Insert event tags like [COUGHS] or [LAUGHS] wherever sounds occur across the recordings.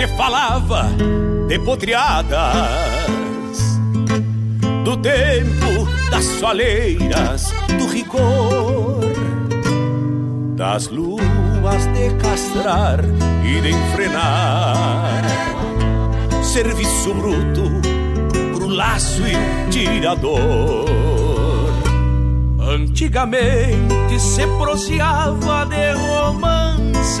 Se falava de potreadas do tempo das soleiras, do rigor das luas de castrar e de enfrenar. Serviço bruto pro laço e tirador. Antigamente se proseava de romances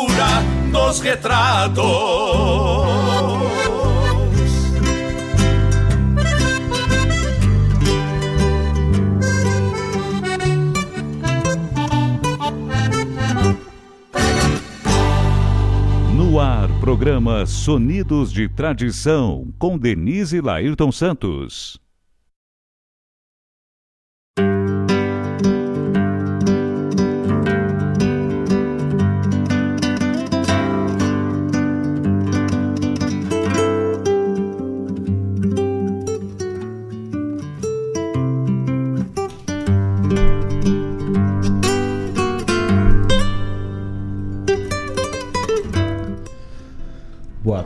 dos retratos. programa Sonidos de Tradição, com Denise Lairton Santos.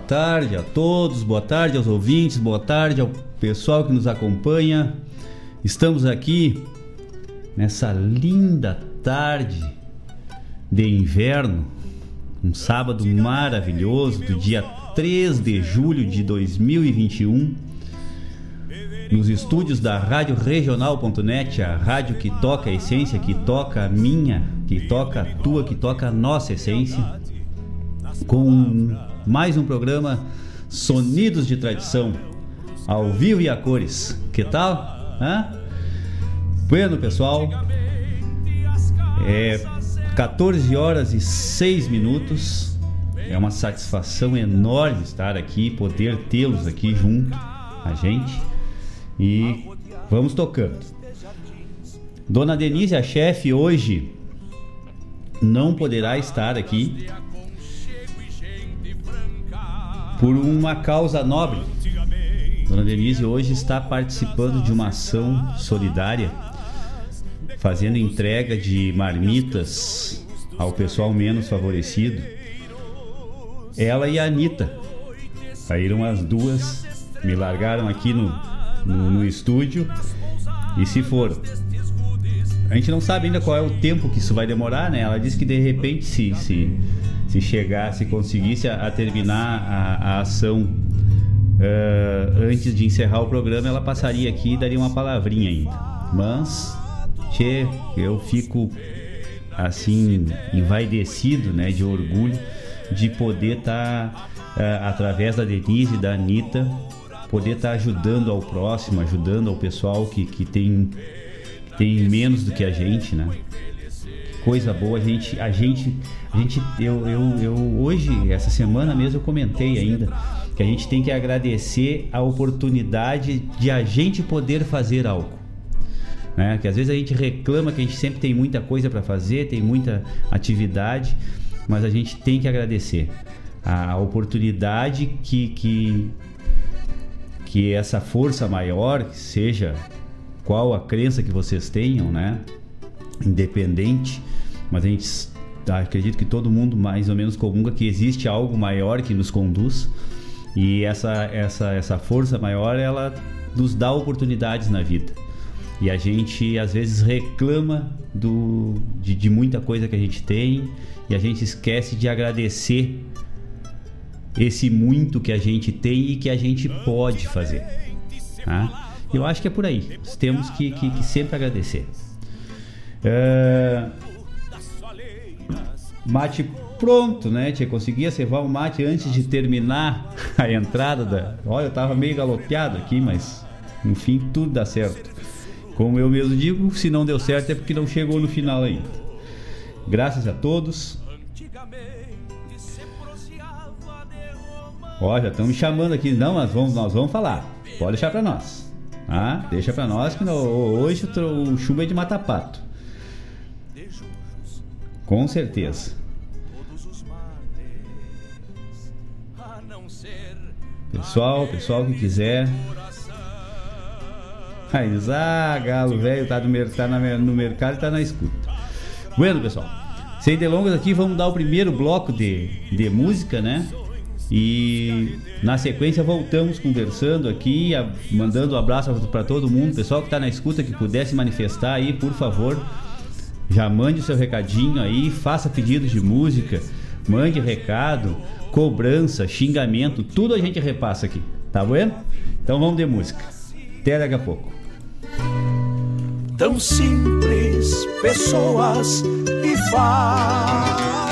Tarde a todos, boa tarde aos ouvintes, boa tarde ao pessoal que nos acompanha. Estamos aqui nessa linda tarde de inverno, um sábado maravilhoso do dia 3 de julho de 2021, nos estúdios da Rádio Regional.net, a rádio que toca a essência, que toca a minha, que toca a tua, que toca a nossa essência, com mais um programa Sonidos de Tradição, ao vivo e a cores. Que tal? Hã? Bueno, pessoal, é 14 horas e 6 minutos. É uma satisfação enorme estar aqui, poder tê-los aqui junto a gente. E vamos tocando. Dona Denise, a chefe, hoje não poderá estar aqui por uma causa nobre. Dona Denise hoje está participando de uma ação solidária, fazendo entrega de marmitas ao pessoal menos favorecido. Ela e a Anitta saíram as duas, me largaram aqui no, no, no estúdio e se foram. A gente não sabe ainda qual é o tempo que isso vai demorar, né? Ela disse que de repente se, se se chegasse, se conseguisse a, a terminar a, a ação uh, antes de encerrar o programa, ela passaria aqui e daria uma palavrinha ainda. Mas, tchê, eu fico assim, envaidecido, né, de orgulho de poder estar, tá, uh, através da Denise e da Anitta, poder estar tá ajudando ao próximo, ajudando ao pessoal que, que tem, que tem menos do que a gente, né? Coisa boa. A gente, a gente, a gente, eu, eu, eu hoje, essa semana mesmo, eu comentei ainda que a gente tem que agradecer a oportunidade de a gente poder fazer algo. Né? Que às vezes a gente reclama que a gente sempre tem muita coisa para fazer, tem muita atividade, mas a gente tem que agradecer a oportunidade que, que, que essa força maior, seja qual a crença que vocês tenham, né? Independente, mas a gente acredito que todo mundo mais ou menos comunga que existe algo maior que nos conduz. E essa essa essa força maior ela nos dá oportunidades na vida. E a gente às vezes reclama do de, de muita coisa que a gente tem. E a gente esquece de agradecer esse muito que a gente tem e que a gente pode fazer tá? eu acho que é por aí. Temos que, que, que sempre agradecer. É mate pronto, né? Tinha conseguia cevar o mate antes de terminar a entrada da. Olha, eu tava meio galopeado aqui, mas no fim tudo dá certo. Como eu mesmo digo, se não deu certo é porque não chegou no final ainda. Graças a todos. Ó, já estão me chamando aqui. Não, mas vamos, nós vamos falar. Pode deixar para nós. Ah, deixa para nós que no, hoje o chuva é de mata-pato. Com certeza. Pessoal, pessoal que quiser. Mas, ah, galo velho, tá, no, tá na, no mercado e tá na escuta. Bueno, pessoal. Sem delongas aqui, vamos dar o primeiro bloco de, de música, né? E na sequência voltamos conversando aqui, a, mandando um abraço para todo mundo, pessoal que está na escuta que pudesse manifestar aí, por favor, já mande seu recadinho aí, faça pedidos de música, mande recado, cobrança, xingamento, tudo a gente repassa aqui, tá vendo? Então vamos de música. Até daqui a pouco. Tão simples, pessoas e fatos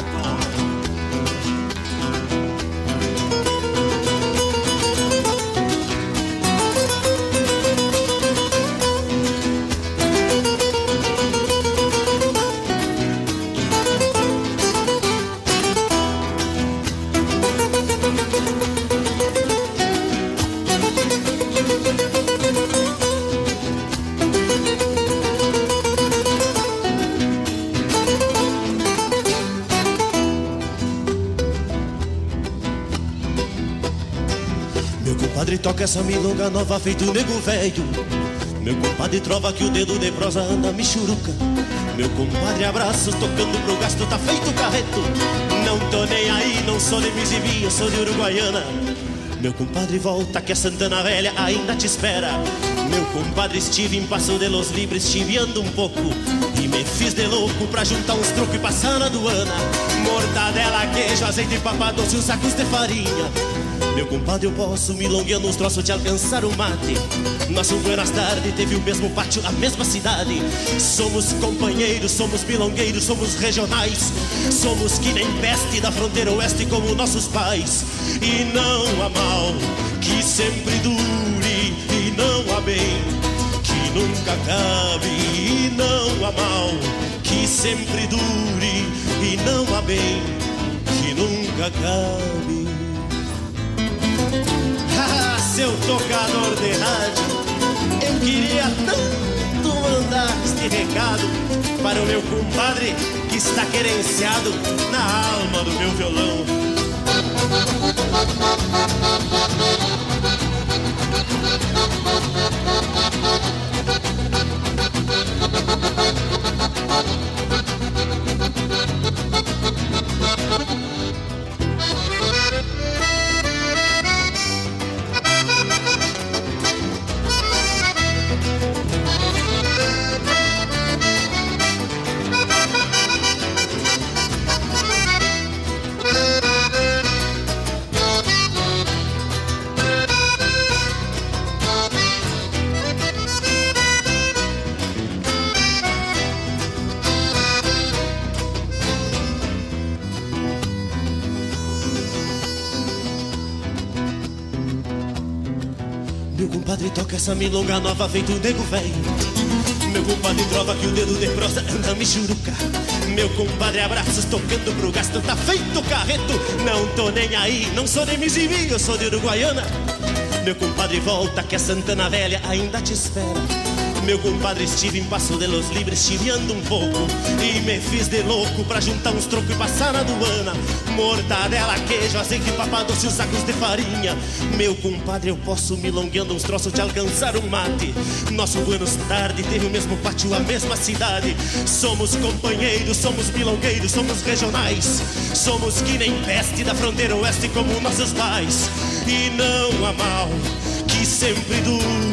toca essa milonga nova feito nego velho. Meu compadre trova que o dedo de prosa anda michuruca. Meu compadre abraços tocando pro gasto tá feito carreto. Não tô nem aí, não sou de Mizibia, sou de Uruguaiana. Meu compadre volta que a Santana Velha ainda te espera. Meu compadre estive em Passo de los Libres, chiviando um pouco. E me fiz de louco pra juntar uns truques e passar na aduana. Mortadela, queijo, azeite, e uns sacos de farinha. Meu compadre, eu posso milongueando uns troços te alcançar o mate. Nosso Buenas Tarde teve o mesmo pátio, a mesma cidade. Somos companheiros, somos milongueiros, somos regionais. Somos que nem peste da fronteira oeste como nossos pais. E não há mal que sempre dure, e não há bem que nunca acabe. E não há mal que sempre dure, e não há bem que nunca acabe. Seu tocador de rádio, eu queria tanto mandar este recado para o meu compadre que está querenciado na alma do meu violão. Toca essa milonga nova feito nego velho. Meu compadre trova que o dedo de prosa anda michuruca. Meu compadre abraços tocando pro gasto, tá feito carreto. Não tô nem aí, não sou de Mizimi, eu sou de Uruguaiana. Meu compadre volta que a Santana Velha ainda te espera. Meu compadre estive em Passo de los Libres chiviando um pouco. E me fiz de louco pra juntar uns trocos e passar na aduana. Mortadela, queijo, azeite, papadoce e os sacos de farinha. Meu compadre, eu posso milongueando uns troços de alcançar um mate. Nosso Buenos Tarde teve o mesmo pátio, a mesma cidade. Somos companheiros, somos milongueiros, somos regionais. Somos que nem peste da fronteira oeste como nossos pais. E não há mal que sempre dure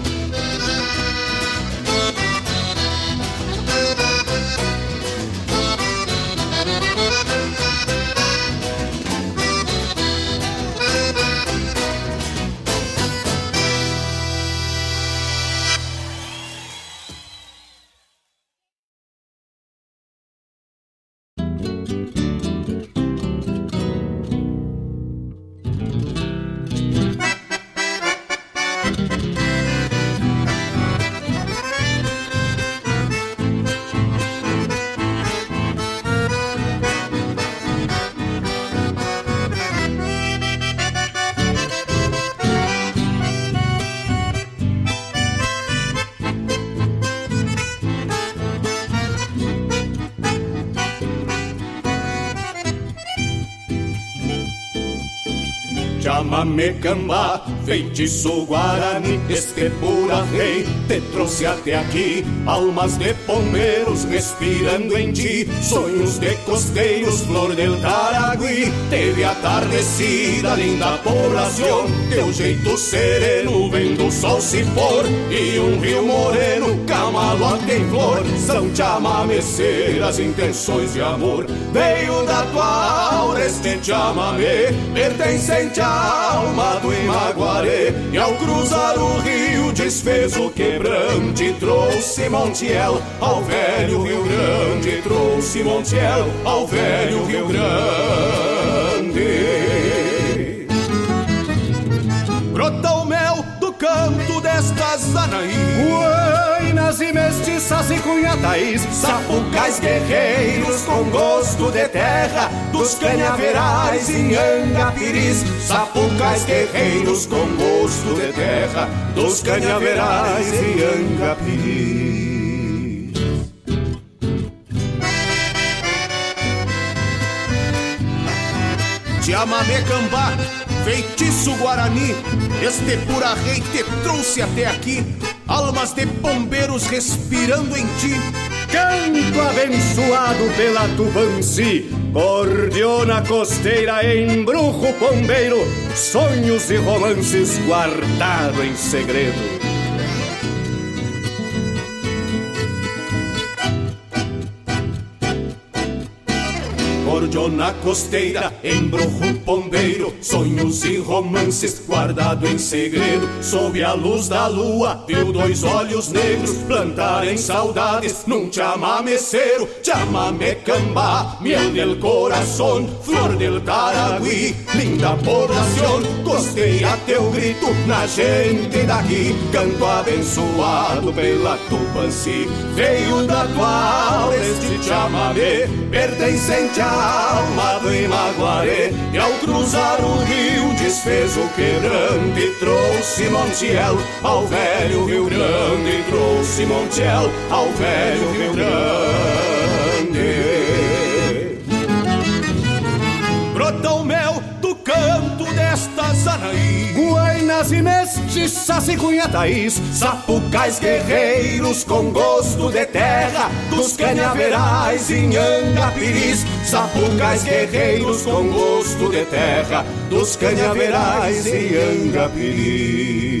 Chamame cambá, feitiço guarani, este pura rei, te trouxe até aqui. Almas de pombeiros respirando em ti, sonhos de costeiros, flor del Caragui. Teve atardecida, linda poblação, teu jeito sereno, vendo o sol se pôr. E um rio moreno, camalo tem flor, são chamameceiras intenções de amor. Veio da tua aura este chamamê, pertencente à alma do Imaguaré E ao cruzar o rio desfez o quebrante Trouxe Montiel ao velho Rio Grande Trouxe Montiel ao velho Rio Grande Brota o mel do canto destas anaí Buenas e mestiças e cunhatais, sapucais guerreiros com gosto de terra, dos canhaverais em Angapiris, sapucais guerreiros com gosto de terra, dos canhaverais em Angapiris. Chamamé Cambá, feitiço Guarani, este pura rei te trouxe até aqui, almas de bombeiros respirando em ti. Canto abençoado pela Tubanci, cordiona costeira, embrujo pombeiro, sonhos e romances guardado em segredo. Na costeira, embrujo pombeiro, sonhos e romances guardado em segredo. Sob a luz da lua, viu dois olhos negros plantarem saudades num chamameceiro, chamame cambá, miel del corazón, flor del taragüí, linda población, costeia teu grito na gente daqui, canto abençoado pela Tupanci, veio da tua este chamamé, pertencente a alma do Imaguaré E ao cruzar o rio desfez o quebrante Trouxe Montiel ao velho Rio Grande Trouxe Montiel ao velho Rio Grande Guainas e mestiças e cunhataís Sapucais guerreiros com gosto de terra Dos canhaverais em Angapiris Sapucais guerreiros com gosto de terra Dos canhaverais em Angapiris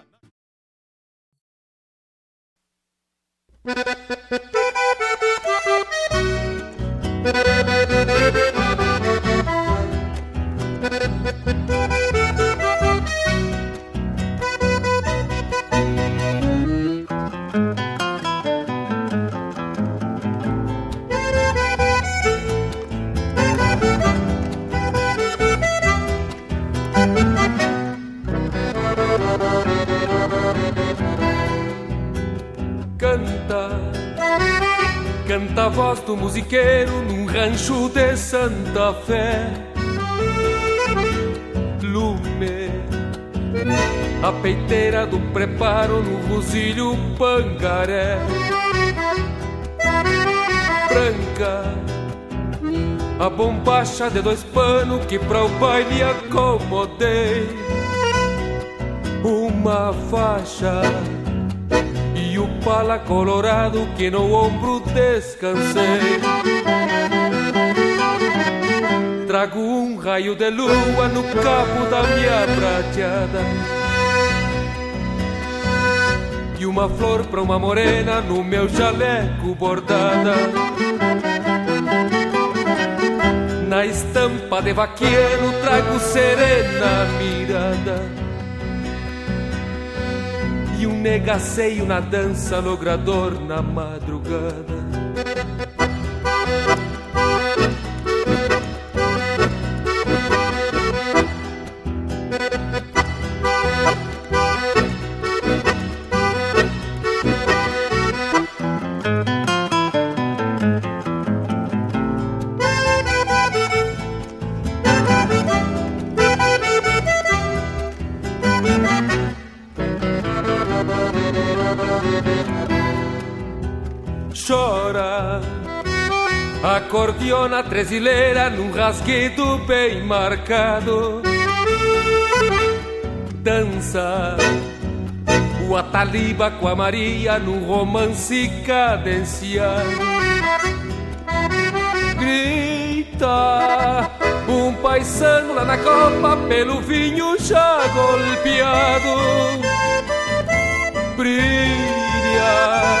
Thank you. Canta a voz do musiqueiro num rancho de Santa Fé. Lume, a peiteira do preparo no rosilho pangaré. Branca, a bombacha de dois panos que pra o baile acomodei. Uma faixa o pala colorado que no ombro descansei. Trago um raio de lua no cabo da minha prateada. E uma flor pra uma morena no meu jaleco bordada. Na estampa de vaqueiro trago serena mirada e um negaceio na dança logrador na madrugada. Tresileira num rasguido bem marcado Dança o Ataliba com a Maria num romance cadenciado Grita um paisano lá na copa pelo vinho já golpeado. Brilha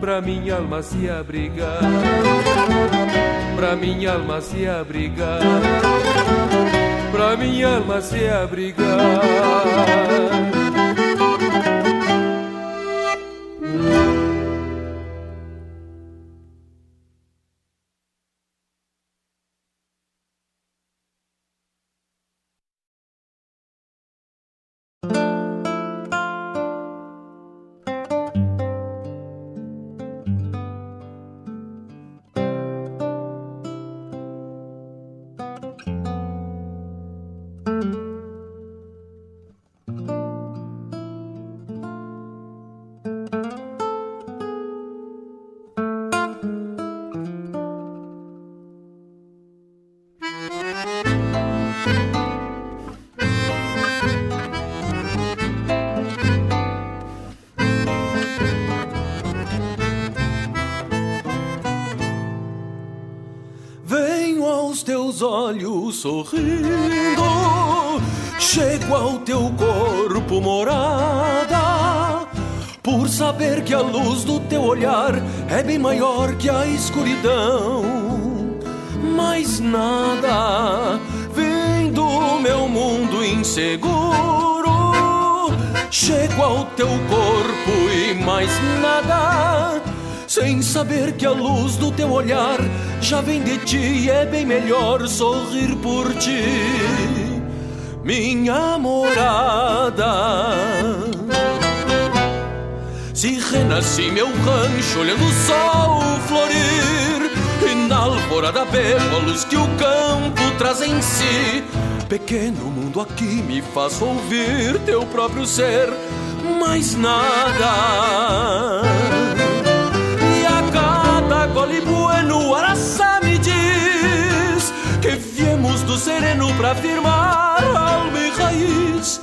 pra minha alma se abrigar, pra minha alma se abrigar, pra minha alma se abrigar. Sorrindo, chego ao teu corpo morada, por saber que a luz do teu olhar é bem maior que a escuridão. Mais nada vem do meu mundo inseguro, chego ao teu corpo e mais nada sem saber que a luz do teu olhar já vem de ti é bem melhor sorrir por ti, minha morada. Se renasci meu rancho olhando o sol florir E na alvorada bebo a luz que o campo traz em si Pequeno mundo aqui me faz ouvir teu próprio ser Mais nada bueno, Araçá me diz que viemos do sereno pra firmar alma e raiz.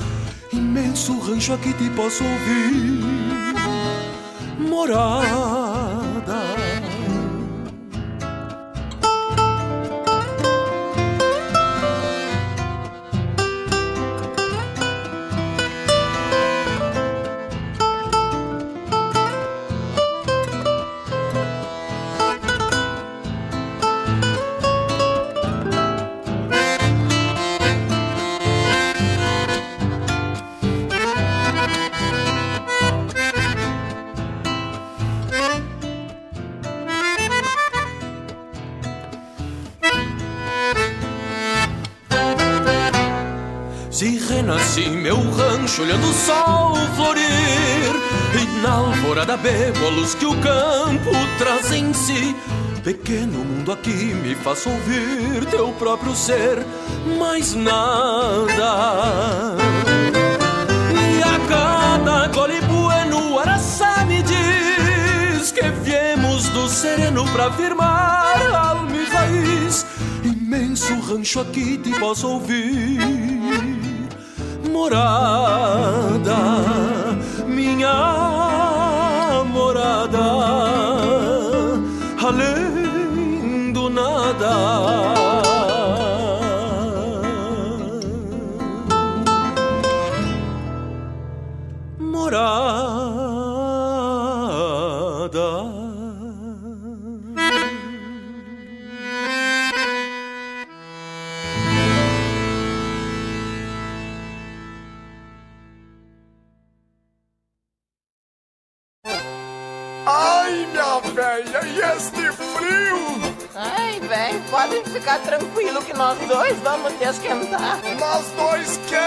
Imenso rancho aqui te posso ouvir, morada. Nasci meu rancho olhando o sol florir. E na alvorada bebo a luz que o campo traz em si. Pequeno mundo aqui me faça ouvir teu próprio ser. Mais nada. E a cada gole bueno Araçá me diz Que viemos do sereno pra firmar alma e raiz. Imenso rancho aqui te posso ouvir morada, minha morada, além do nada. Morada. Que nós dois vamos te esquentar. Nós dois quem?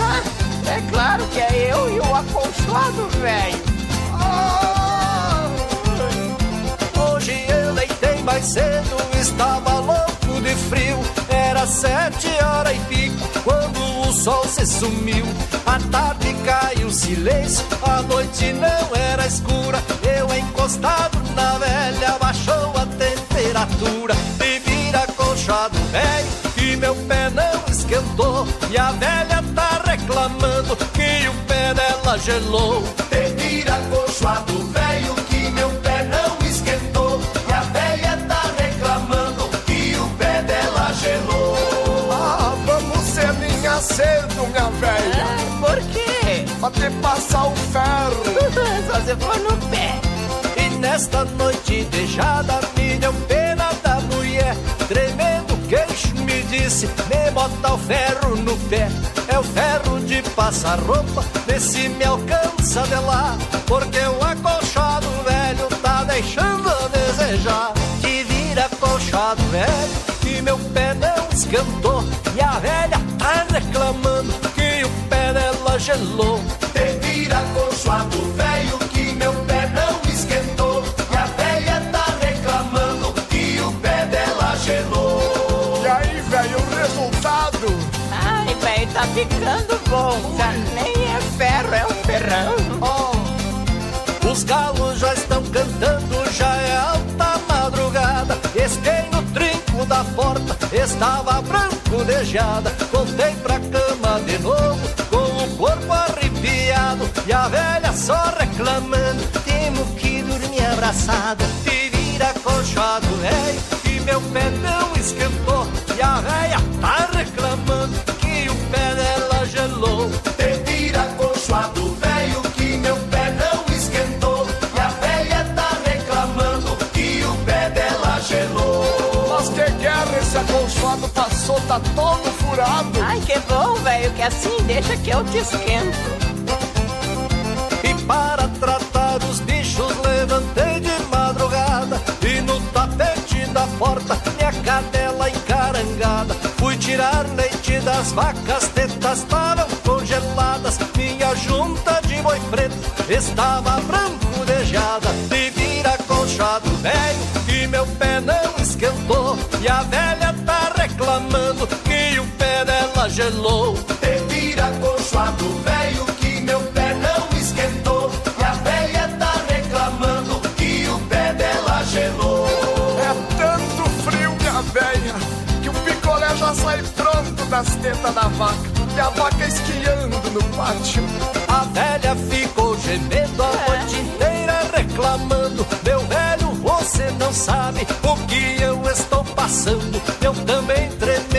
Ah, [LAUGHS] é claro que é eu e o acolchoado, velho. Ah! Hoje eu deitei mais cedo, estava louco de frio. Era sete horas e pico quando o sol se sumiu. A tarde caiu silêncio, a noite não era escura. Eu encostado na velha baixou a temperatura. E colchado velho que meu pé não esquentou. E a velha tá reclamando que o pé dela gelou. Te vira colchado velho que meu pé não esquentou. E a velha tá reclamando que o pé dela gelou. Ah, vamos ser minha cedo, minha velha. Ah, por quê? Pra te passar o ferro. [LAUGHS] Só se for no pé. E nesta noite beijada me deu mulher Tremendo queixo me disse, me bota o ferro no pé. É o ferro de passar roupa, vê se me alcança de lá Porque o acolchado velho tá deixando a desejar. Que vira acolchado velho, que meu pé não esquentou E a velha tá reclamando que o pé dela gelou. Te vira colchado velho que meu tá ficando bom. Nem é ferro, é um ferrão. Oh, os galos já estão cantando, já é alta madrugada. Esquei no trinco da porta, estava branco geada. Voltei pra cama de novo, com o corpo arrepiado. E a velha só reclamando, temo que dormir abraçado. Te vira colchado, velho, que meu pé não esquentou. E a velha tá reclamando tá todo furado. Ai, que bom, velho, que assim deixa que eu te esquento. E para tratar os bichos levantei de madrugada. E no tapete da porta minha cadela encarangada. Fui tirar leite das vacas, tetas estavam congeladas Minha junta de boi preto estava branco de geada E vira colchado velho que meu pé não esquentou. E a velha tá reclamando gelou Te vira colchado velho que meu pé não esquentou. E a velha tá reclamando que o pé dela gelou. É tanto frio, minha velha, que o picolé já sai pronto das tetas da vaca. E a vaca esquiando no pátio. A velha ficou gemendo a noite inteira reclamando Meu velho, você não sabe o que eu estou passando Eu também tremendo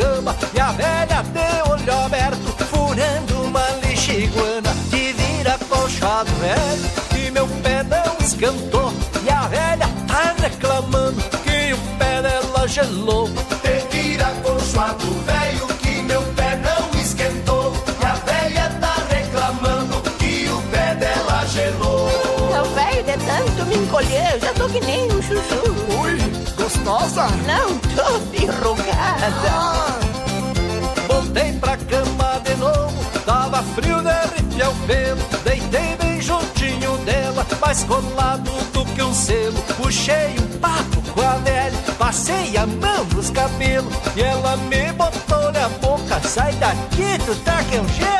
cama E a velha de olho aberto, furando uma lixiguana Que vira colchado velho, que meu pé não esquentou E a velha tá reclamando que o pé dela gelou Te vira colchado velho que meu pé não esquentou. E a velha tá reclamando que o pé dela gelou. Meu velho, de tanto me encolher, eu já tô que nem um chuchu. Ui, gostosa? Não, tô enrugada. Mais colado do que um selo. Puxei um papo com a velha, passei a mão nos cabelos. E ela me botou na boca, sai daqui, tu tá que é um gelo.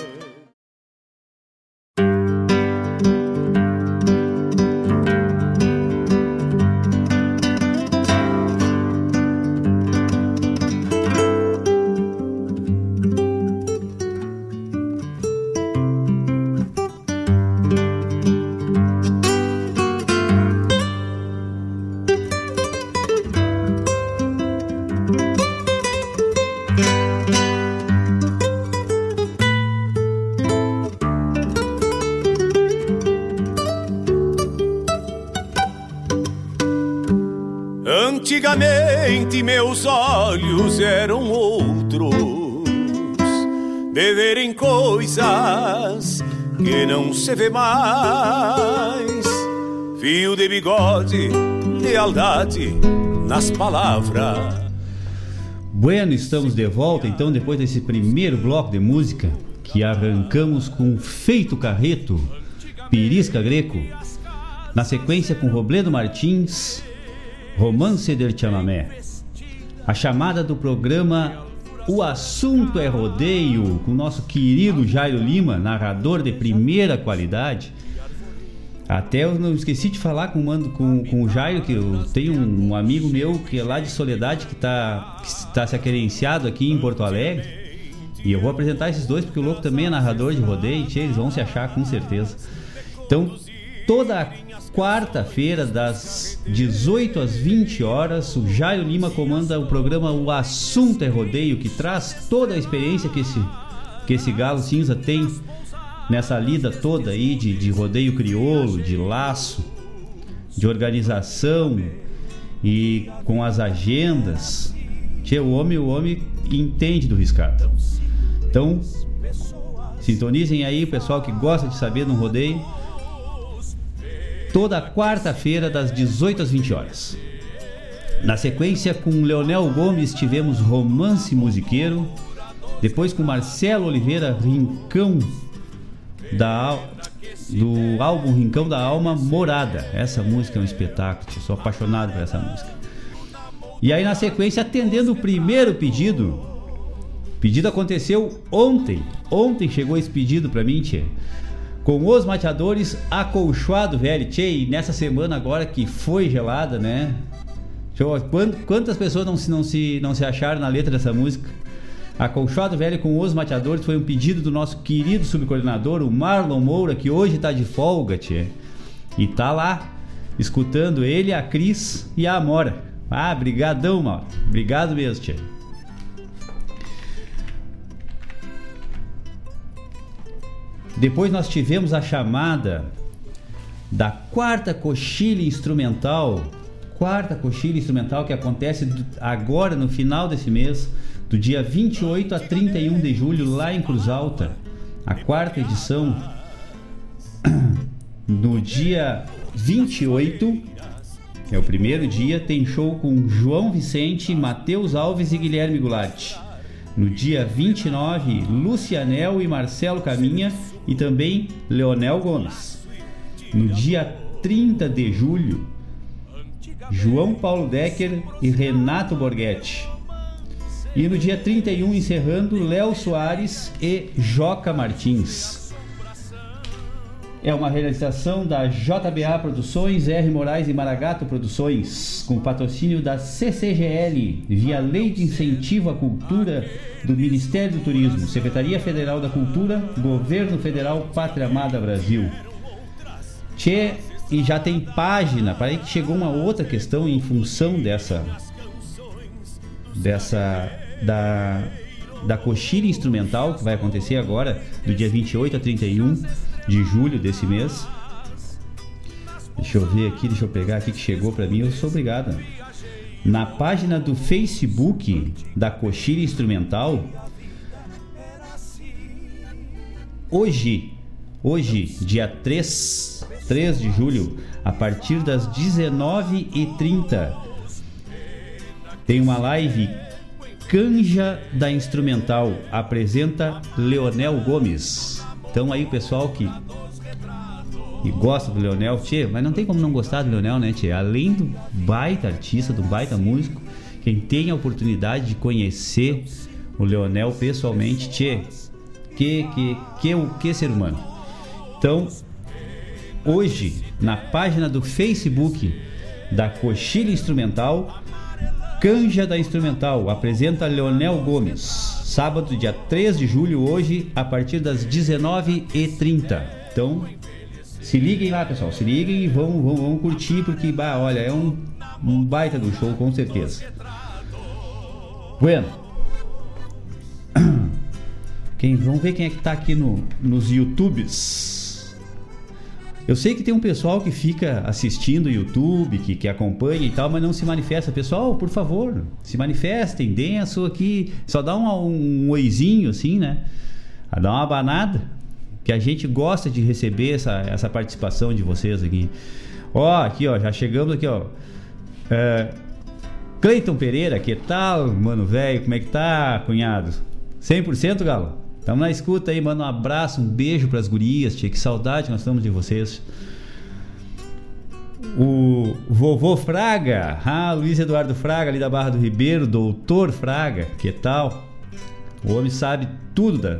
Antigamente meus olhos eram outros, de verem coisas que não se vê mais. Fio de bigode, lealdade nas palavras. Bueno, estamos de volta então depois desse primeiro bloco de música que arrancamos com Feito Carreto, Pirisca Greco. Na sequência com Robledo Martins, Romance del Chamamé. A chamada do programa O Assunto é Rodeio, com o nosso querido Jairo Lima, narrador de primeira qualidade. Até eu não esqueci de falar com, com, com o Jairo, que eu tenho um, amigo meu que é lá de Soledade, que está que tá se aquerenciado aqui em Porto Alegre. E eu vou apresentar esses dois, porque o louco também é narrador de rodeio, e eles vão se achar com certeza. Então, toda quarta-feira, das 18 às 20 horas, o Jairo Lima comanda o programa O Assunto é Rodeio, que traz toda a experiência que esse, que esse galo cinza tem nessa lida toda aí de, de rodeio crioulo, de laço, de organização e com as agendas. Tchê, o homem, o homem entende do riscado. Então, sintonizem aí pessoal que gosta de saber no rodeio toda quarta-feira, das 18 às 20 horas. Na sequência, com Leonel Gomes, tivemos Romance Musiqueiro. Depois, com Marcelo Oliveira, Rincão da, do álbum Rincão da Alma Morada. Essa música é um espetáculo, sou apaixonado por essa música. E aí, na sequência, atendendo o primeiro pedido. Pedido aconteceu ontem. Ontem chegou esse pedido para mim, tia com os mateadores acolchoado velho. Tchê, e nessa semana agora que foi gelada, né? Quantas pessoas não se, não, se, não se acharam na letra dessa música? Acolchoado velho com os mateadores foi um pedido do nosso querido subcoordenador, o Marlon Moura, que hoje tá de folga, tchê. E tá lá, escutando ele, a Cris e a Amora. Ah, brigadão, Mauro. Obrigado mesmo, tchê. Depois nós tivemos a chamada da quarta coxilha instrumental, quarta coxilha instrumental que acontece agora no final desse mês, do dia 28 a 31 de julho lá em Cruz Alta, a quarta edição. [CLEARS THROAT] No dia 28, é o primeiro dia, tem show com João Vicente, Matheus Alves e Guilherme Goulart. No dia 29, Lucianel e Marcelo Caminha e também Leonel Gomes. No dia 30 de julho, João Paulo Decker e Renato Borghetti. E no dia 31, encerrando, Léo Soares e Joca Martins. É uma realização da JBA Produções, R. Moraes e Maragato Produções, com patrocínio da CCGL, via Lei de Incentivo à Cultura do Ministério do Turismo, Secretaria Federal da Cultura, Governo Federal Pátria Amada Brasil. Tchê, e já tem página, para aí que chegou uma outra questão em função dessa dessa da da coxilha instrumental que vai acontecer agora do dia 28 a 31 de julho desse mês. Deixa eu ver aqui, deixa eu pegar aqui que chegou para mim, eu sou obrigado. Na página do Facebook da Coxilha Instrumental, hoje, hoje, dia 3, 3 de julho, a partir das 19h30, tem uma live Canja da Instrumental, apresenta Leonel Gomes. Então aí o pessoal que, que gosta do Leonel, tchê, mas não tem como não gostar do Leonel, né, tchê? Além do baita artista, do baita músico, quem tem a oportunidade de conhecer o Leonel pessoalmente, tchê, que, que, que, o que ser humano. Então, hoje, na página do Facebook da Coxilha Instrumental, Canja da Instrumental apresenta Leonel Gomes. Sábado, dia 3 de julho, hoje, a partir das 19h30. Então, se liguem lá, pessoal. Se liguem e vão, vão, vão curtir, porque, bah, olha, é um, um baita do show, com certeza. Bueno. [COUGHS] Quem, vamos ver quem é que tá aqui no, nos YouTubes. Eu sei que tem um pessoal que fica assistindo o YouTube, que, que acompanha e tal, mas não se manifesta. Pessoal, por favor, se manifestem, deem a sua aqui. Só dá um, um, um oizinho assim, né? Dá uma abanada. Que a gente gosta de receber essa, essa participação de vocês aqui. Ó, aqui, ó, já chegamos aqui, ó. É, Cleiton Pereira, que tal, mano velho? Como é que tá, cunhado? 100%, Galo? Tamo na escuta aí, manda um abraço, um beijo pras gurias, tia. Que saudade nós estamos de vocês. O vovô Fraga, ah, Luiz Eduardo Fraga, ali da Barra do Ribeiro, doutor Fraga, que tal? O homem sabe tudo da.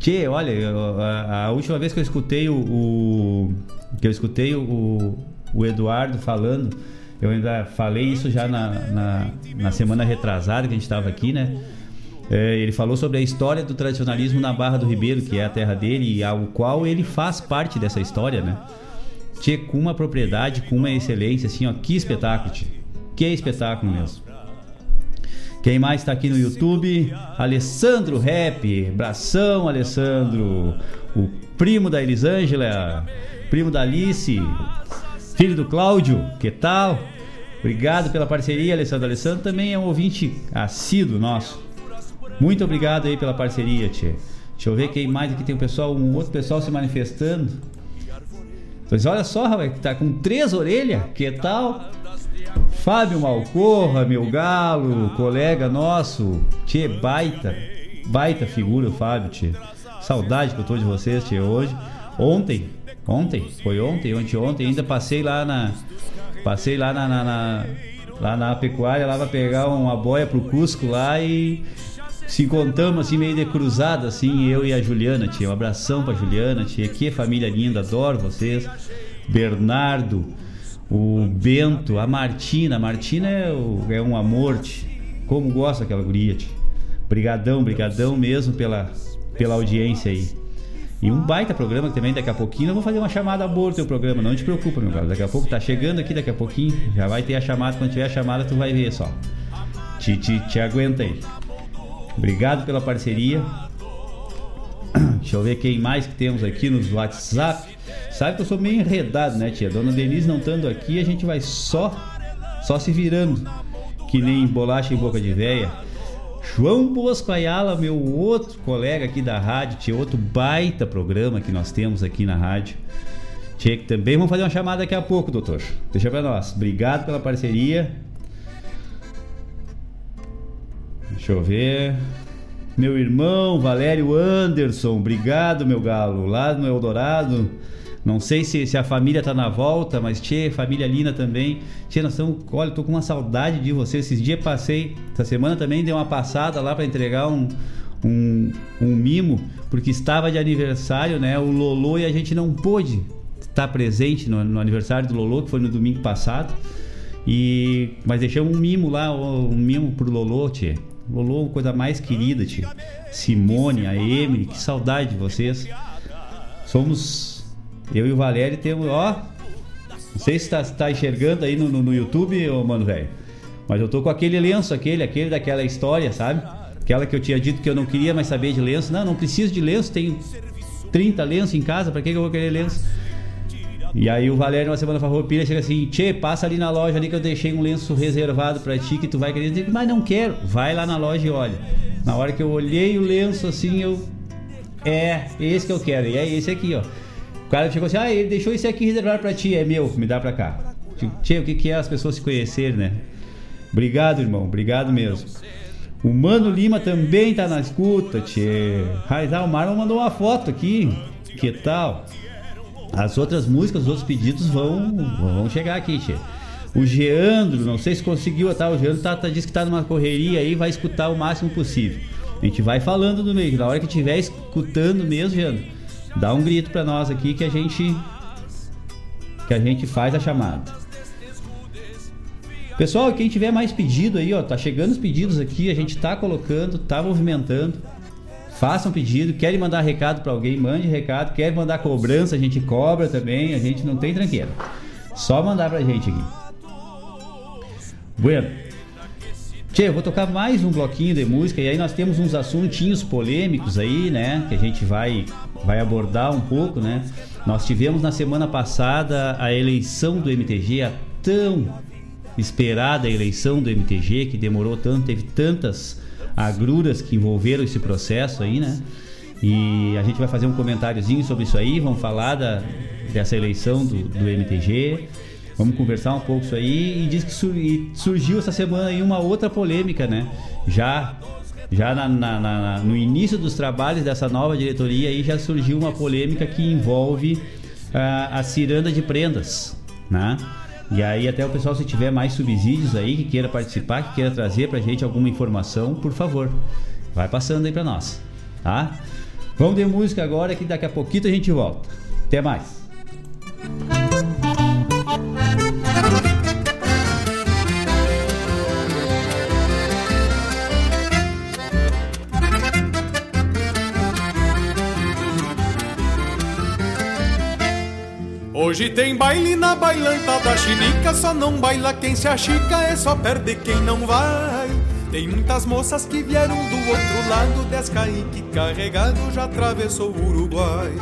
Tchê, olha, a, a última vez que eu escutei o. o que eu escutei o, o Eduardo falando, eu ainda falei isso já na, na, na semana retrasada que a gente estava aqui, né? É, ele falou sobre a história do tradicionalismo na Barra do Ribeiro, que é a terra dele, e ao qual ele faz parte dessa história, né? Tchê, com uma propriedade, com uma excelência, assim, ó, que espetáculo, tchê. Que espetáculo mesmo. Quem mais está aqui no YouTube? Alessandro Rap, bração, Alessandro. O primo da Elisângela, primo da Alice, filho do Cláudio, que tal? Obrigado pela parceria, Alessandro. Alessandro também é um ouvinte assíduo nosso. Muito obrigado aí pela parceria, Tchê. Deixa eu ver quem mais aqui tem um pessoal, um outro pessoal se manifestando. Pois olha só, rapaz, tá com três orelhas, que tal? Fábio Malcorra, meu galo, colega nosso, Tchê, baita, baita figura o Fábio, Tchê. Saudade que eu tô de vocês, Tchê, hoje. Ontem, ontem, foi ontem, ontem, ainda passei lá na. Passei lá na, na, na lá na pecuária, lá pra pegar uma boia pro Cusco lá e se encontramos assim meio de cruzada, assim, eu e a Juliana, tia. Um abração pra Juliana, tia. Que família linda, adoro vocês. Bernardo, o Bento, a Martina. A Martina é, o, é um amor, tia. Como gosta aquela guria, tia. Brigadão, brigadão mesmo pela, pela audiência aí. E um baita programa que também daqui a pouquinho eu vou fazer uma chamada boa no teu programa, não te preocupa, meu cara. Daqui a pouco tá chegando aqui, daqui a pouquinho já vai ter a chamada. Quando tiver a chamada, tu vai ver só. Te, te, te aguenta aí. Obrigado pela parceria. Deixa eu ver quem mais que temos aqui nos WhatsApp. Sabe que eu sou meio enredado, né, tia? Dona Denise não estando aqui, a gente vai só só se virando. Que nem bolacha em boca de véia. João Bosco Ayala, meu outro colega aqui da rádio, tinha outro baita programa que nós temos aqui na rádio. Tia, que também vamos fazer uma chamada daqui a pouco, doutor. Deixa pra nós. Obrigado pela parceria. Deixa eu ver. Meu irmão Valério Anderson, obrigado, meu galo. Lá no Eldorado, Não sei se, se a família tá na volta, mas tchê, família Lina também. Tchê, nós estamos. Olha, tô com uma saudade de você. Esses dias passei, essa semana também dei uma passada lá para entregar um, um, um mimo, porque estava de aniversário, né? O Lolo e a gente não pôde estar presente no, no aniversário do Lolo, que foi no domingo passado. E, mas deixamos um mimo lá, um mimo pro Lolo, tchê. Lolo, coisa mais querida, tchê. Simone, a Emily, que saudade de vocês. Somos eu e o Valério temos, ó. Não sei se tá, tá enxergando aí no, no, no YouTube, ô mano, velho. Mas eu tô com aquele lenço, aquele, aquele daquela história, sabe? Aquela que eu tinha dito que eu não queria mais saber de lenço. Não, não preciso de lenço, tenho 30 lenços em casa, pra que, que eu vou querer lenço? E aí o Valério, uma semana farroupilha, chega assim, Tchê, passa ali na loja ali que eu deixei um lenço reservado pra ti que tu vai querer. Mas não quero. Vai lá na loja e olha. Na hora que eu olhei o lenço assim, eu... É, esse que eu quero. E é esse aqui, ó. O cara chegou assim, ah, ele deixou esse aqui reservado pra ti, é meu, me dá pra cá. Tchê, o que, que é as pessoas se conhecerem, né? Obrigado, irmão, obrigado mesmo. O Mano Lima também tá na escuta, tchê. Raizal, Marlon mandou uma foto aqui. Que tal? As outras músicas, os outros pedidos vão, vão chegar aqui, tchê. O Geandro, não sei se conseguiu, tá? O Geandro tá, tá, disse que tá numa correria aí, vai escutar o máximo possível. A gente vai falando no meio, na hora que tiver escutando mesmo, Geandro dá um grito para nós aqui que a gente que a gente faz a chamada. Pessoal, quem tiver mais pedido aí, ó, tá chegando os pedidos aqui, a gente tá colocando, tá movimentando. Façam pedido, querem mandar recado para alguém, mande recado, quer mandar cobrança, a gente cobra também, a gente não tem tranqueira. Só mandar pra gente aqui. Bueno. Tchê, eu vou tocar mais um bloquinho de música e aí nós temos uns assuntinhos polêmicos aí, né? Que a gente vai, vai abordar um pouco, né? Nós tivemos na semana passada a eleição do MTG, a tão esperada eleição do MTG, que demorou tanto, teve tantas agruras que envolveram esse processo aí, né? E a gente vai fazer um comentáriozinho sobre isso aí, vamos falar da, dessa eleição do, do MTG. Vamos conversar um pouco isso aí. E diz que surgiu essa semana aí uma outra polêmica, né? Já já na, na, na, no início dos trabalhos dessa nova diretoria aí já surgiu uma polêmica que envolve a, a ciranda de prendas, né? E aí até o pessoal se tiver mais subsídios aí que queira participar, que queira trazer pra gente alguma informação, por favor, vai passando aí pra nós, tá? Vamos de música agora que daqui a pouquinho a gente volta. Até mais. Hoje tem baile na bailanta da chinica, só não baila quem se achica, é só perde quem não vai. Tem muitas moças que vieram do outro lado, Descaique carregado já atravessou o Uruguai.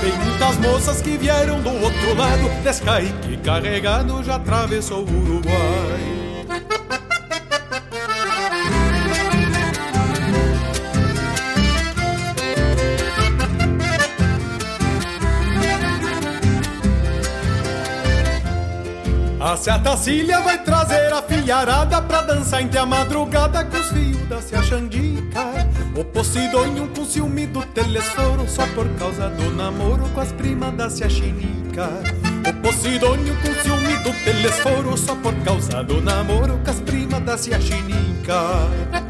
Tem muitas moças que vieram do outro lado, Descaique carregado já atravessou o Uruguai. A Cília vai trazer a filharada pra dançar entre a madrugada com os fios da Cia Xandica. O Posidônio com ciúme do telesforo só por causa do namoro com as primas da Cia Chinica. O Posidônio com ciúme do telesforo só por causa do namoro com as primas da Cia Chinica.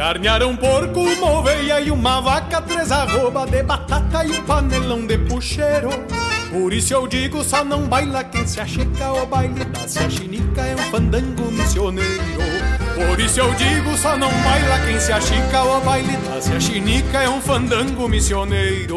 Carnearam um porco, uma oveia e uma vaca, três arroba de batata e um panelão de puxeiro. Por isso eu digo, só não baila quem se acheca, o baile da chinica é um fandango missioneiro. Por isso eu digo, só não baila quem se achica, o baile da chinica é um fandango missioneiro.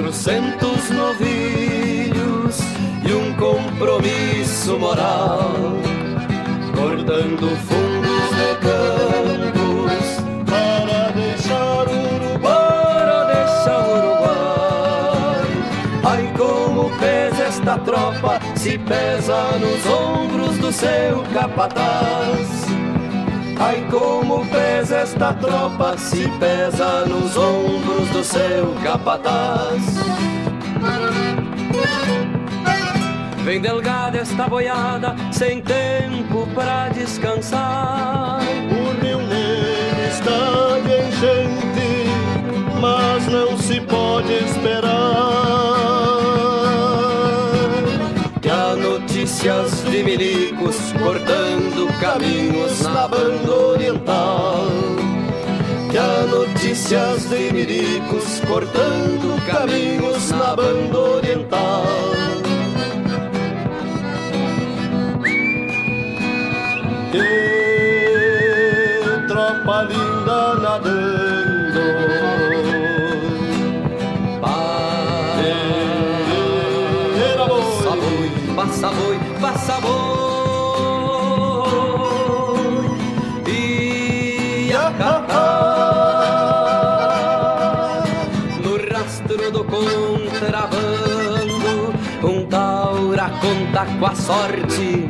Quatrocentos novilhos e um compromisso moral, cortando fundos de campos para deixar Uruguai, para deixar Uruguai. Ai como pesa esta tropa, se pesa nos ombros do seu capataz. Ai como pesa esta tropa, se pesa nos ombros do seu capataz. Vem delgada esta boiada, sem tempo pra descansar. O Rio Negro está de enchente, mas não se pode esperar. Que há notícias de milicos cortando caminhos na banda oriental. Que há notícias de milicos cortando caminhos na banda oriental. Conta com a sorte.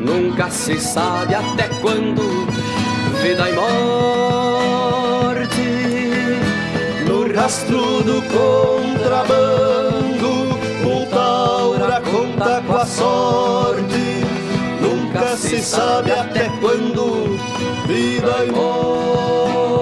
Nunca se sabe até quando vida e morte No rastro do contrabando, um taura conta com a sorte. Nunca se sabe até quando vida e morte.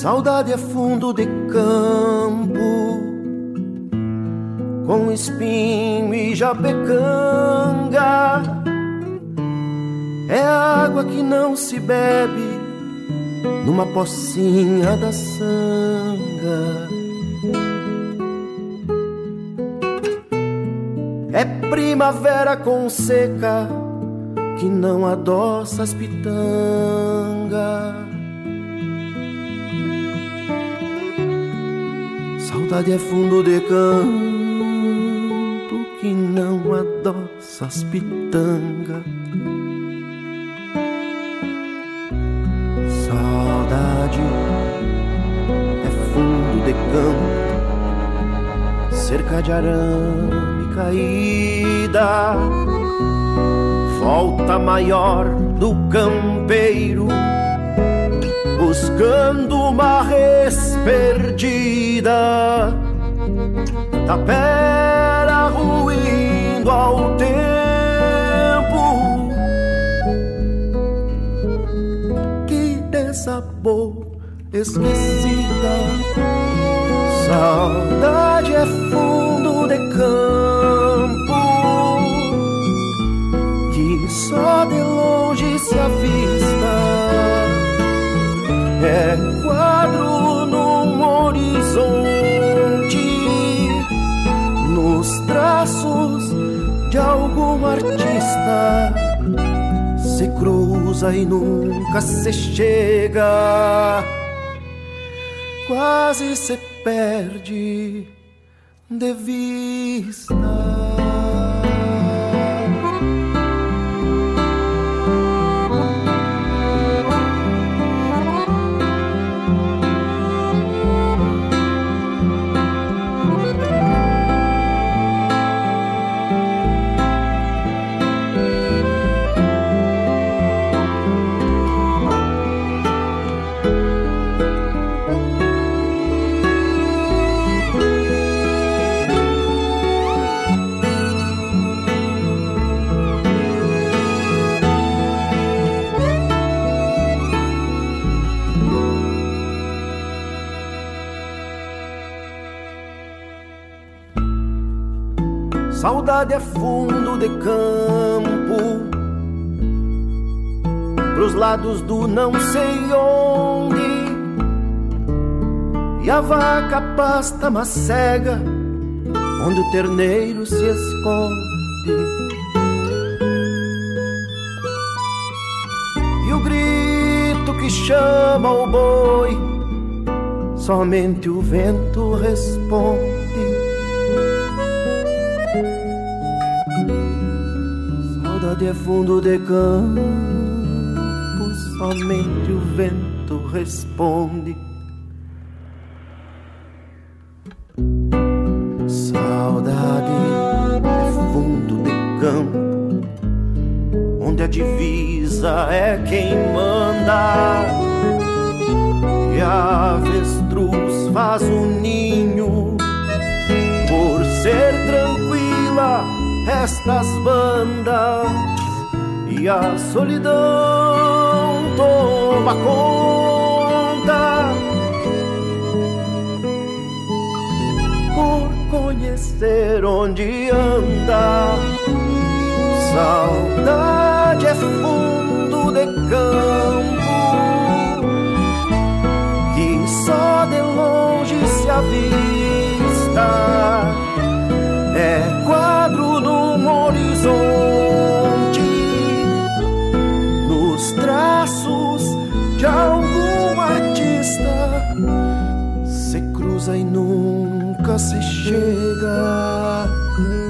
Saudade é fundo de campo, com espinho e japecanga. É água que não se bebe numa pocinha da sanga. É primavera com seca que não adoça as pitangas. Saudade é fundo de campo não adoça as pitanga. Saudade é fundo de campo, cerca de arame caída, volta maior do campeiro buscando uma res perdida, tapera ruindo ao tempo. Que desabou esquecida. Saudade é fundo de campo. Que só de longe se avista é quadro num horizonte, nos traços de algum artista. Se cruza e nunca se chega, quase se perde de vista. Saudade é fundo de campo, pros lados do não sei onde, e a vaca pasta macega, onde o terneiro se esconde. E o grito que chama o boi, somente o vento responde. É fundo de campo, somente o vento responde. Campo que só de longe se avista. É quadro num horizonte, nos traços de algum artista. Se cruza e nunca se chega,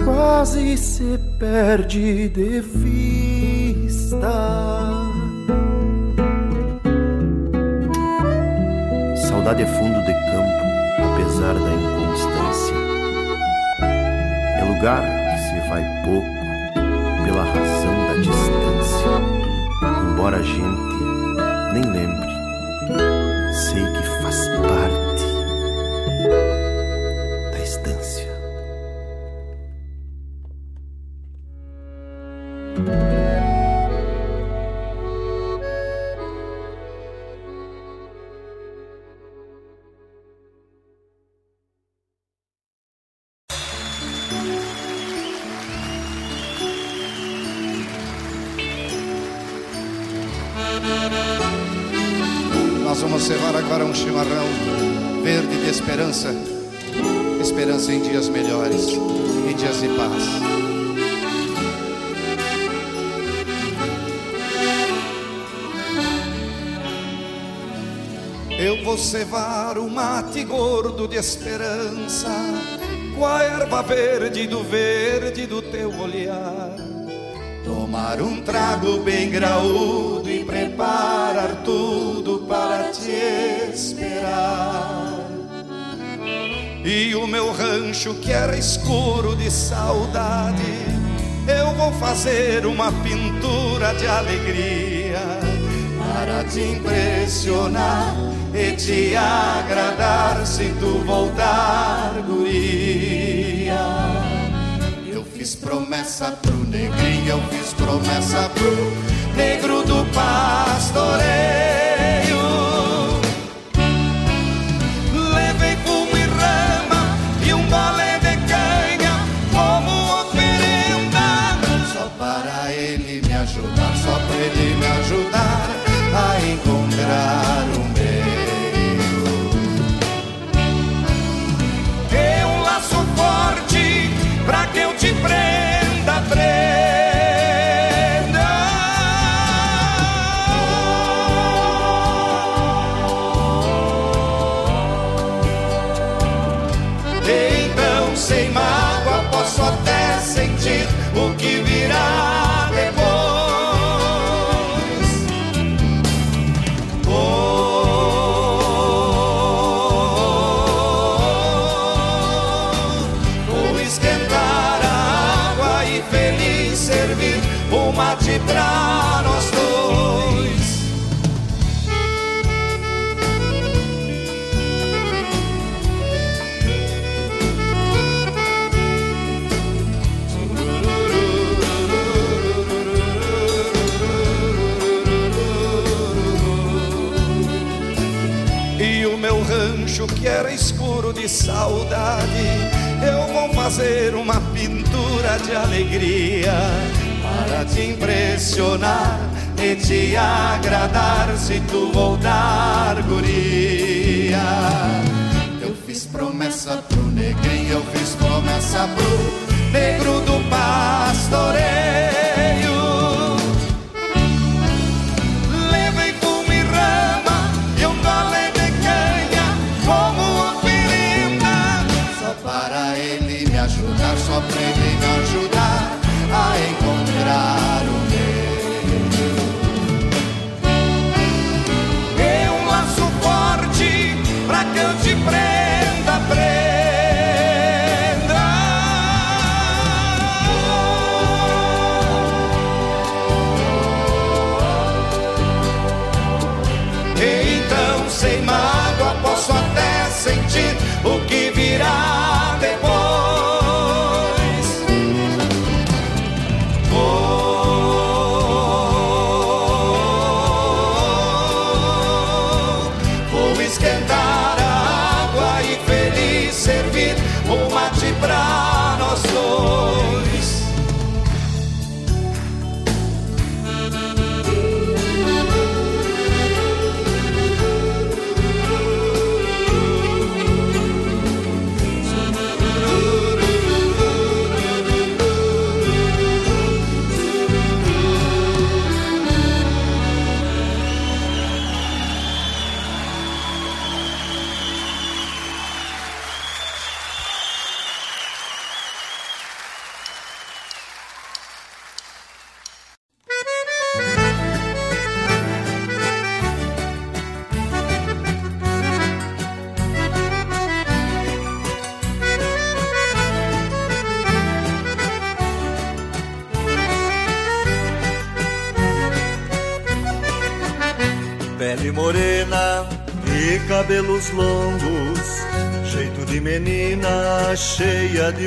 quase se perde de vista. Saudade é fundo de campo, apesar da inconstância. É lugar que se vai pouco pela razão da distância. Embora a gente nem lembre, verde do verde do teu olhar. Tomar um trago bem graúdo e preparar tudo para te esperar. E o meu rancho que era escuro de saudade, eu vou fazer uma pintura de alegria para te impressionar e te agradar se tu voltar, guria. Fiz promessa pro negrinho, eu fiz promessa pro negro do pastoreio. Saudade, eu vou fazer uma pintura de alegria para te impressionar e te agradar se tu voltar, guria. Eu fiz promessa pro negrinho, eu fiz promessa pro negro do pastoreio.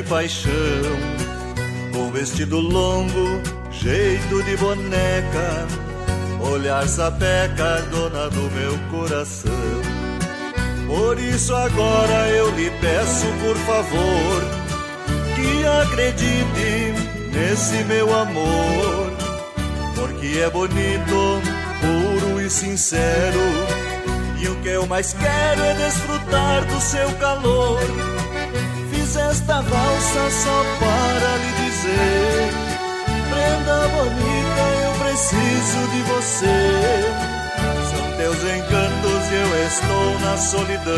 Paixão, com vestido longo, jeito de boneca, olhar sapeca, dona do meu coração. Por isso agora eu lhe peço, por favor, que acredite nesse meu amor, porque é bonito, puro e sincero e o que eu mais quero é desfrutar do seu calor. Esta valsa só para lhe dizer: Prenda bonita, eu preciso de você. São teus encantos e eu estou na solidão.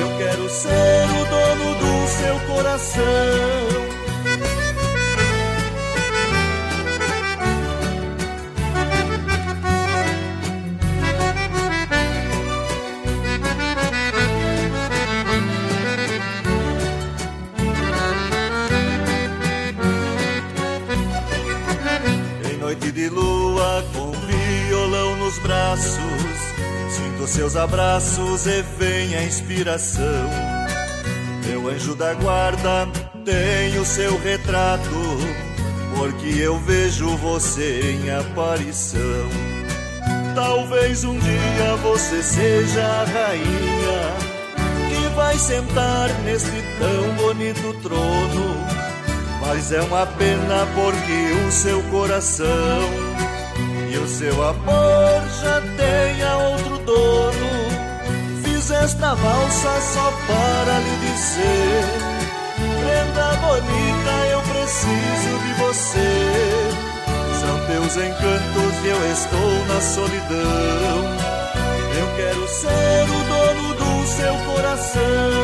Eu quero ser o dono do seu coração. Nos braços, sinto seus abraços e vem a inspiração. Meu anjo da guarda tem o seu retrato, porque eu vejo você em aparição. Talvez um dia você seja a rainha que vai sentar neste tão bonito trono. Mas é uma pena porque o seu coração e o seu amor já tem a outro dono. Fiz esta valsa só para lhe dizer: Prenda bonita, eu preciso de você. São teus encantos e eu estou na solidão. Eu quero ser o dono do seu coração.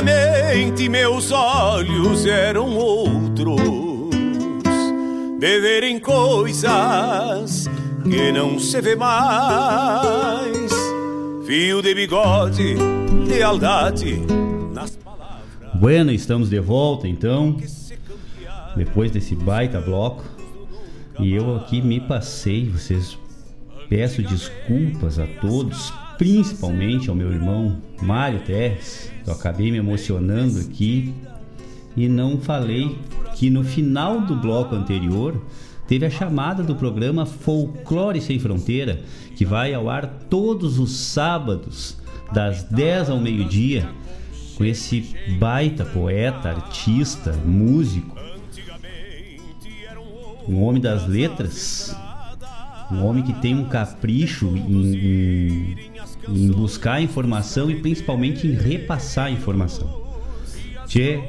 Antigamente meus olhos eram outros, de verem coisas que não se vê mais. Fio de bigode, lealdade nas Bueno, estamos de volta então, depois desse baita bloco. E eu aqui me passei, vocês peço desculpas a todos, principalmente ao meu irmão Mário Terres. Eu acabei me emocionando aqui e não falei que no final do bloco anterior teve a chamada do programa Folclore Sem Fronteira, que vai ao ar todos os sábados, das 10 ao meio-dia, com esse baita poeta, artista, músico, um homem das letras, um homem que tem um capricho em, em, em buscar informação e principalmente em repassar informação. Tchê,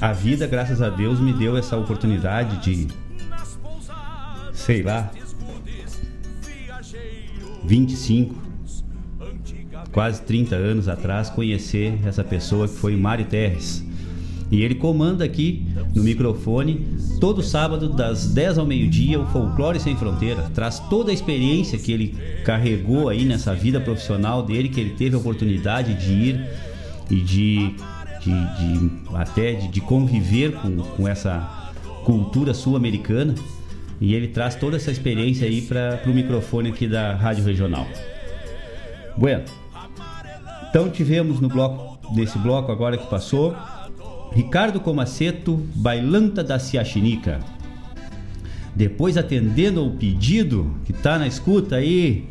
a vida, graças a Deus, me deu essa oportunidade de, sei lá, 25, quase 30 anos atrás, conhecer essa pessoa que foi Mário Terres. E ele comanda aqui no microfone todo sábado das 10 ao meio-dia o Folclore Sem Fronteira. Traz toda a experiência que ele carregou aí nessa vida profissional dele, que ele teve a oportunidade de ir e de, de, de até de, de conviver com, com essa cultura sul-americana. E ele traz toda essa experiência aí para o microfone aqui da Rádio Regional. Bueno, então tivemos no bloco desse bloco agora que passou Ricardo Comaceto, Bailanta da Ciaxinica. Depois atendendo ao pedido que tá na escuta aí,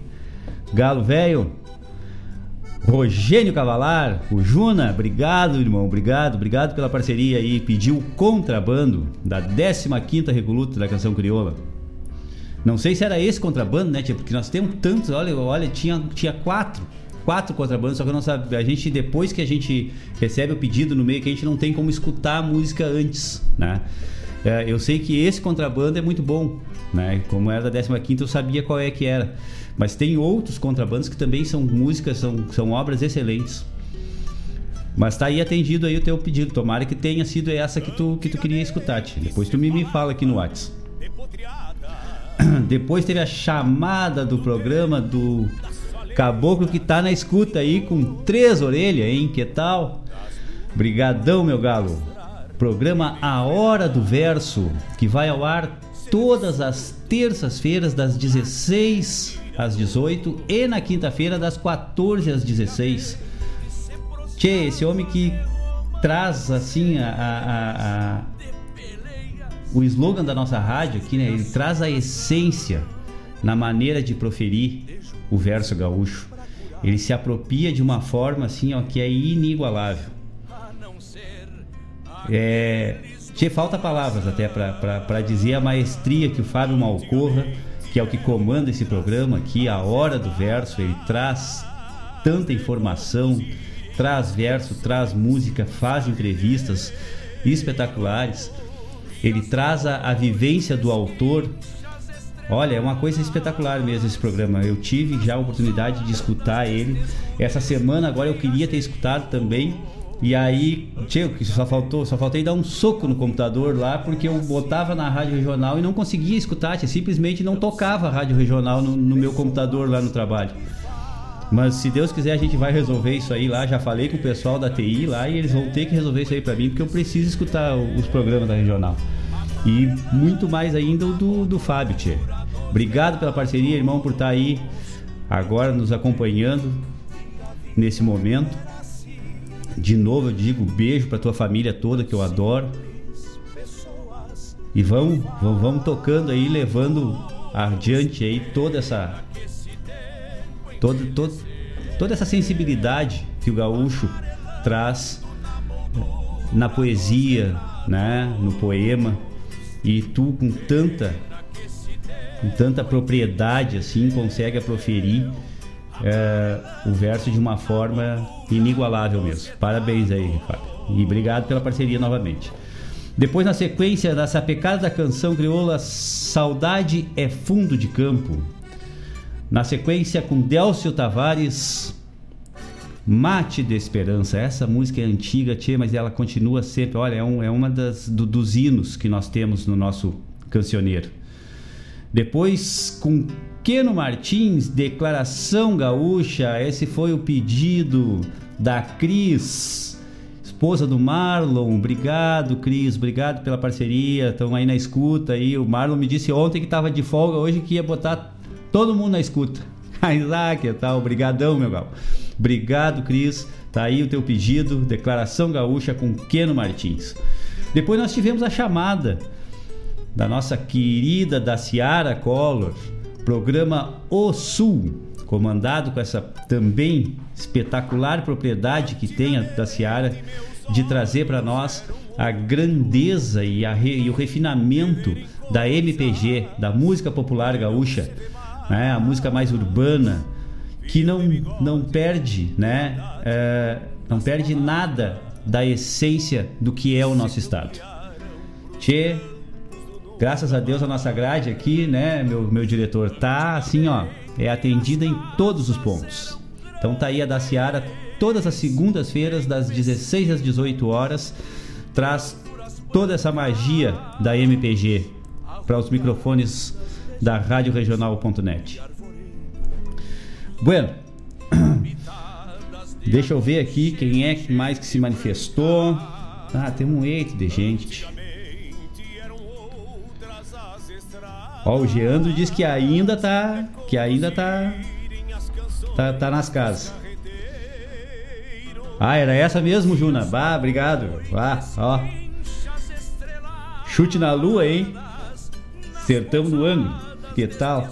Galo Velho, Rogênio Cavalar, o Juna, obrigado, irmão, obrigado, obrigado pela parceria aí. Pediu o contrabando da 15ª Recoluta da Canção Crioula. Não sei se era esse contrabando, né, tia? Porque nós temos tantos, olha, olha, tinha, tinha quatro. Quatro contrabandos, só que eu não sabe. A gente, depois que a gente recebe o pedido no meio, que a gente não tem como escutar a música antes, né? É, eu sei que esse contrabando é muito bom, né? Como era da 15 eu sabia qual é que era. Mas tem outros contrabandos que também são músicas, são, são obras excelentes. Mas tá aí atendido aí o teu pedido. Tomara que tenha sido essa que tu, que tu queria escutar, tia. Depois tu me, me fala aqui no WhatsApp. [COUGHS] Depois teve a chamada do programa do caboclo que tá na escuta aí com três orelhas, hein? Que tal? Brigadão, meu galo. Programa A Hora do Verso, que vai ao ar todas as terças-feiras das 16 às 18 e na quinta-feira das 14 às 16. Tchê, esse homem que traz assim a, a, a, o slogan da nossa rádio aqui, né? Ele traz a essência na maneira de proferir o verso gaúcho. Ele se apropria de uma forma assim, ó, que é inigualável. É, te falta palavras até para dizer a maestria que o Fábio Malcorra, que é o que comanda esse programa aqui, a hora do verso, ele traz tanta informação, traz verso, traz música, faz entrevistas espetaculares. Ele traz a, a vivência do autor Olha, é uma coisa espetacular mesmo esse programa. Eu tive já a oportunidade de escutar ele. Essa semana agora eu queria ter escutado também. E aí, tio, que só faltou, só faltei dar um soco no computador lá, porque eu botava na rádio regional e não conseguia escutar, tia, simplesmente não tocava a rádio regional no, no meu computador lá no trabalho. Mas se Deus quiser, a gente vai resolver isso aí lá. Já falei com o pessoal da TI lá e eles vão ter que resolver isso aí para mim, porque eu preciso escutar os programas da regional. E muito mais ainda o do, do Fábio, tia. Obrigado pela parceria, irmão, por estar aí agora nos acompanhando nesse momento. De novo eu digo beijo para tua família toda que eu adoro. E vamos, vamos, vamos tocando aí, levando adiante aí toda essa toda, toda, toda essa sensibilidade que o gaúcho traz na poesia, né, no poema. E tu com tanta com tanta propriedade assim, consegue proferir é, o verso de uma forma inigualável mesmo. Parabéns aí, Fábio. E obrigado pela parceria novamente. Depois, na sequência da sapecada da canção crioula Saudade é Fundo de Campo. Na sequência, com Delcio Tavares, Mate de Esperança. Essa música é antiga, tchê, mas ela continua sempre. Olha, é, um, é uma das, do, dos hinos que nós temos no nosso cancioneiro. Depois, com Queno Martins, Declaração Gaúcha. Esse foi o pedido da Cris, esposa do Marlon. Obrigado, Cris. Obrigado pela parceria. Estão aí na escuta. Aí. O Marlon me disse ontem que estava de folga, hoje que ia botar todo mundo na escuta. [LAUGHS] Isaac, tal? Obrigadão, meu gal. Obrigado, Cris. Tá aí o teu pedido, Declaração Gaúcha com Queno Martins. Depois nós tivemos a chamada da nossa querida da Ciara Collor, programa O Sul, comandado com essa também espetacular propriedade que tem a da Ciara de trazer para nós a grandeza e, a e, o refinamento da MPG, da música popular gaúcha, né? a música mais urbana, que não, não perde, né? É, não perde nada da essência do que é o nosso estado. Tchê, graças a Deus a nossa grade aqui, né, meu, meu diretor, tá assim, ó, é atendida em todos os pontos. Então tá aí a da Ciara, todas as segundas-feiras, das 16 às 18 horas, traz toda essa magia da MPG para os microfones da Rádio Regional.net. Bueno, [CLEARS THROAT] deixa eu ver aqui quem é mais que se manifestou. Ah, tem um eito de gente. Ó, o Geandro diz que ainda tá. Que ainda tá. Tá, tá nas casas. Ah, era essa mesmo, Juna? Bah, obrigado. Ah, ó. Chute na lua, hein? Sertão do ângulo. Que tal?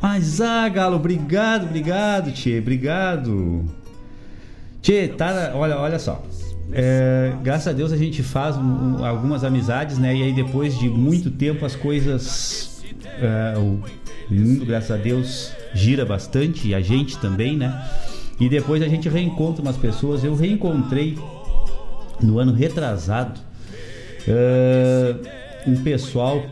Mas, ah, Galo, obrigado, obrigado, Tchê, obrigado. Tchê, tá, olha, olha só. É, graças a Deus a gente faz um, um, algumas amizades, né? E aí depois de muito tempo as coisas. É, o mundo, graças a Deus, gira bastante e a gente também, né? E depois a gente reencontra umas pessoas. Eu reencontrei no ano retrasado é, um pessoal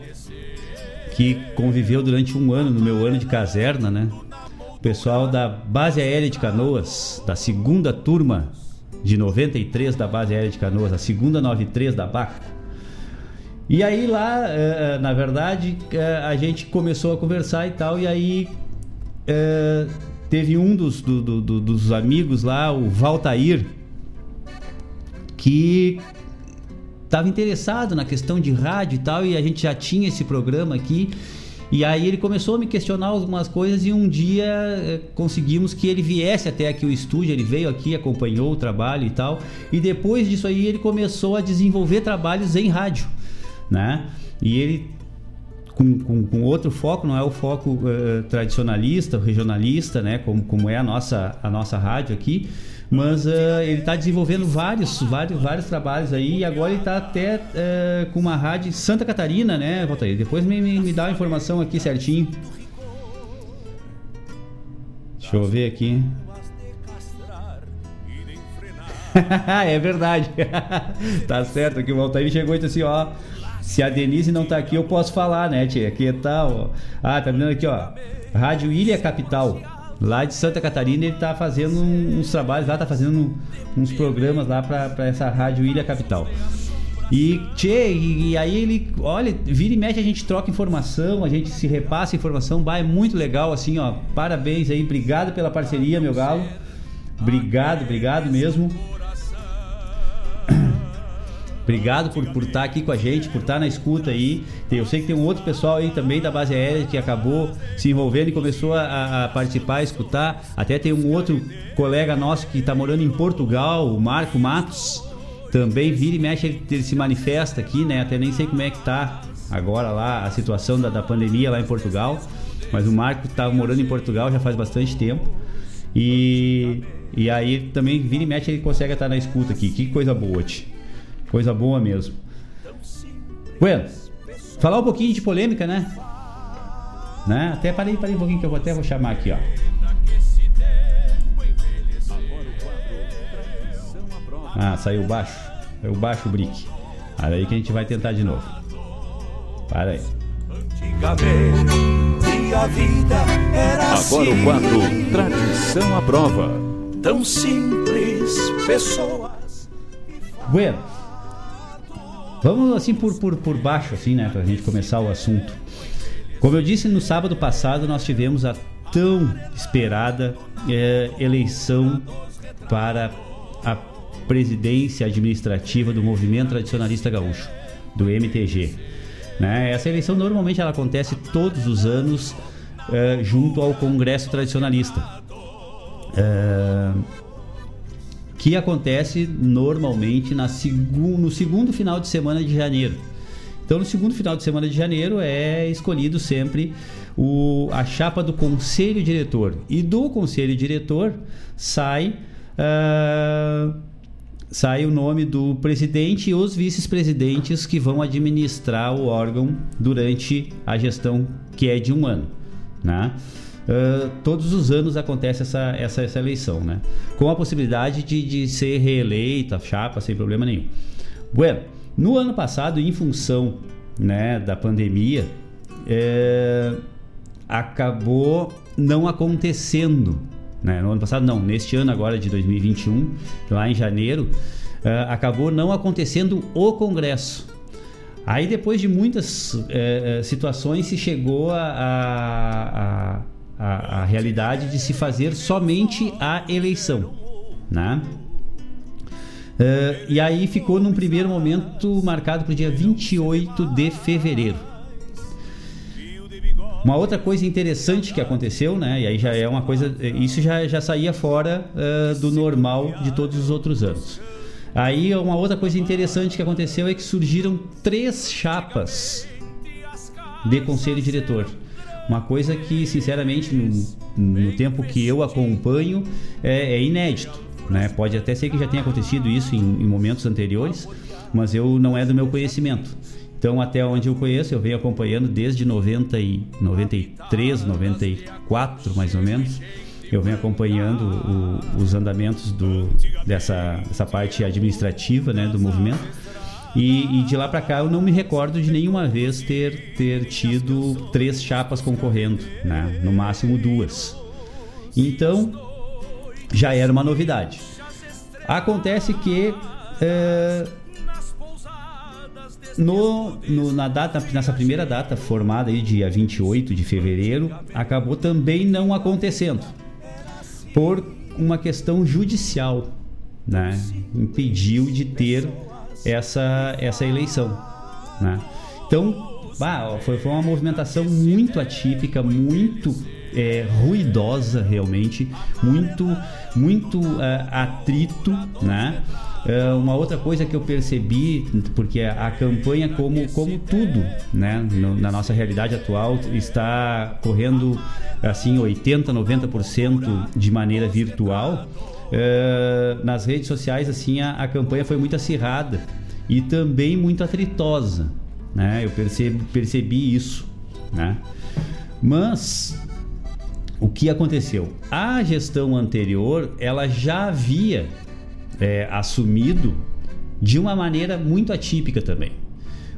que conviveu durante um ano no meu ano de caserna, né? O pessoal da Base Aérea de Canoas, da segunda turma de 93 da Base Aérea de Canoas, a segunda 93 da BAC. E aí lá, eh, na verdade, eh, a gente começou a conversar e tal, e aí eh, teve um dos, do, do, dos amigos lá, o Valtair, que estava interessado na questão de rádio e tal, e a gente já tinha esse programa aqui. E aí ele começou a me questionar algumas coisas e um dia eh, conseguimos que ele viesse até aqui o estúdio, ele veio aqui, acompanhou o trabalho e tal. E depois disso aí ele começou a desenvolver trabalhos em rádio, né? E ele com, com, com outro foco, não é o foco uh, tradicionalista, regionalista, né? Como, como é a nossa, a nossa rádio aqui mas uh, ele está desenvolvendo vários, vários, vários trabalhos aí e agora ele está até uh, com uma rádio Santa Catarina, né, Valtair? Depois me, me, me, dá a informação aqui certinho. Deixa eu ver aqui. [LAUGHS] é verdade. [LAUGHS] tá certo que o Valtair chegou e disse assim, ó. Se a Denise não tá aqui, eu posso falar, né, tia? É tal. Ah, tá vendo aqui, ó. Rádio Ilha Capital lá de Santa Catarina ele está fazendo uns trabalhos lá, está fazendo uns programas lá para essa rádio Ilha Capital. E, tchê, e, e, aí ele, olha, vira e mexe a gente troca informação, a gente se repassa informação, bah, é muito legal, assim, ó, parabéns aí, obrigado pela parceria, meu galo, obrigado, obrigado mesmo. Obrigado por, por estar tá aqui com a gente, por estar tá na escuta aí. Eu sei que tem um outro pessoal aí também da base aérea que acabou se envolvendo e começou a, a participar, a escutar. Até tem um outro colega nosso que está morando em Portugal, o Marco Matos. Também vira e mexe, ele, ele, se manifesta aqui, né? Até nem sei como é que tá agora lá a situação da, da pandemia lá em Portugal. Mas o Marco está morando em Portugal já faz bastante tempo. E, e aí também vira e mexe ele consegue estar na escuta aqui. Que coisa boa, Ti. Coisa boa mesmo. Bueno, falar um pouquinho de polêmica, né? né? Até parei, parei um pouquinho que eu vou até vou chamar aqui, ó. Ah, saiu baixo. Saiu baixo o brick. Aí que a gente vai tentar de novo. Para aí. Agora o quadro Tradição à Prova. Tão simples, pessoas. Bueno. Vamos assim por, por, por baixo, assim, né? Pra gente começar o assunto. Como eu disse no sábado passado, nós tivemos a tão esperada é, eleição para a presidência administrativa do Movimento Tradicionalista Gaúcho, do MTG. Né? Essa eleição normalmente ela acontece todos os anos é, junto ao Congresso Tradicionalista. É, que acontece normalmente na no segundo final de semana de janeiro. Então, no segundo final de semana de janeiro é escolhido sempre o, a chapa do conselho diretor. E do conselho diretor sai, uh, sai o nome do presidente e os vice-presidentes que vão administrar o órgão durante a gestão que é de um ano. Né? Uh, todos os anos acontece essa, essa, essa eleição, né? Com a possibilidade de, de ser reeleita, chapa, sem problema nenhum. Bueno, no ano passado, em função né, da pandemia, é, acabou não acontecendo. Né? No ano passado, não, neste ano agora de 2021, lá em janeiro, é, acabou não acontecendo o Congresso. Aí, depois de muitas é, situações, se chegou a, a, a a, a realidade de se fazer somente a eleição, né? Uh, e aí ficou num primeiro momento marcado para o dia 28 de fevereiro. Uma outra coisa interessante que aconteceu, né? E aí já é uma coisa. Isso já, já saía fora uh, do normal de todos os outros anos. Aí uma outra coisa interessante que aconteceu é que surgiram três chapas de conselho diretor uma coisa que, sinceramente, no, no tempo que eu acompanho, é, é inédito. Né? Pode até ser que já tenha acontecido isso em, em momentos anteriores, mas eu não é do meu conhecimento. Então, até onde eu conheço, eu venho acompanhando desde 90 e 93, 94, mais ou menos. Eu venho acompanhando o, os andamentos do, dessa, dessa parte administrativa né, do movimento. E, e de lá para cá eu não me recordo de nenhuma vez ter, ter tido três chapas concorrendo, né? no máximo duas. Então, já era uma novidade. Acontece que é, no, no, na data, nessa primeira data formada aí, dia 28 de fevereiro, acabou também não acontecendo por uma questão judicial, né? Impediu de ter essa, essa eleição, né? Então, bah, foi, foi uma movimentação muito atípica, muito é, ruidosa realmente, muito, muito uh, atrito, né? Uh, uma outra coisa que eu percebi, porque a, a campanha, como, como tudo né, no, na nossa realidade atual, está correndo assim 80, 90% de maneira virtual. Uh, nas redes sociais, assim, a, a campanha foi muito acirrada e também muito atritosa. Né? Eu percebi, percebi isso. Né? Mas o que aconteceu? A gestão anterior ela já havia é, assumido de uma maneira muito atípica também,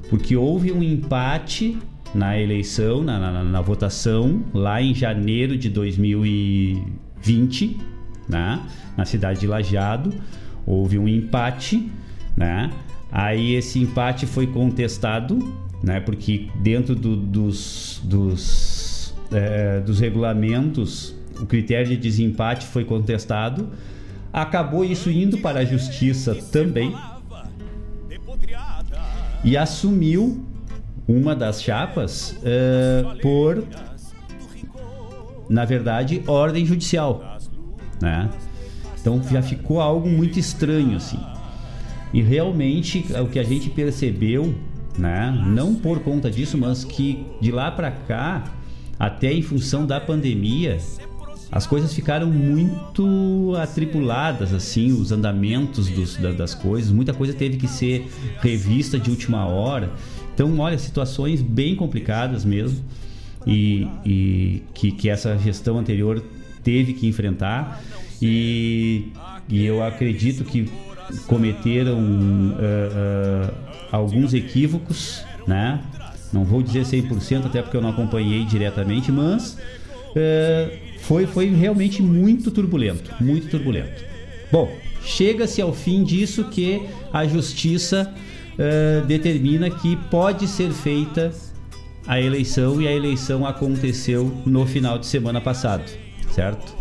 porque houve um empate na eleição, na, na, na votação lá em janeiro de 2020, né? na cidade de Lajeado, houve um empate, né? Aí esse empate foi contestado, né? Porque dentro do, dos, dos, é, dos regulamentos o critério de desempate foi contestado acabou isso indo para a justiça também e assumiu uma das chapas uh, por, na verdade, ordem judicial, né? Então já ficou algo muito estranho assim. E realmente o que a gente percebeu, né? Não por conta disso, mas que de lá para cá, até em função da pandemia, as coisas ficaram muito atripuladas, assim, os andamentos dos, da, das coisas, muita coisa teve que ser revista de última hora. Então, olha, situações bem complicadas mesmo e, e que, que essa gestão anterior teve que enfrentar. E, e eu acredito que cometeram uh, uh, alguns equívocos, né? Não vou dizer 100%, até porque eu não acompanhei diretamente, mas uh, foi, foi realmente muito turbulento, muito turbulento. Bom, chega-se ao fim disso que a justiça determina que pode ser feita a eleição e a eleição aconteceu no final de semana passado, certo?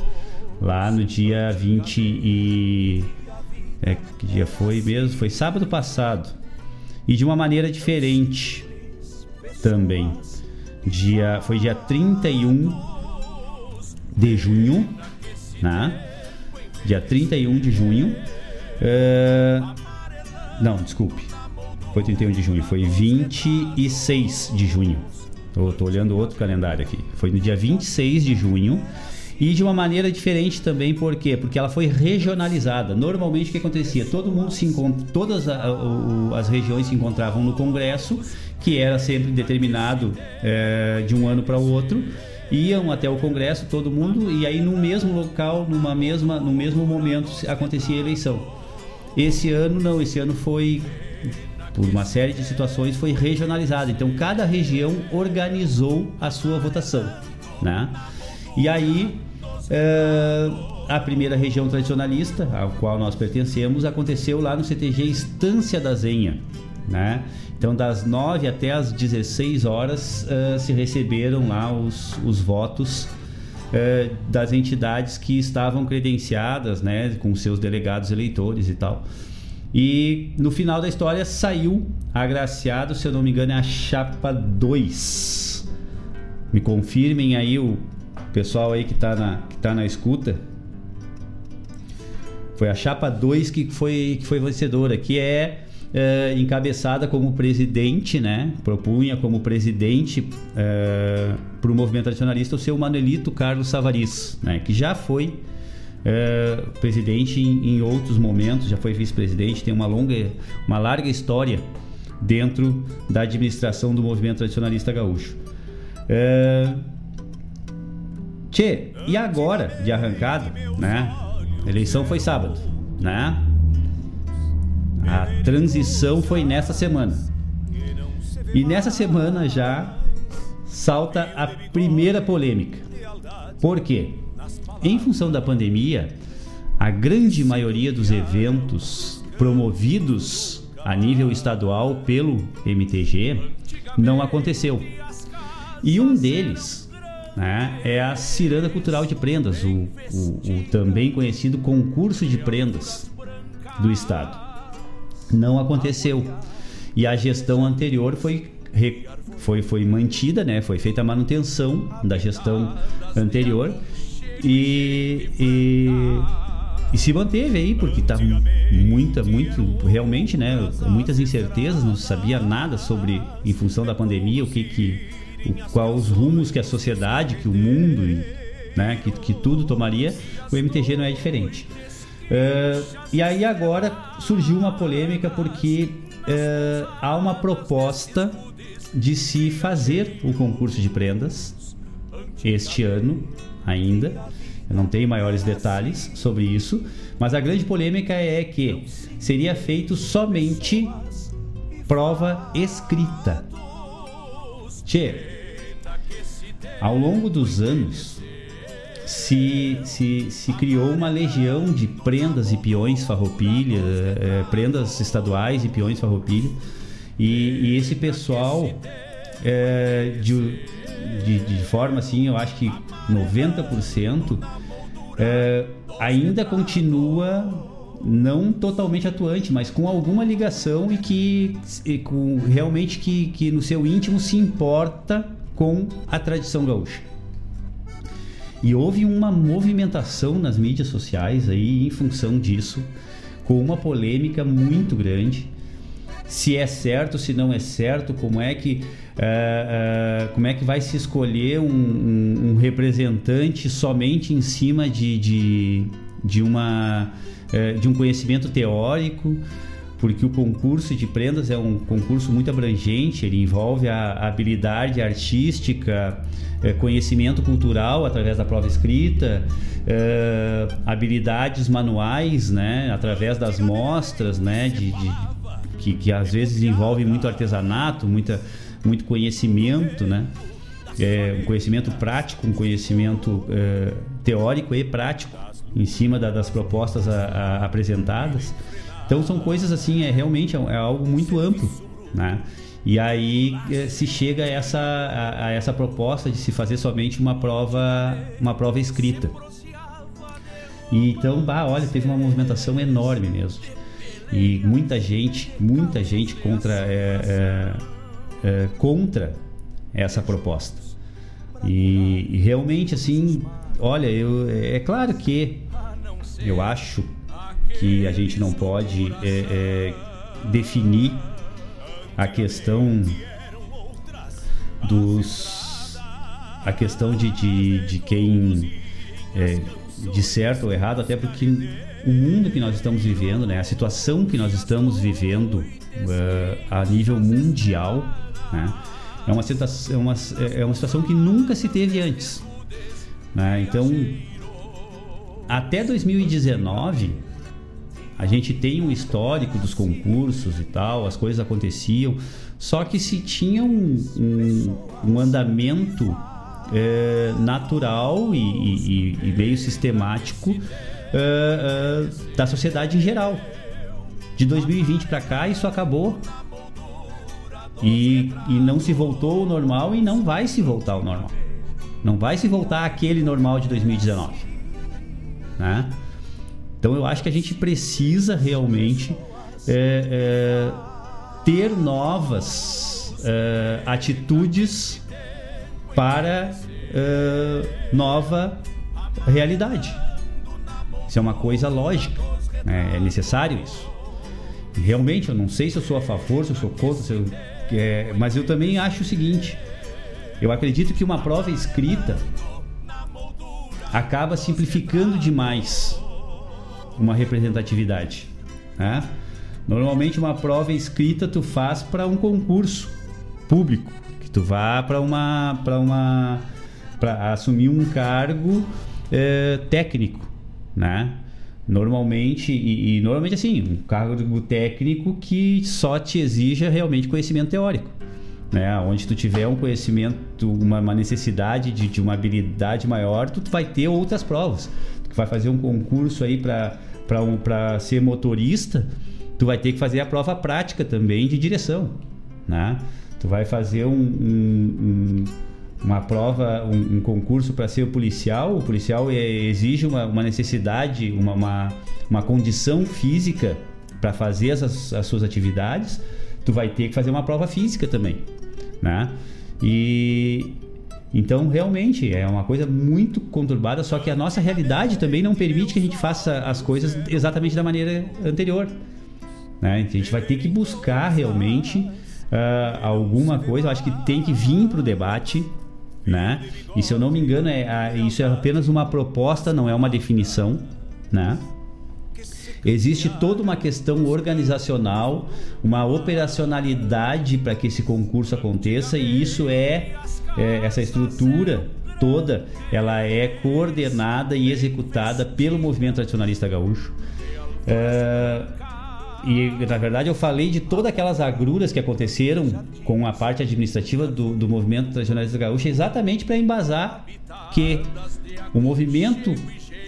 Lá no dia 20 e é, que dia foi mesmo? Foi sábado passado. E de uma maneira diferente também. Dia, foi dia 31 de junho, né? Dia 31 de junho. Uh, não, desculpe. Foi 31 de junho, foi 26 de junho. Tô olhando outro calendário aqui. Foi no dia 26 de junho. E de uma maneira diferente também, por quê? Porque ela foi regionalizada. Normalmente o que acontecia? Todo mundo se encontra, todas a, a, as regiões se encontravam no Congresso, que era sempre determinado é, de um ano para o outro iam até o congresso todo mundo e aí no mesmo local numa mesma no mesmo momento acontecia a eleição esse ano não esse ano foi por uma série de situações foi regionalizado então cada região organizou a sua votação né e aí é, a primeira região tradicionalista ao qual nós pertencemos aconteceu lá no CTG Estância da Zenha né então, das 9 até as 16 horas uh, se receberam lá os, os votos uh, das entidades que estavam credenciadas, né, com seus delegados eleitores e tal. E no final da história saiu agraciado, se eu não me engano, é a chapa 2. Me confirmem aí o pessoal aí que está na, que tá na escuta. Foi a chapa 2 que foi, que foi vencedora, que é é, encabeçada como presidente, né? Propunha como presidente é, para o movimento tradicionalista o seu Manuelito Carlos Savariz, né? Que já foi é, presidente em, em, outros momentos, já foi vice-presidente, tem uma longa, uma larga história dentro da administração do movimento tradicionalista gaúcho. É... Tchê, e agora, de arrancada, né? A eleição foi sábado, né? A transição foi nessa semana. E nessa semana já salta a primeira polêmica. Por quê? Em função da pandemia, a grande maioria dos eventos promovidos a nível estadual pelo MTG não aconteceu. E um deles né, é a Ciranda Cultural de Prendas, o, o, o também conhecido concurso de prendas do Estado. Não aconteceu. E a gestão anterior foi, foi, foi mantida, né, foi feita a manutenção da gestão anterior e, e e se manteve aí, porque tá muita, muito, realmente, né? Muitas incertezas, não se sabia nada sobre, em função da pandemia, o que que. Qual os rumos que a sociedade, que o mundo, né? Que, que tudo tomaria, o MTG não é diferente. Uh, e aí agora surgiu uma polêmica porque uh, há uma proposta de se fazer o concurso de prendas este ano ainda eu não tenho maiores detalhes sobre isso, mas a grande polêmica é que seria feito somente prova escrita. Tchê, ao longo dos anos se, se, se criou uma legião de prendas e peões farroupilha, é, prendas estaduais e peões farroupilha, e, e esse pessoal é, de, de, de forma assim, eu acho que 90% é, ainda continua não totalmente atuante, mas com alguma ligação e que e com, realmente que, que no seu íntimo se importa com a tradição gaúcha. E houve uma movimentação nas mídias sociais aí em função disso, com uma polêmica muito grande. Se é certo, se não é certo, como é que Uh, uh, como é que vai se escolher um, um, um representante somente em cima de, de, de, uma, uh, de um conhecimento teórico, porque o concurso de prendas é um concurso muito abrangente, ele envolve a, habilidade artística, conhecimento cultural através da prova escrita, habilidades manuais, né, através das mostras, né, de, de que, que às vezes envolve muito artesanato, muita muito conhecimento, né? É, um conhecimento prático, um conhecimento é, teórico e prático em cima da, das propostas a, a, apresentadas. Então são coisas assim, é realmente é, é algo muito amplo, né? E aí é, se chega a essa, a, a, essa proposta de se fazer somente uma prova, uma prova escrita. E então, bah, olha, teve uma movimentação enorme mesmo. E muita gente, muita gente contra é, é é, contra essa proposta. E, e, realmente, assim, olha, eu, é claro que eu acho que a gente não pode é, é, definir a questão dos a questão de, de, de quem é, de certo ou errado até porque o mundo que nós estamos vivendo né a situação que nós estamos vivendo uh, a nível mundial né? É, uma situação, é, uma, é uma situação que nunca se teve antes. Né? Então, até 2019, a gente tem um histórico dos concursos e tal, as coisas aconteciam, só que se tinha um, um, um andamento é, natural e, e, e, meio sistemático é, é, da sociedade em geral. De 2020 para cá, isso acabou e, e não se voltou ao normal e não vai se voltar ao normal. Não vai se voltar aquele normal de 2019. Né? Então eu acho que a gente precisa realmente é, é, ter novas é, atitudes para é, nova realidade. Isso é uma coisa lógica, né? é necessário isso. realmente, eu não sei se eu sou a favor, se eu sou contra, eu, é, mas eu também acho o seguinte: eu acredito que uma prova escrita acaba simplificando demais uma representatividade. Né? Normalmente uma prova escrita tu faz para um concurso público, que tu vá para uma para uma para assumir um cargo é, técnico, né? Normalmente e, e, normalmente assim um cargo técnico que só te exija realmente conhecimento teórico, né? Onde tu tiver um conhecimento, uma, uma necessidade de, de, uma habilidade maior, tu, vai ter outras provas. Tu vai fazer um concurso aí para um, ser motorista, tu vai ter que fazer a prova prática também de direção, né? Tu vai fazer um, um, um uma prova, um, um concurso para ser policial, o policial é, exige uma, uma necessidade, uma, uma, uma, condição física para fazer as, as suas atividades, tu vai ter que fazer uma prova física também, né? E então realmente é uma coisa muito conturbada, só que a nossa realidade também não permite que a gente faça as coisas exatamente da maneira anterior. Né? A gente vai ter que buscar realmente uh, alguma coisa, eu acho que tem que vir para o debate. Né? E se eu não me engano, é, isso é apenas uma proposta, não é uma definição. Né? Existe toda uma questão organizacional, uma operacionalidade para que esse concurso aconteça, e isso é, é essa estrutura toda, ela é coordenada e executada pelo movimento tradicionalista gaúcho. É, e na verdade eu falei de todas aquelas agruras que aconteceram com a parte administrativa do, do movimento tradicionalista gaúcho exatamente para embasar que o movimento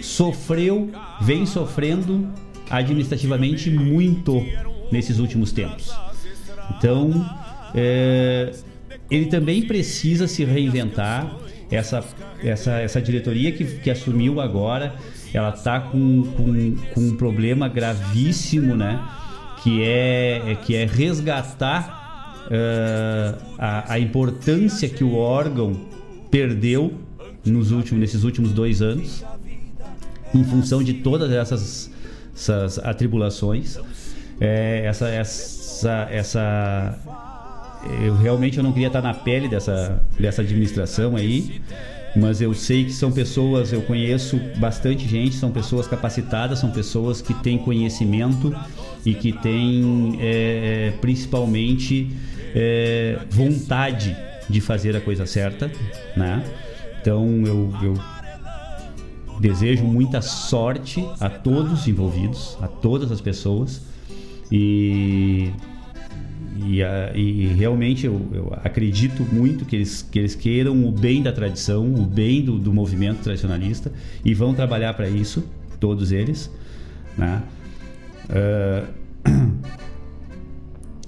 sofreu, vem sofrendo administrativamente muito nesses últimos tempos. Então, é, ele também precisa se reinventar. Essa, essa, essa diretoria que, que assumiu agora, ela está com, com, com um problema gravíssimo, né? Que é, que é resgatar uh, a, a importância que o órgão perdeu nos últimos, nesses últimos dois anos, em função de todas essas essas atribulações. É, essa, essa, essa, eu realmente eu não queria estar na pele dessa, dessa administração aí, mas eu sei que são pessoas, eu conheço bastante gente, são pessoas capacitadas, são pessoas que têm conhecimento e que têm é, principalmente é, vontade de fazer a coisa certa, né? Então eu, eu Desejo muita sorte a todos envolvidos, a todas as pessoas. E, e, e realmente eu, eu, acredito muito que eles, que eles queiram o bem da tradição, o bem do, do movimento tradicionalista e vão trabalhar para isso, todos eles. Né? Uh, [CLEARS THROAT]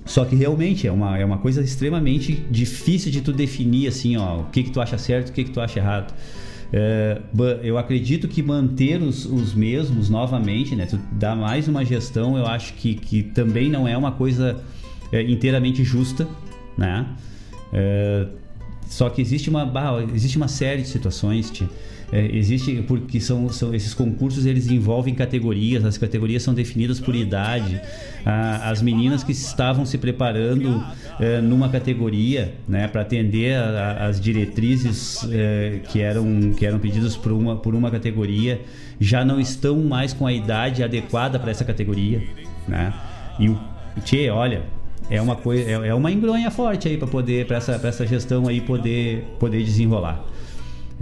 só que realmente é uma, é uma coisa extremamente difícil de tu definir assim, ó, o que, que tu acha certo, o que, que tu acha errado. É, eu acredito que manter os, os mesmos novamente, né? Dá mais uma gestão, eu acho que, que também não é uma coisa é, inteiramente justa, né? É, só que existe uma, existe uma série de situações, tia, é, existe porque são, são esses concursos eles envolvem categorias as categorias são definidas por idade. As meninas que estavam se preparando é, numa categoria né para atender a, a, as diretrizes é, que eram que eram pedidas por uma por uma categoria já não estão mais com a idade adequada para essa categoria né? E o tchê, olha é uma coisa é, é uma engronha forte aí para poder para essa, essa gestão aí poder poder desenrolar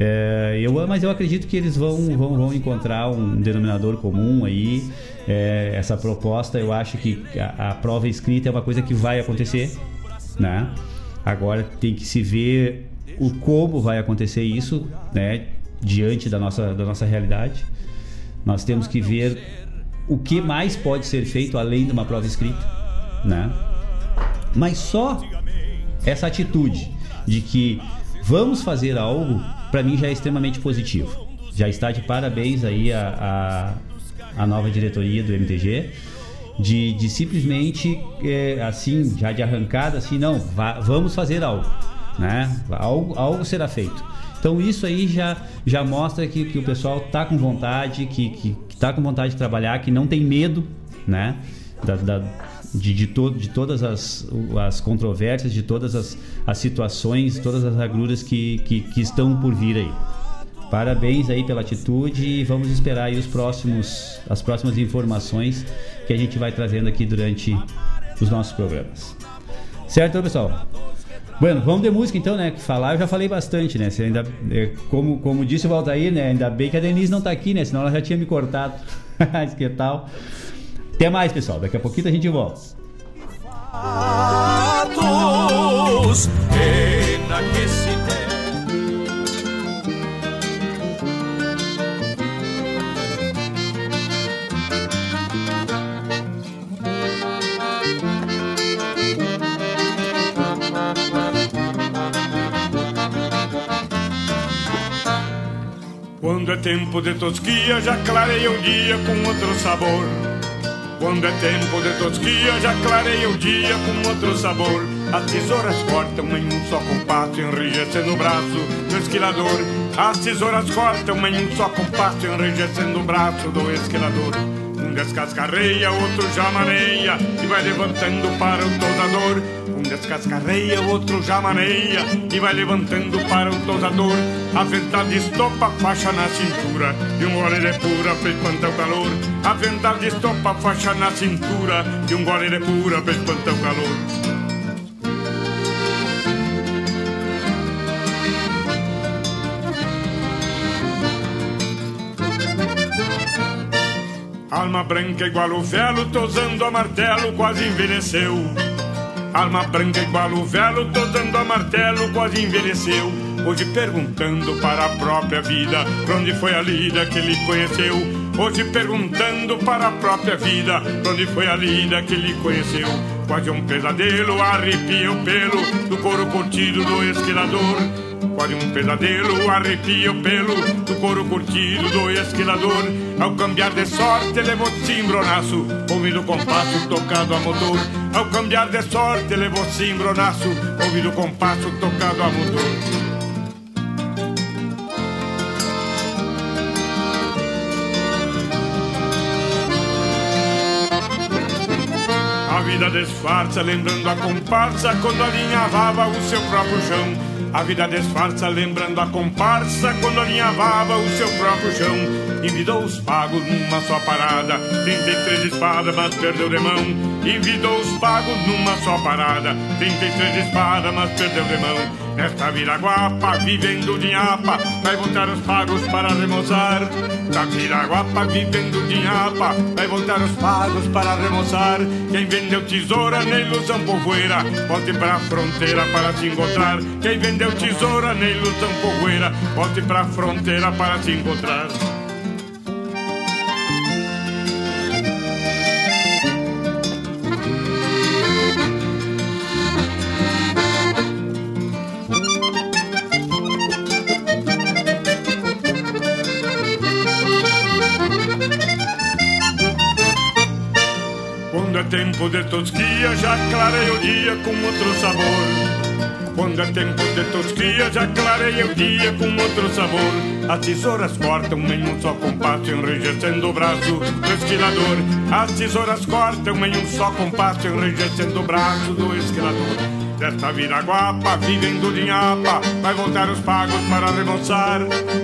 é, eu, mas eu acredito que eles vão, vão, vão encontrar um denominador comum aí. É, essa proposta, eu acho que a, a, prova escrita é uma coisa que vai acontecer, né? Agora tem que se ver o como vai acontecer isso, né? Diante da nossa, da nossa realidade. Nós temos que ver o que mais pode ser feito além de uma prova escrita, né? Mas só essa atitude de que vamos fazer algo para mim já é extremamente positivo. Já está de parabéns aí a, a, a nova diretoria do MTG. De, de simplesmente é, assim, já de arrancada, assim, não, vamos fazer algo, né? Algo, algo será feito. Então isso aí já, já mostra que, que o pessoal tá com vontade, que, que, que tá com vontade de trabalhar, que não tem medo, né? Da, da, de, de, to, de todas as, as controvérsias, de todas as, as situações, todas as agruras que, que, que estão por vir aí. Parabéns aí pela atitude e vamos esperar aí os próximos, as próximas informações que a gente vai trazendo aqui durante os nossos programas. Certo, pessoal? Bueno, vamos de música então, né? Que falar eu já falei bastante, né? Você ainda, é, como, como disse o Valtair, né? Ainda bem que a Denise não tá aqui, né? Senão ela já tinha me cortado. [LAUGHS] que tal? Até mais, pessoal. Daqui a pouquinho a gente volta. Fatos, se Quando é tempo de tosquia, já clareia o dia com outro sabor. Quando é tempo de tosquia, já clareia o dia com outro sabor. As tesouras cortam em um só compasso, enrijecendo o braço do esquilador. As tesouras cortam em um só compasso, enrijecendo o braço do esquilador. Um descascarreia, outro já maneia e vai levantando para o tosador. Descascarreia, outro já maneia e vai levantando para o tosador. A verdade estopa a faixa na cintura e um gole de pura pra espantar o calor. A verdade estopa a faixa na cintura e um gole de pura pra espantar o calor. Alma branca igual o velo, tosando a martelo, quase envelheceu. Alma branca igual o velo, tosando a martelo, quase envelheceu. Hoje perguntando para a própria vida, pra onde foi a lida que ele conheceu. Hoje perguntando para a própria vida, pra onde foi a lida que ele conheceu. Quase um pesadelo, arrepia o pelo do couro curtido do esquilador. Quase um pesadelo, arrepia o pelo do couro curtido do esquilador. Ao cambiar de sorte, levou cimbronaço, ouvindo o compasso tocado a motor. Ao cambiar de sorte, levou cimbronaço, ouvindo o compasso tocado a motor. A vida disfarça, lembrando a comparsa quando alinhavava o seu próprio chão. A vida disfarça, lembrando a comparsa quando alinhavava o seu próprio chão. Envidou os pagos numa só parada, 33 espadas, mas perdeu de mão. Envidou os pagos numa só parada, 33 espadas, mas perdeu de mão. Nesta viraguapa, vivendo de apa, vai voltar os pagos para remoçar. Da viraguapa, vivendo de apa, vai voltar os pagos para remoçar. Quem vendeu tesoura na ilusão povoeira, volte pra fronteira para se encontrar. Quem vendeu tesoura na ilusão povoeira, volte pra fronteira para se encontrar. De tosquia, já clareia o dia com outro sabor. Quando é tempo de tosquia, já clareia o dia com outro sabor. As tesouras cortam em um só compasso, enrijecendo o braço do esquilador. As tesouras cortam em um só compasso, enrijecendo o braço do esquilador. Desta viraguapa, vivendo de nhapa, vai voltar os pagos para remoçar.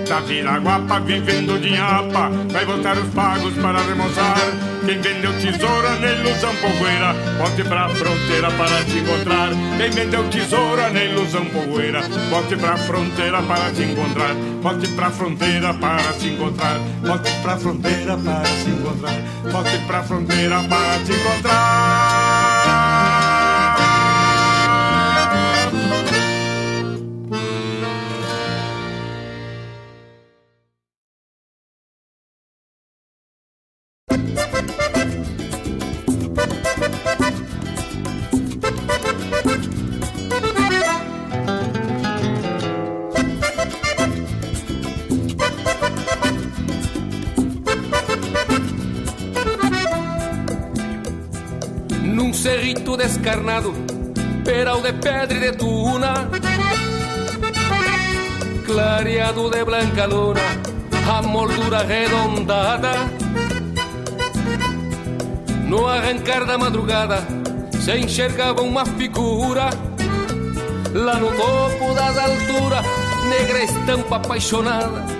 Da viraguapa, vivendo de nhapa, vai voltar os pagos para remoçar. Quem vendeu tesoura na ilusão povoeira, volte pra fronteira para se encontrar. Quem vendeu tesoura na ilusão povoeira, volte pra fronteira para se encontrar. Volte pra fronteira para se encontrar. Volte pra fronteira para se encontrar. Volte pra fronteira para se encontrar. Descarnado, peral de pedra e de tuna, clareado de blanca luna, a moldura arredondada. No arrancar da madrugada se enxergava uma figura lá no topo das alturas, negra estampa apaixonada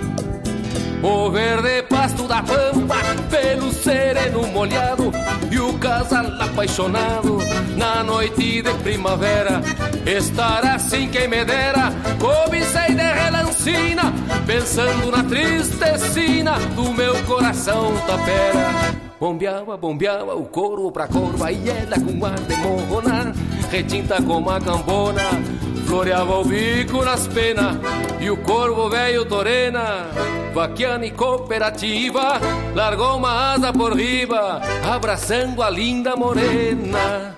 o verde pasto da pampa, pelo sereno molhado E o casal apaixonado na noite de primavera. Estar assim quem me dera, cobicei de relancina Pensando na tristecina do meu coração tapera. Bombeava, bombeava o corvo pra corva E ela com ar de morrona Retinta como a cambona. Floreava o bico nas penas E o corvo velho torena. Vaquiana e cooperativa, largou uma asa por riba, abraçando a linda morena.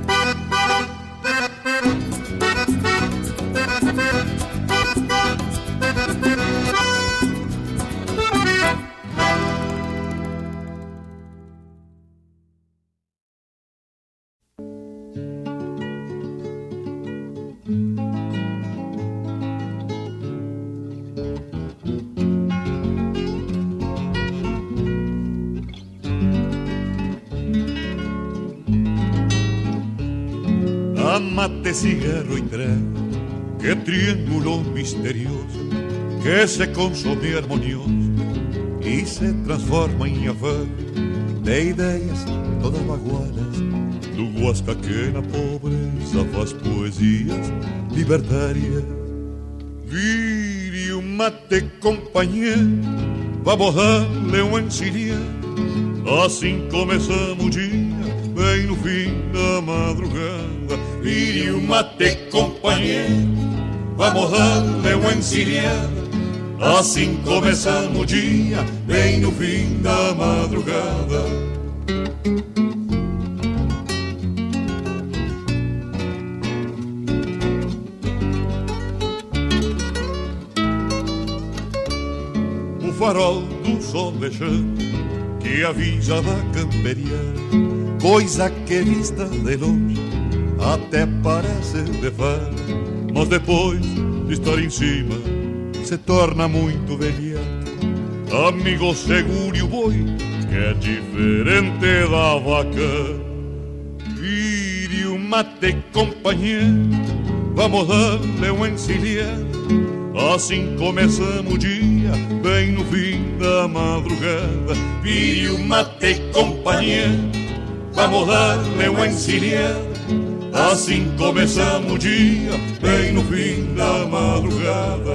Mate, cigarro y trago, que triángulo misterioso que se consome armonioso y se transforma em afago de ideias todas baguadas do Guasca que na pobreza faz poesias libertárias. Vire o mate, companheiro, vamos dar-lhe um encilhar, assim começamos o dia, bem no fim da madrugada Vire o mate, companheiro, vamos dar-lhe um encilhada. Assim começamos o dia, bem no fim da madrugada. O farol do sol deixando que avisa da camperia, coisa que vista de longe até parece de fã, mas depois de estar em cima se torna muito velheta. Amigo, segure o boi, que é diferente da vaca. Vire o mate, companheiro, vamos dar-lhe um. Assim começamos o dia, bem no fim da madrugada. Vire o mate, companheiro, vamos dar-lhe um encilhado. Assim começamos o dia, bem no fim da madrugada.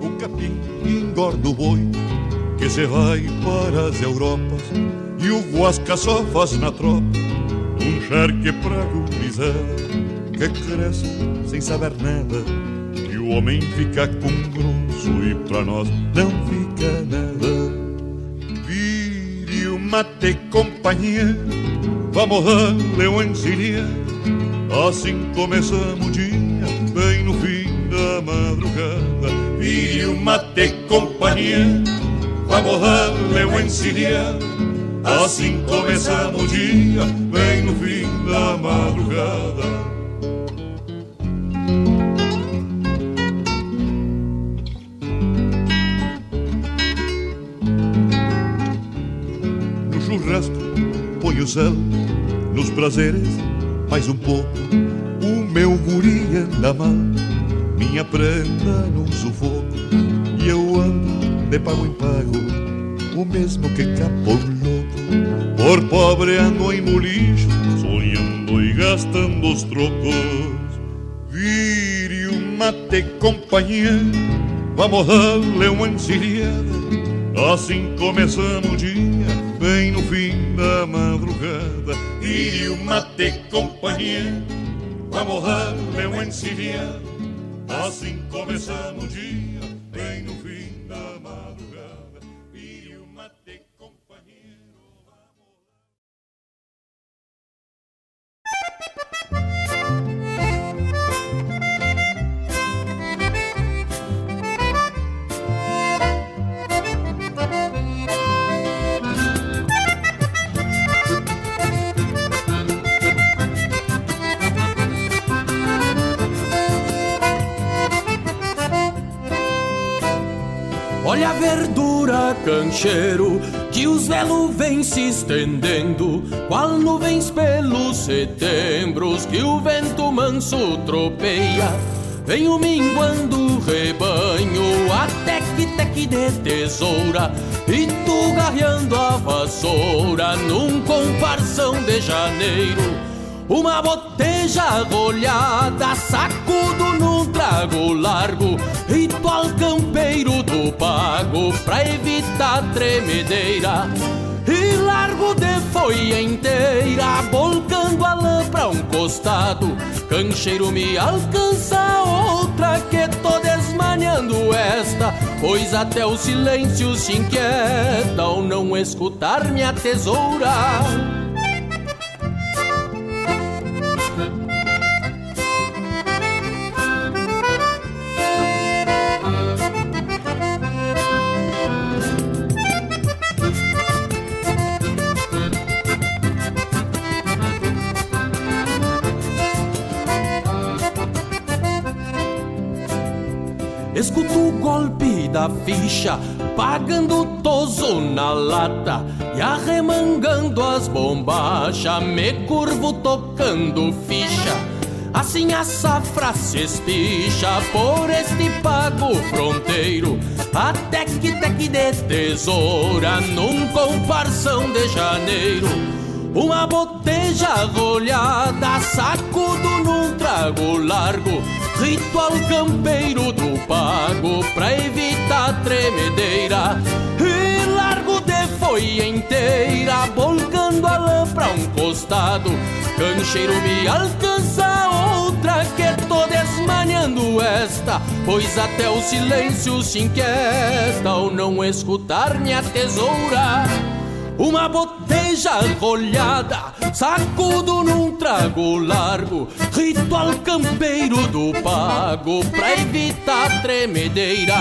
O capim engorda o boi que se vai para as Europas e o guasca só faz na tropa um charque pra gurizada que cresce sem saber nada. E o homem fica com grosso e para nós não fica nada. Vire o mate, companhia, vamos dar-lhe um. Assim começamos o dia, bem no fim da madrugada. Vire o mate, companhia, vamos dar-lhe um. Assim começamos o dia, bem no fim da madrugada. Nos prazeres, mais um pouco. O meu guri anda mal, minha prenda num sufoco. E eu ando de pago em pago, o mesmo que capô louco. Por pobre ando em bolicho, sonhando e gastando os trocos. Vire o mate companhia, vamos darle uma encilhada. Assim começamos o dia, fim da madrugada. Vire o mate companhia, vamos darle uma encilhada. Assim começamos o dia, verdura, cancheiro, que os velos vêm se estendendo, qual nuvens pelos setembros que o vento manso tropeia. Venho minguando o rebanho, até que teque de tesoura, e tu garreando a vassoura num comparsão de janeiro. Uma boteja rolhada, sacudo num trago largo, ritual campeiro do pago pra evitar tremedeira. E largo de folha inteira, volcando a lã pra um costado. Cancheiro me alcança outra que tô desmanhando esta, pois até o silêncio se inquieta ao não escutar minha tesoura. Escuto o golpe da ficha, pagando toso na lata e arremangando as bombachas, me curvo tocando ficha. Assim a safra se espicha por este pago fronteiro, até que teque de tesoura num comparsão de janeiro. Uma boteja rolhada, sacudo num trago largo, ritual campeiro do pago pra evitar tremedeira. E largo de folha inteira, volcando a lã pra um costado. Cancheiro me alcança outra que tô desmanhando esta, pois até o silêncio se inquieta ao não escutar minha tesoura. Uma boteja rolhada, sacudo num trago largo, ritual campeiro do pago pra evitar tremedeira.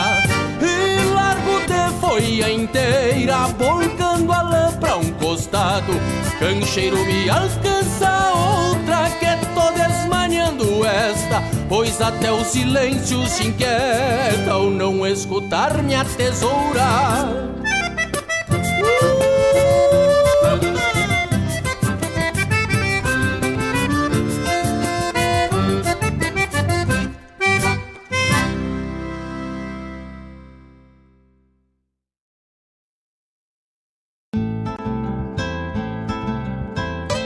E largo de folha inteira, volcando a lã pra um costado. Cancheiro me alcança outra que tô desmanhando esta, pois até o silêncio se inquieta ao não escutar minha tesoura.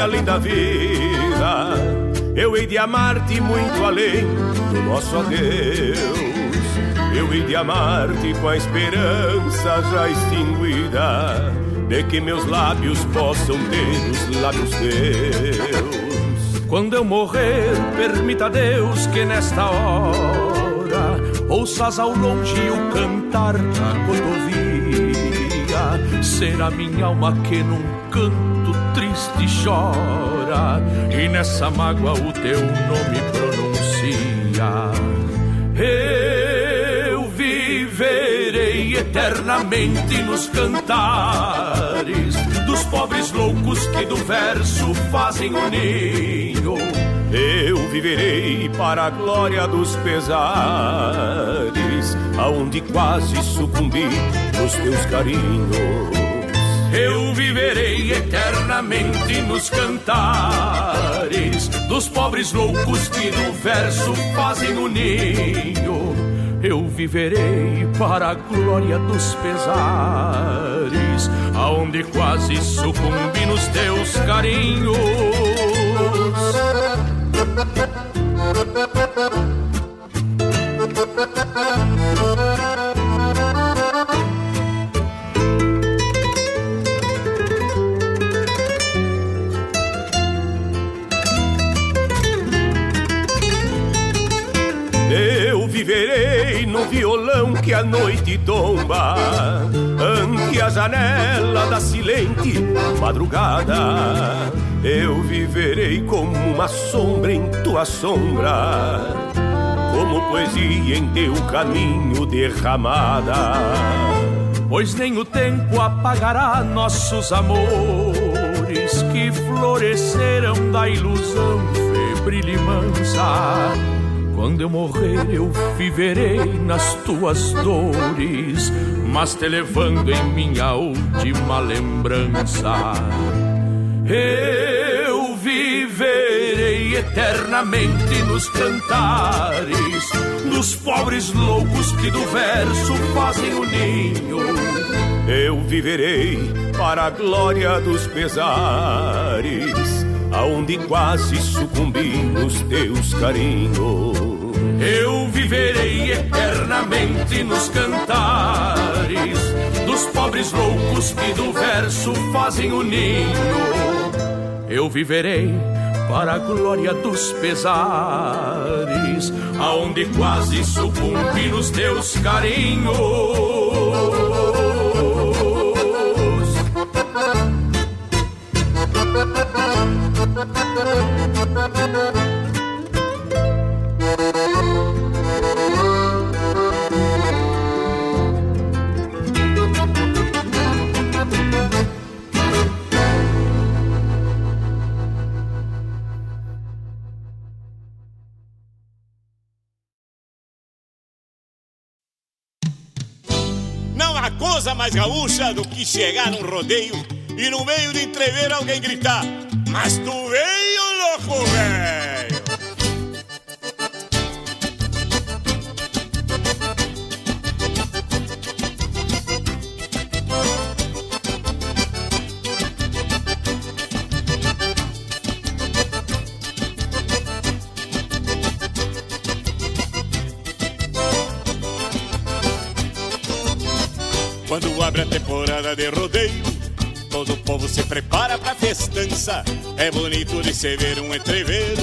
Além da vida. Eu hei de amar-te muito além do nosso adeus. Eu hei de amar-te com a esperança já extinguida de que meus lábios possam ter os lábios teus. Quando eu morrer, permita Deus que nesta hora ouças ao longe o cantar da rodovia. Será minha alma que num canto triste chora e nessa mágoa o teu nome pronuncia. Eu viverei eternamente nos cantares dos pobres loucos que do verso fazem o ninho. Eu viverei para a glória dos pesares, aonde quase sucumbi nos teus carinhos. Eu viverei eternamente nos cantares dos pobres loucos que no verso fazem o ninho. Eu viverei para a glória dos pesares, aonde quase sucumbi nos teus carinhos. Tomba Ante a janela da silente madrugada Eu viverei como uma sombra em tua sombra Como poesia em teu caminho derramada. Pois nem o tempo apagará nossos amores Que floresceram da ilusão febril e mansa quando eu morrer, eu viverei nas tuas dores, mas te levando em minha última lembrança. Eu viverei eternamente nos cantares dos pobres loucos que do verso fazem o ninho. Eu viverei para a glória dos pesares aonde quase sucumbi nos teus carinhos. Eu viverei eternamente nos cantares dos pobres loucos que do verso fazem o ninho. Eu viverei para a glória dos pesares, aonde quase sucumbi nos teus carinhos. [LAUGHS] mais gaúcha do que chegar num rodeio e no meio de entrever alguém gritar: Mas tu veio, louco, velho! De rodeio, todo o povo se prepara pra festança. É bonito de se ver um entreveiro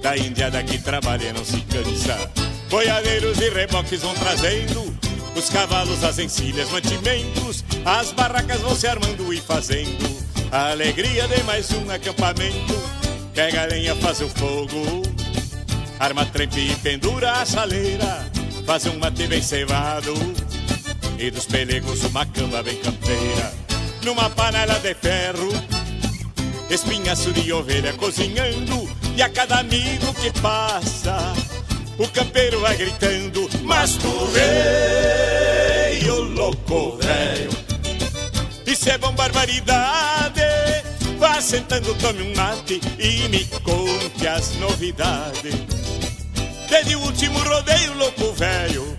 da indiada que trabalha e não se cansa. Boiadeiros e reboques vão trazendo os cavalos, as encilhas, mantimentos. As barracas vão se armando e fazendo a alegria de mais um acampamento. Pega a lenha, faz o fogo, arma trempe e pendura a chaleira. Faz um mate bem cevado e dos pelegos uma cama bem campeira. Numa panela de ferro, espinhaço de ovelha cozinhando, e a cada amigo que passa, o campeiro vai gritando: Mas tu veio, louco velho, isso é bom barbaridade. Vá sentando, tome um mate e me conte as novidades. Desde o último rodeio, louco velho,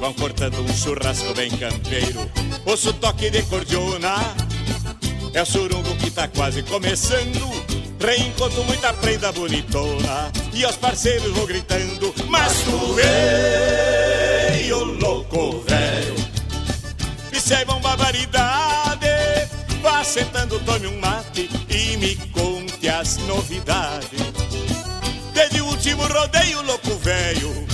vão cortando um churrasco bem campeiro. Ouço toque de cordiona, é o surungo que tá quase começando. Reencontro muita prenda bonitona e aos parceiros vou gritando: Mas tu veio louco, velho. Isso é barbaridade. Vá sentando, tome um mate e me conte as novidades. Desde o último rodeio, louco velho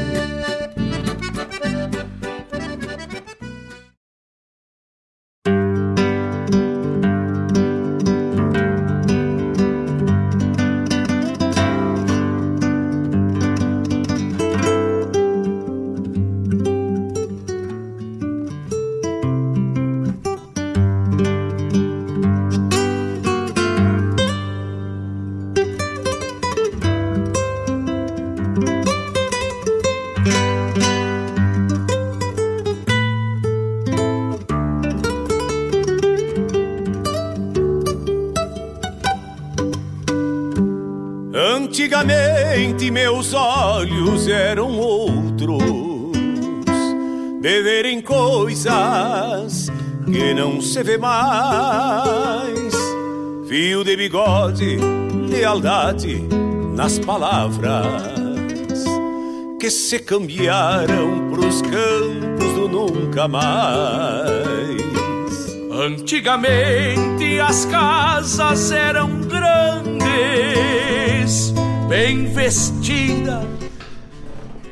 Que não se vê mais. Fio de bigode, lealdade nas palavras que se cambiaram pros campos do nunca mais. Antigamente as casas eram grandes bem vestida.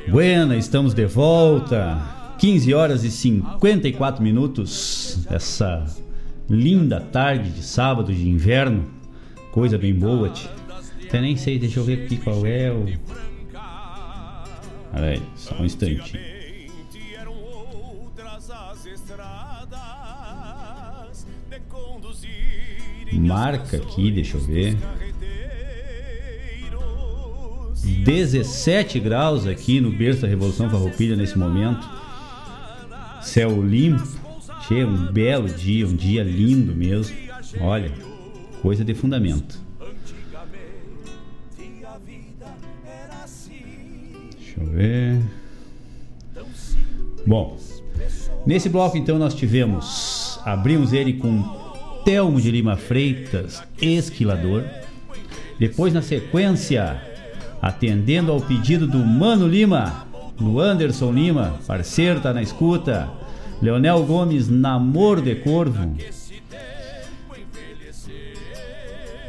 Buena, estamos de volta. 15 horas e 54 minutos. Essa linda tarde de sábado de inverno. Coisa bem boa, tia. Até nem sei, deixa eu ver aqui qual é o. Aí, só um instante. Marca aqui, deixa eu ver. 17 graus aqui no berço da Revolução Farroupilha nesse momento. Céu limpo. Um belo dia, um dia lindo mesmo. Olha, coisa de fundamento. Deixa eu ver. Bom, nesse bloco então nós tivemos, abrimos ele com Telmo de Lima Freitas, Esquilador. Depois na sequência atendendo ao pedido do Mano Lima, do Anderson Lima, parceiro tá na escuta. Leonel Gomes, Namoro de Corvo.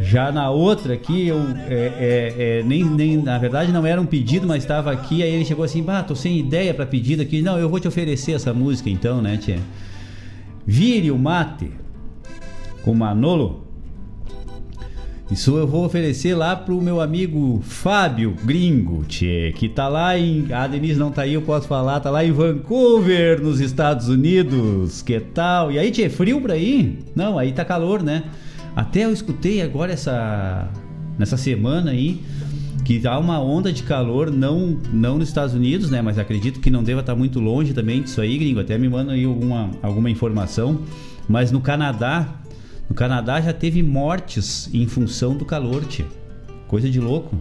Já na outra aqui, eu é, é, é, nem, nem, na verdade não era um pedido, mas estava aqui, aí ele chegou assim, bah, tô sem ideia para pedido aqui. Não, eu vou te oferecer essa música então, né, tia? Vire o mate com Manolo. Isso eu vou oferecer lá pro meu amigo Fábio Gringo, tchê, que tá lá em. A Denise não tá aí, eu posso falar, tá lá em Vancouver, nos Estados Unidos. Que tal? E aí, tchê, frio pra ir? Não, aí tá calor, né? Até eu escutei agora essa. nessa semana aí. Que há uma onda de calor, não, não nos Estados Unidos, né? Mas acredito que não deva estar muito longe também disso aí, gringo. Até me manda aí alguma, alguma informação. Mas no Canadá, no Canadá já teve mortes em função do calor, tia. Coisa de louco.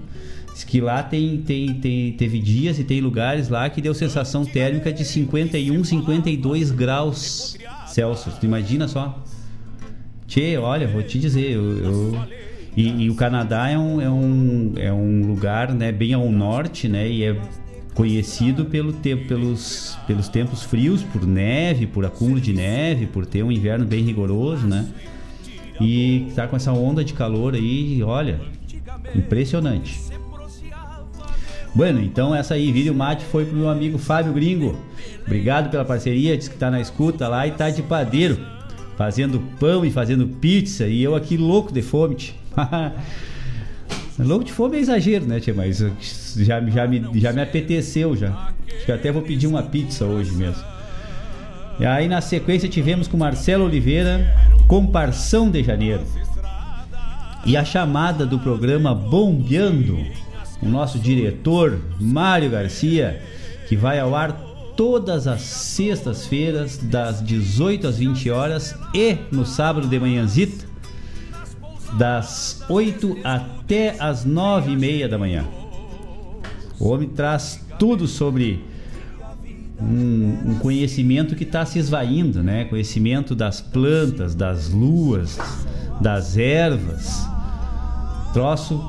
Diz que lá tem, tem, tem, teve dias e tem lugares lá que deu sensação térmica de 51, 52 graus Celsius. Tu imagina só? Tchê, olha, vou te dizer, eu, eu e, e, o Canadá é um, é um, é um lugar né, bem ao norte, né? E é conhecido pelo tempo, pelos, pelos tempos frios, por neve, por acúmulo de neve, por ter um inverno bem rigoroso, né? E tá com essa onda de calor aí, olha, impressionante. Bueno, então essa aí, vídeo mate foi pro meu amigo Fábio Gringo. Obrigado pela parceria, diz que tá na escuta lá e tá de padeiro, fazendo pão e fazendo pizza e eu aqui louco de fome. [LAUGHS] louco de fome é exagero, né, tia? Mas já, já, me, já me apeteceu já. Acho que até vou pedir uma pizza hoje mesmo. E aí na sequência tivemos com Marcelo Oliveira, Comparção de Janeiro. E a chamada do programa Bombeando, o nosso diretor Mário Garcia, que vai ao ar todas as sextas-feiras, das 18 às 20 horas e no sábado de manhãzita, das 8 até as 9 e meia da manhã. O homem traz tudo sobre um, um conhecimento que está se esvaindo, né? Conhecimento das plantas, das luas, das ervas. Troço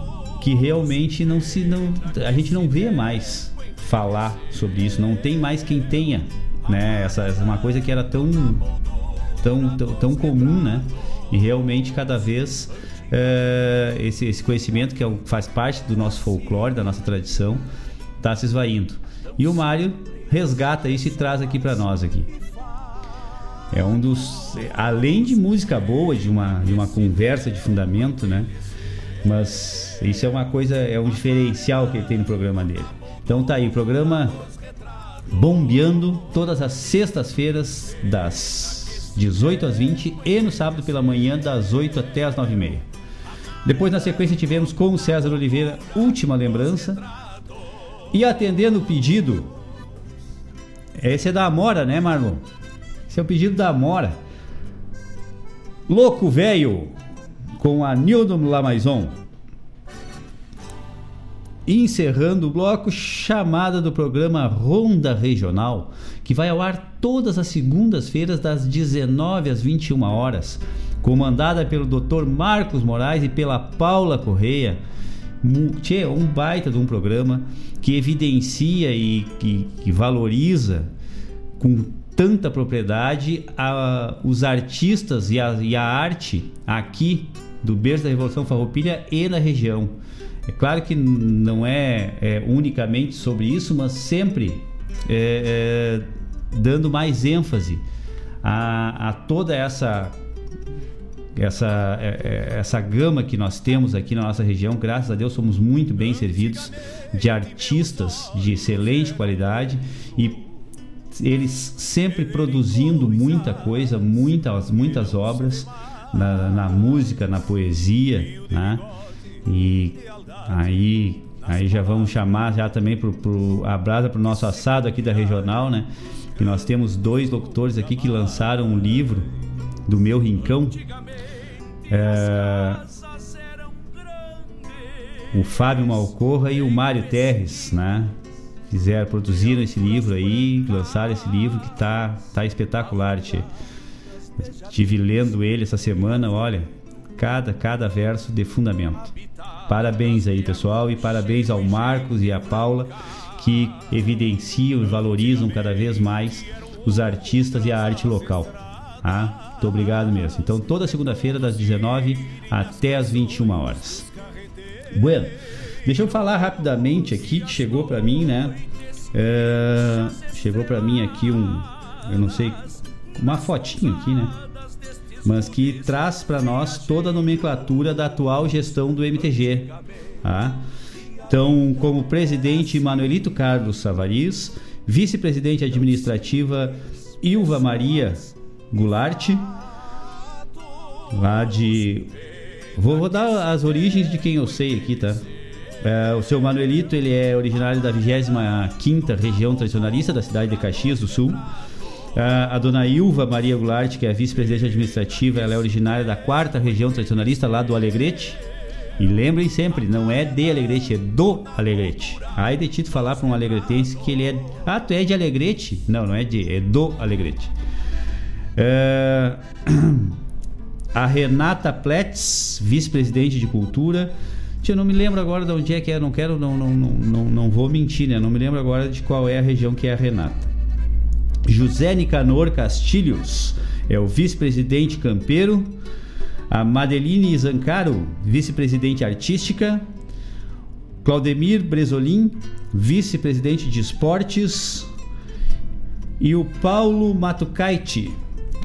que realmente não se não a gente não vê mais falar sobre isso, não tem mais quem tenha, né? Essa, essa é uma coisa que era tão tão tão, tão comum, né? E realmente cada vez é, esse, esse conhecimento que é, faz parte do nosso folclore, da nossa tradição, está se esvaindo. E o Mário resgata isso e traz aqui para nós aqui. É um dos, além de música boa, de uma, de uma conversa de fundamento, né? Mas isso é uma coisa, é um diferencial que ele tem no programa dele. Então tá aí, o programa bombeando todas as sextas-feiras das 18 às 20 e no sábado pela manhã das 8 até as 9 e meia. Depois na sequência tivemos com o César Oliveira Última Lembrança e atendendo o pedido esse é da Amora, né, Marlon? Esse é o pedido da Amora. Louco Velho, com a Nildon Lamaison. Encerrando o bloco, chamada do programa Ronda Regional, que vai ao ar todas as segundas-feiras, das 19 às 21 horas, comandada pelo Dr. Marcos Moraes e pela Paula Correia. Tchê, um baita de um programa que evidencia e que, que valoriza com tanta propriedade a, os artistas e a, e a arte aqui do berço da Revolução Farroupilha e na região. É claro que não é, é unicamente sobre isso, mas sempre é, é, dando mais ênfase a, a toda essa essa, é, é, essa gama que nós temos aqui na nossa região. Graças a Deus somos muito bem servidos de artistas de excelente qualidade e eles sempre produzindo muita coisa, muitas, muitas obras na, na música, na poesia, né? E aí, aí já vamos chamar já também pro, pro a brasa para o nosso assado aqui da regional, né? Que nós temos dois locutores aqui que lançaram um livro do meu rincão é, o Fábio Malcorra e o Mário Terres, né? Fizeram, produziram esse livro aí, lançaram esse livro que tá, tá espetacular, tia. Estive lendo ele essa semana, olha, cada, cada verso de fundamento. Parabéns aí, pessoal, e parabéns ao Marcos e à Paula que evidenciam e valorizam cada vez mais os artistas e a arte local. Ah, muito obrigado mesmo. Então, toda segunda-feira, das 19 até as 21 horas. Bueno, deixa eu falar rapidamente aqui que chegou para mim, né? É, chegou para mim aqui um, eu não sei, uma fotinho aqui, né? Mas que traz para nós toda a nomenclatura da atual gestão do MTG. Tá? Então, como presidente Manuelito Carlos Savariz, vice-presidente administrativa Ilva Maria Goulart, lá de. Vou, vou, dar as origens de quem eu sei aqui, tá? É, o seu Manuelito ele é originário da 25 região tradicionalista da cidade de Caxias do Sul. A, a dona Ilva Maria Goulart, que é vice-presidente administrativa, ela é originária da quarta região tradicionalista lá do Alegrete. E lembrem sempre, não é de Alegrete, é do Alegrete. Aí de Tito falar para um alegretense que ele é. Ah, tu é de Alegrete? Não, não é de, é do Alegrete. É... [CLEARS THROAT] A Renata Pletz, vice-presidente de cultura. Eu não me lembro agora de onde é que é, não quero, não, não, não, não vou mentir, né? Não me lembro agora de qual é a região que é a Renata. José Nicanor Castilhos é o vice-presidente campeiro. A Madeline Zancaro, vice-presidente artística. Claudemir Bresolim, vice-presidente de esportes. E o Paulo Matucaiti,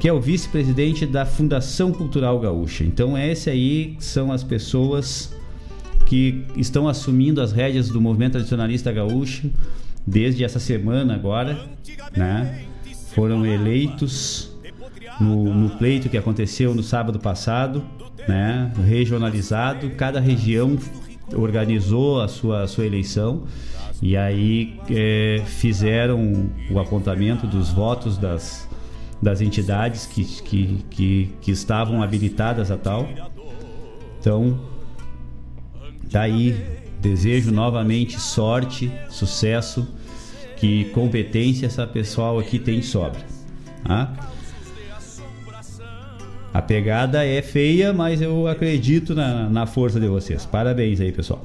que é o vice-presidente da Fundação Cultural Gaúcha. Então, esse aí são as pessoas que estão assumindo as rédeas do movimento tradicionalista gaúcho desde essa semana agora, né? Foram eleitos no, no pleito que aconteceu no sábado passado, né? Regionalizado, cada região organizou a sua, a sua eleição e aí é, fizeram o apontamento dos votos das, das entidades que, que, que, que estavam habilitadas a tal. Então, daí tá desejo novamente sorte, sucesso, que competência essa pessoal aqui tem de sobra. Tá? A pegada é feia, mas eu acredito na, na força de vocês. Parabéns aí, pessoal.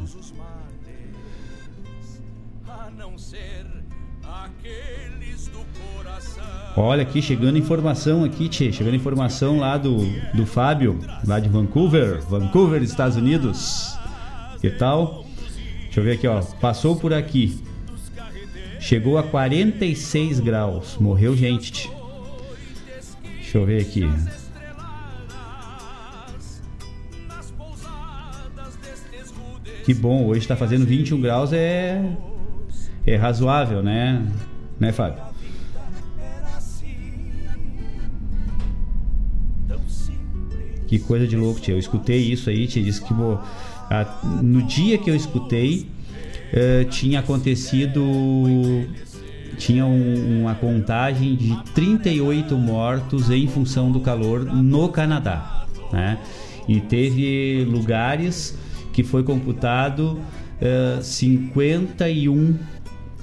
Olha aqui, chegando informação aqui, tchê, chegando informação lá do, do Fábio, lá de Vancouver, Vancouver, Estados Unidos. Que tal? Deixa eu ver aqui, ó. Passou por aqui. Chegou a 46 graus. Morreu gente. Deixa eu ver aqui. Que bom, hoje está fazendo 21 graus, é é razoável, né? Né, Fábio? Que coisa de louco, tia. Eu escutei isso aí, tia. Disse que bo... no dia que eu escutei, uh, tinha acontecido. Tinha um, uma contagem de 38 mortos em função do calor no Canadá. Né? E teve lugares que foi computado uh, 51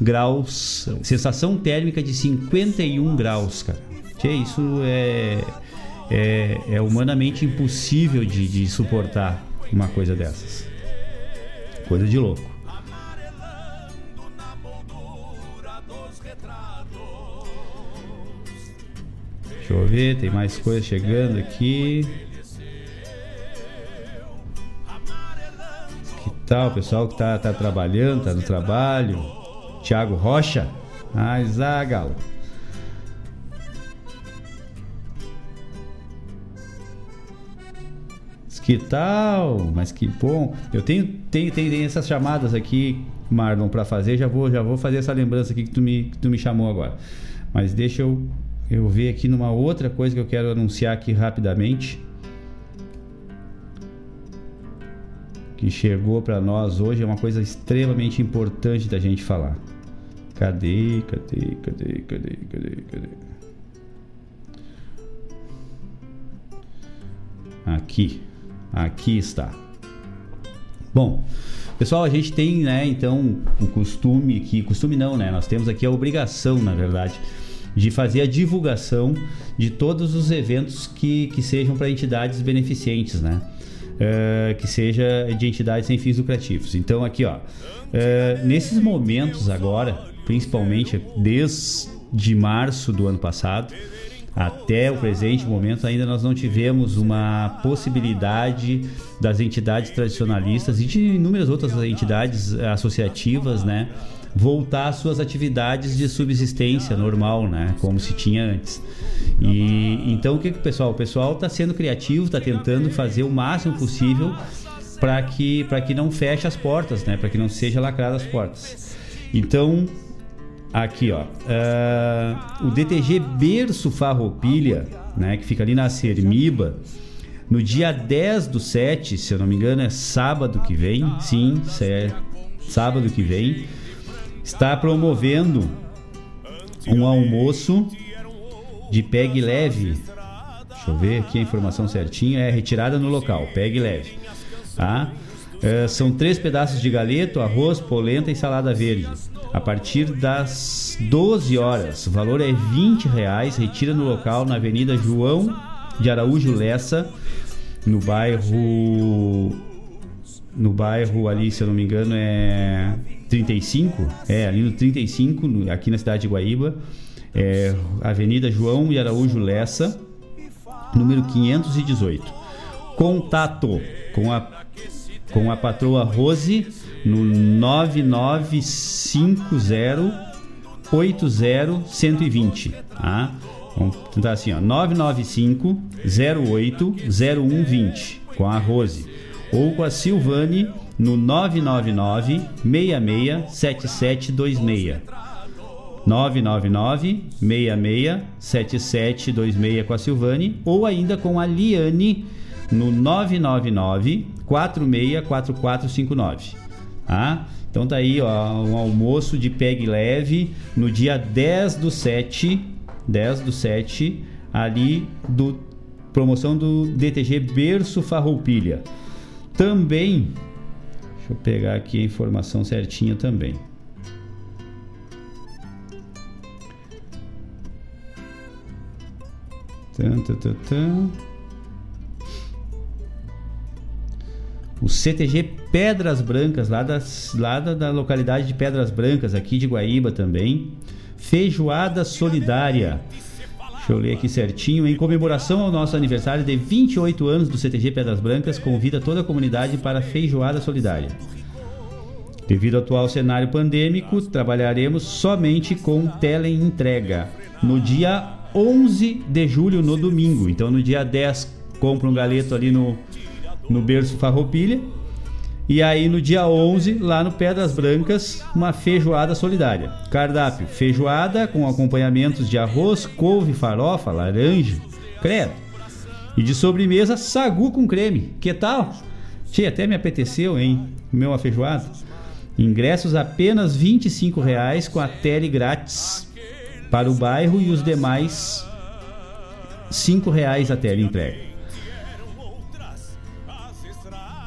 graus, sensação térmica de 51 graus, cara. Que isso é é, é humanamente impossível de, de suportar uma coisa dessas. Coisa de louco. Deixa eu ver, tem mais coisa chegando aqui. Que tal, pessoal que tá, tá trabalhando, tá no trabalho? Tiago Rocha. Ah, Zagalo. Que tal? Mas que bom. Eu tenho, tenho, tenho essas chamadas aqui, Marlon, para fazer. Já vou, já vou fazer essa lembrança aqui que tu me, que tu me chamou agora. Mas deixa eu, eu ver aqui numa outra coisa que eu quero anunciar aqui rapidamente. Que chegou para nós hoje. É uma coisa extremamente importante da gente falar. Cadê, cadê, cadê, cadê, cadê, cadê? Aqui. Aqui está. Bom, pessoal, a gente tem, né, então, o costume que costume não, né? Nós temos aqui a obrigação, na verdade, de fazer a divulgação de todos os eventos que, que sejam para entidades beneficentes, né? uh, que seja de entidades sem fins lucrativos. Então, aqui, ó, uh, nesses momentos agora, principalmente desde março do ano passado, até o presente momento ainda nós não tivemos uma possibilidade das entidades tradicionalistas e de inúmeras outras entidades associativas, né, voltar às suas atividades de subsistência normal, né, como se tinha antes. E então o que que o pessoal, o pessoal está sendo criativo, está tentando fazer o máximo possível para que para que não feche as portas, né, para que não seja lacradas as portas. Então Aqui, ó. Uh, o DTG Berço Farroupilha, né, que fica ali na Sermiba, no dia 10 do 7, se eu não me engano, é sábado que vem, sim, é sábado que vem, está promovendo um almoço de pegue leve. Deixa eu ver aqui a informação certinha, é retirada no local, pegue leve, tá? Uh, são três pedaços de galeto, arroz, polenta e salada verde a partir das 12 horas. O valor é 20 reais. Retira no local na Avenida João de Araújo Lessa, no bairro no bairro ali, se eu não me engano, é 35, é ali no 35, aqui na cidade de Guaíba, é Avenida João de Araújo Lessa, número 518. Contato com a com a patroa Rose no 9950 80120, tá? Vamos tentar assim, ó, 995 08 0120 com a Rose ou com a Silvane no 999 66 7726. 999 66 7726 com a Silvane ou ainda com a Liane no 999 464459. Tá? Então tá aí, ó, um almoço de pegue leve no dia 10 do 7, 10 do 7, ali do promoção do DTG Berço Farroupilha. Também, deixa eu pegar aqui a informação certinha também. Tan, tan, tan, tan. O CTG Pedras Brancas, lá, das, lá da, da, localidade de Pedras Brancas, aqui de Guaíba também. Feijoada Solidária. Deixa eu ler aqui certinho. Em comemoração ao nosso aniversário de 28 anos do CTG Pedras Brancas, convida toda a comunidade para a Feijoada Solidária. Devido ao atual cenário pandêmico, trabalharemos somente com teleentrega. No dia 11 de julho, no domingo. Então, no dia 10, compra um galeto ali no no berço Farroupilha. E aí no dia 11, lá no Pedras Brancas, uma feijoada solidária. Cardápio: feijoada com acompanhamentos de arroz, couve, farofa, laranja, credo. E de sobremesa, sagu com creme. Que tal? Tchê, até me apeteceu, hein? Meu uma feijoada. Ingressos apenas R$ reais com a tele grátis para o bairro e os demais R$ reais a tele entrega.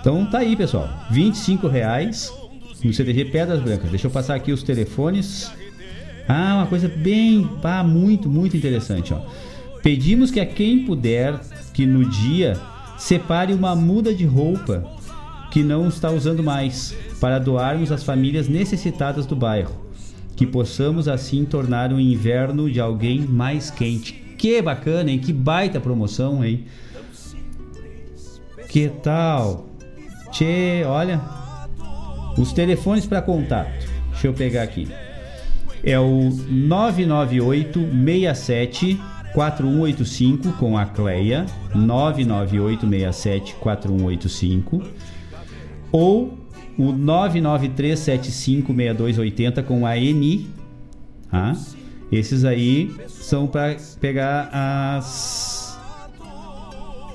Então tá aí, pessoal. 25 reais no CTG Pedras Brancas. Deixa eu passar aqui os telefones. Ah, uma coisa bem, muito, muito interessante, ó. Pedimos que a quem puder que no dia separe uma muda de roupa que não está usando mais para doarmos às famílias necessitadas do bairro. Que possamos assim tornar o inverno de alguém mais quente. Que bacana, hein? Que baita promoção, hein? Que tal? Tchê, olha. Os telefones para contato. Deixa eu pegar aqui. É o 998 67 4185 com a Cleia. 998 67 4185. Ou o 993756280 com a Eni. Tá? Esses aí são para pegar as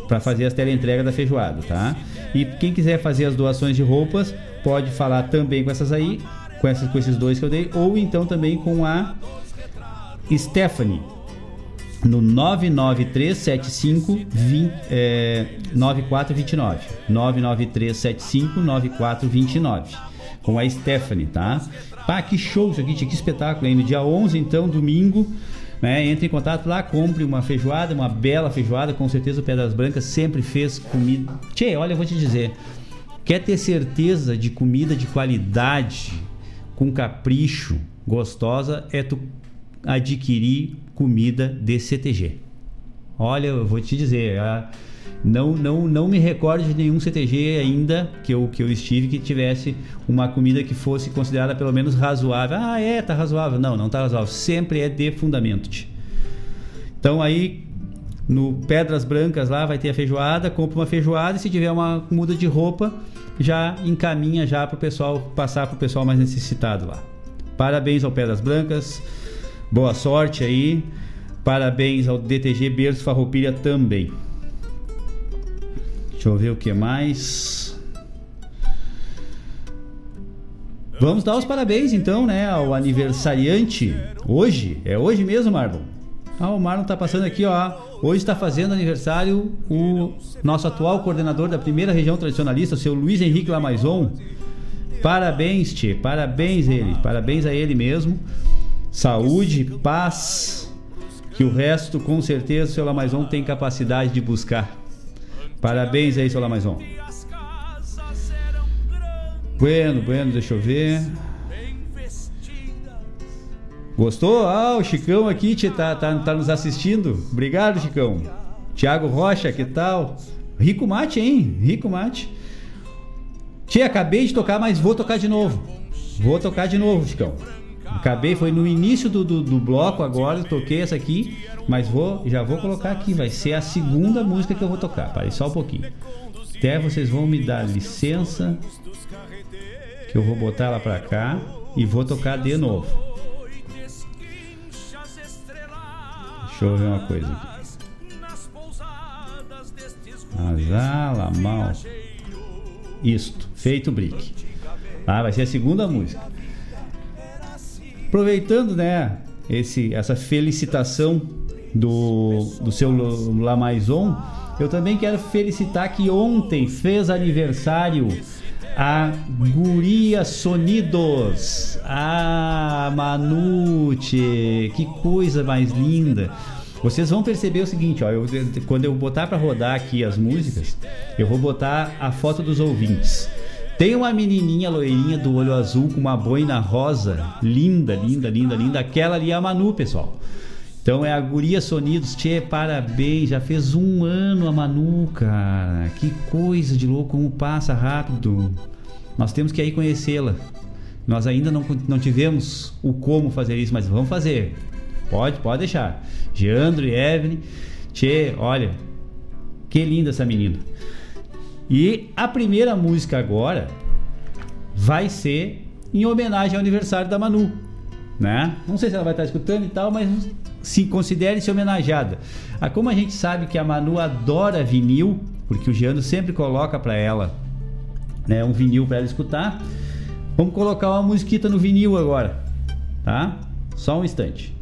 para fazer as teleentrega da feijoada, tá? E quem quiser fazer as doações de roupas, pode falar também com essas aí, com, essas, com esses dois que eu dei, ou então também com a Stephanie no 99375 é, 9429 99375 9429 com a Stephanie, tá? Pá, que show isso aqui, que espetáculo aí no dia 11 então, domingo Né? Entre em contato lá, compre uma feijoada, uma bela feijoada. Com certeza o Pedras Brancas sempre fez comida. Tchê, olha, eu vou te dizer. Quer ter certeza de comida de qualidade, com capricho, gostosa, é tu adquirir comida de CTG. Olha, eu vou te dizer, a, não, não, não me recordo de nenhum CTG ainda que eu, que eu estive que tivesse uma comida que fosse considerada pelo menos razoável. Ah, é, tá razoável. Não, não tá razoável. Sempre é de fundamento. Então aí no Pedras Brancas lá vai ter a feijoada, compra uma feijoada e se tiver uma muda de roupa, já encaminha já pro pessoal passar pro pessoal mais necessitado lá. Parabéns ao Pedras Brancas. Boa sorte aí. Parabéns ao DTG Berço Farroupilha também. Deixa eu ver o que mais. Vamos dar os parabéns então, né, ao aniversariante. Hoje, é hoje mesmo, Marlon. Ah, o Marlon tá passando aqui, ó. Hoje está fazendo aniversário o nosso atual coordenador da primeira região tradicionalista, o seu Luiz Henrique Lamaison. Parabéns, Tchê. Parabéns ele. Parabéns a ele mesmo. Saúde, paz. Que o resto, com certeza, o seu Lamaison tem capacidade de buscar. Parabéns aí, seu Lamaison. Bueno, bueno, deixa eu ver. Gostou? Ah, o Chicão aqui tchê, tá, tá, tá nos assistindo. Obrigado, Chicão. Tiago Rocha, que tal? Rico mate, hein? Rico mate. Tchê, acabei de tocar, mas vou tocar de novo. Vou tocar de novo, Chicão. Acabei, foi no início do, do, do bloco agora, eu toquei essa aqui, mas vou, já vou colocar aqui, vai ser a segunda música que eu vou tocar. Parei só um pouquinho. Até vocês vão me dar licença, que eu vou botar ela pra cá e vou tocar de novo. Deixa eu ver uma coisa aqui. Azala mal. Isto, feito brick. Ah, vai ser a segunda música. Aproveitando, né, esse, essa felicitação do, do seu Lamaison, eu também quero felicitar que ontem fez aniversário a Guria Sonidos. Ah, Manute, que coisa mais linda. Vocês vão perceber o seguinte, ó, eu, quando eu botar para rodar aqui as músicas, eu vou botar a foto dos ouvintes. Tem uma menininha loirinha do olho azul com uma boina rosa, linda, linda, linda, linda. Aquela ali é a Manu, pessoal. Então é a Guria Sonidos. Tchê, parabéns. Já fez um ano a Manu, cara. Que coisa de louco, como passa rápido. Nós temos que ir conhecê-la. Nós ainda não, não tivemos o como fazer isso, mas vamos fazer. Pode, pode deixar. Geandro e Evelyn. Tchê, olha. Que linda essa menina. E a primeira música agora vai ser em homenagem ao aniversário da Manu, né? Não sei se ela vai estar escutando e tal, mas se considere-se homenageada. Ah, como a gente sabe que a Manu adora vinil, porque o Giano sempre coloca para ela, né, um vinil para ela escutar. Vamos colocar uma musiquita no vinil agora, tá? Só um instante.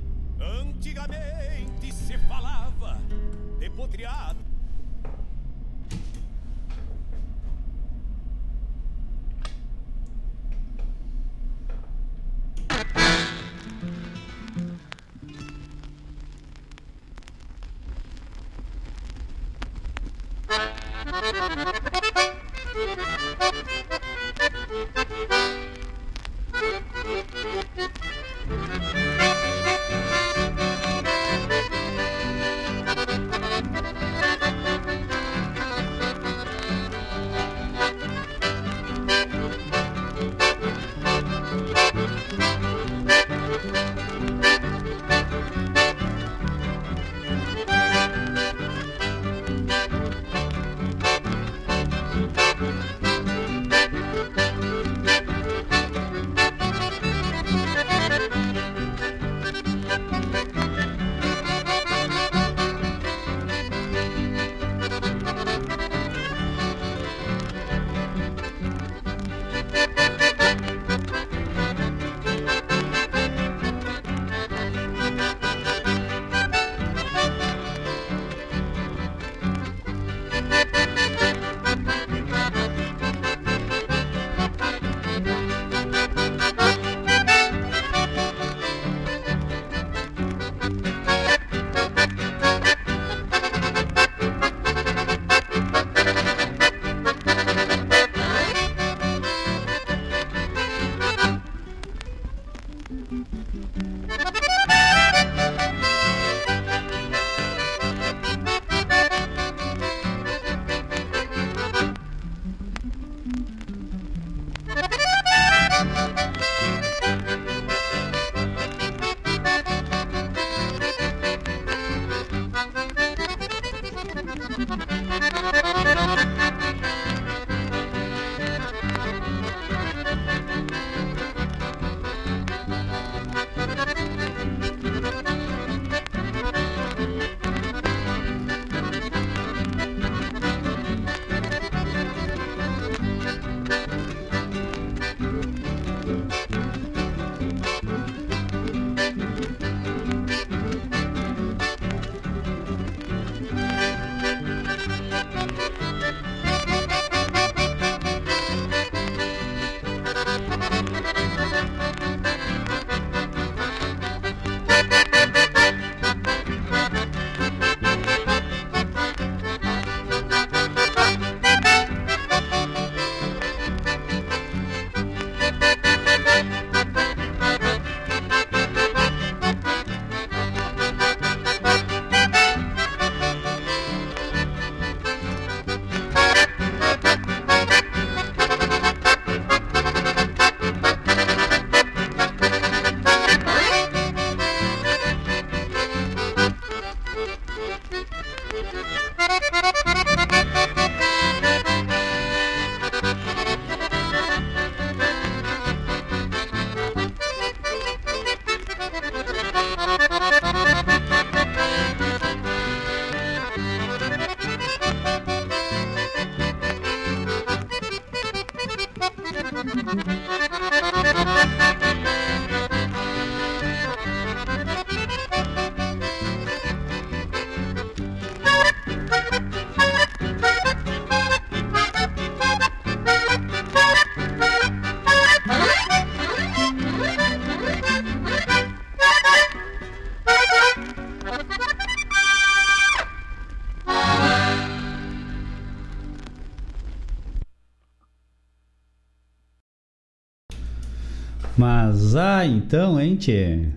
Mas ah, então, hein, tchê?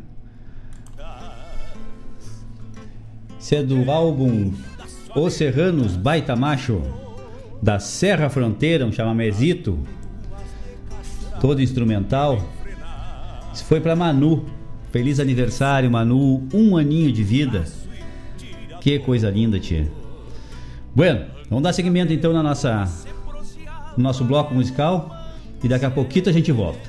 Esse é do álbum Os Serranos Baita Macho, da Serra Fronteira, um chamamezito, todo instrumental. Isso foi pra Manu. Feliz aniversário, Manu, um aninho de vida. Que coisa linda, tia. Bueno, vamos dar seguimento então na nossa, no nosso bloco musical e daqui a pouquinho a gente volta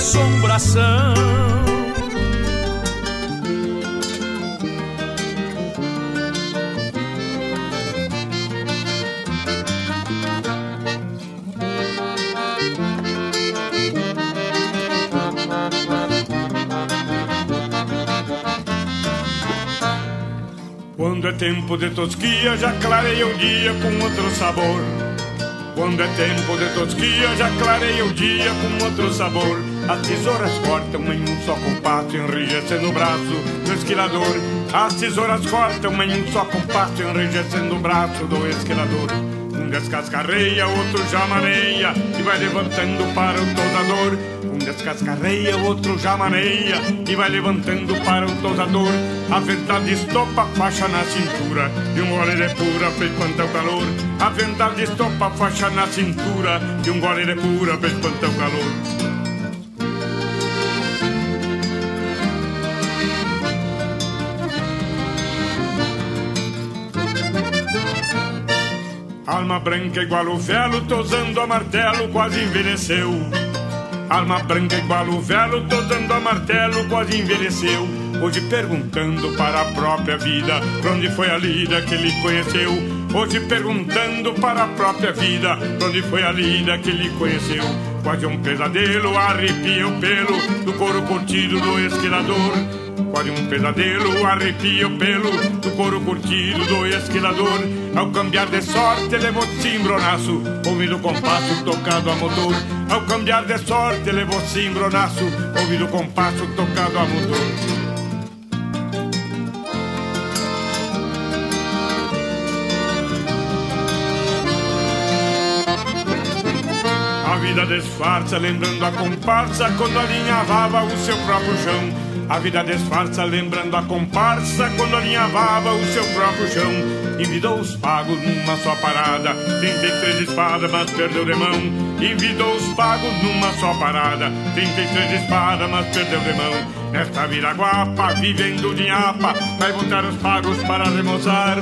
assombração. Quando é tempo de tosquia, já clareia o dia com outro sabor. Quando é tempo de tosquia, já clareia o dia com outro sabor. As tesouras cortam em um só compasso, enrijecendo o braço do esquilador. As tesouras cortam em um só compasso, enrijecendo o braço do esquilador. Um descascarreia, outro já maneia e vai levantando para o tosador. Um descascarreia, outro já maneia e vai levantando para o tosador. A verdade estopa a faixa na cintura e um gole de pura pra espantar o calor. A verdade estopa a faixa na cintura e um gole de pura pra espantar o calor. Alma branca igual o velo, tosando a martelo, quase envelheceu. Alma branca igual o velo, tosando a martelo, quase envelheceu. Hoje perguntando para a própria vida, pra onde foi a lida que ele conheceu. Hoje perguntando para a própria vida, pra onde foi a lida que ele conheceu. Quase um pesadelo, arrepia o pelo do couro curtido do esquilador. Quase um pesadelo, arrepia o pelo do couro curtido do esquilador. Ao cambiar de sorte, levou cimbronaço, ouvindo o compasso tocado a motor. Ao cambiar de sorte, levou cimbronaço, ouvindo o compasso tocado a motor. vida disfarça, lembrando a comparsa quando alinhavava o seu próprio chão. A vida disfarça, lembrando a comparsa quando alinhavava o seu próprio chão. Envidou os pagos numa só parada, 33 espadas, mas perdeu de mão. Envidou os pagos numa só parada, 33 espadas, mas perdeu de mão. Nesta viraguapa, vivendo de nhapa, vai voltar os pagos para remoçar.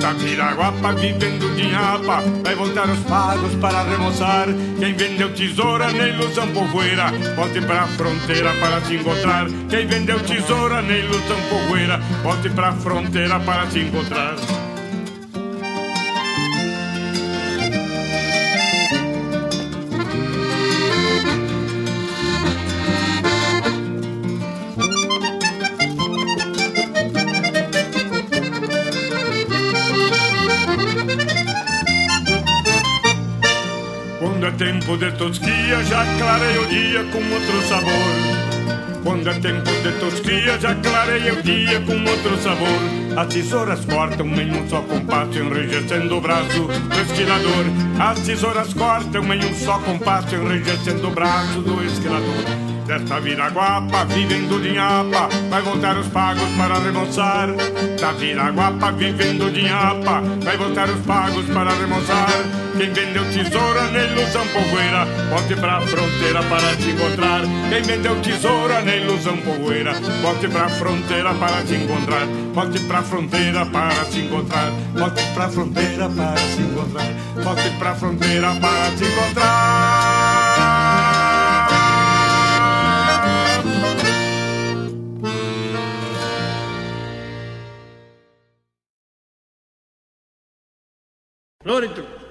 Na viraguapa, vivendo de nhapa, vai voltar os pagos para remoçar. Quem vendeu tesoura na ilusão povoeira, volte pra fronteira para se encontrar. Quem vendeu tesoura na ilusão povoeira, volte pra fronteira para se encontrar. Já clarei o dia com outro sabor. Quando é tempo de tosquia, já clarei o dia com outro sabor. As tesouras cortam em um só compasso, enrijecendo o braço do esquilador. As tesouras cortam em um só compasso, enrijecendo o braço do esquilador. Desta viraguapa, vivendo de nhapa, vai voltar os pagos para remoçar. Da viraguapa, vivendo de nhapa, vai voltar os pagos para remoçar. Quem vendeu tesoura na ilusão povoeira, volte pra fronteira para se encontrar. Quem vendeu tesoura na ilusão povoeira, volte pra fronteira para se encontrar. Volte pra fronteira para se encontrar. Volte pra fronteira para se encontrar. Volte pra fronteira para se encontrar. Graças.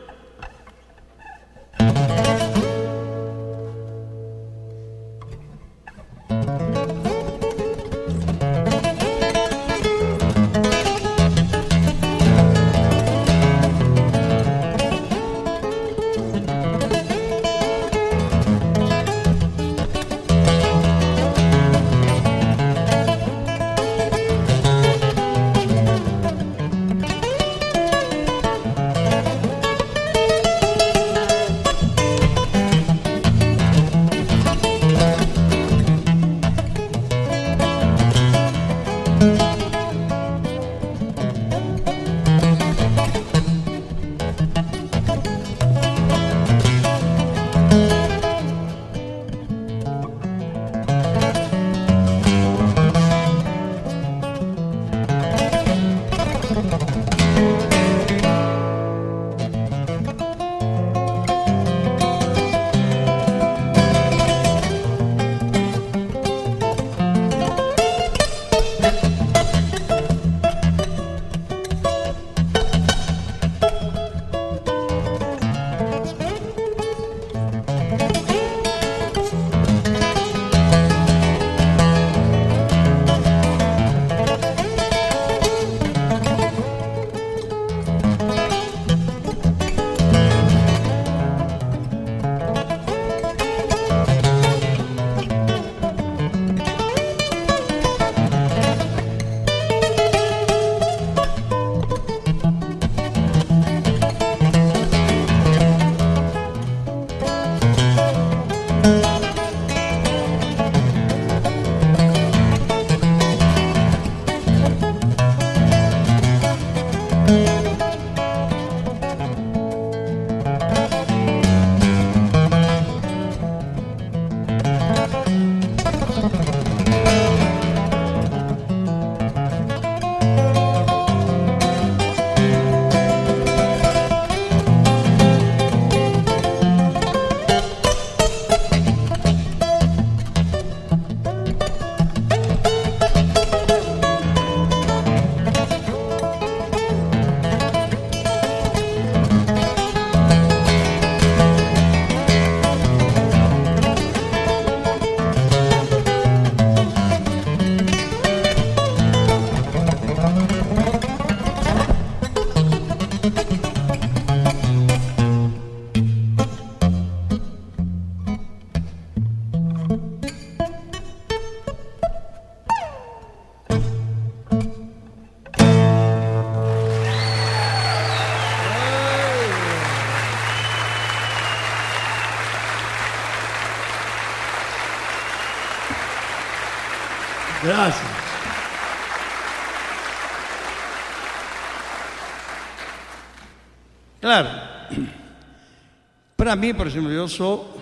Para mim, por exemplo, eu sou.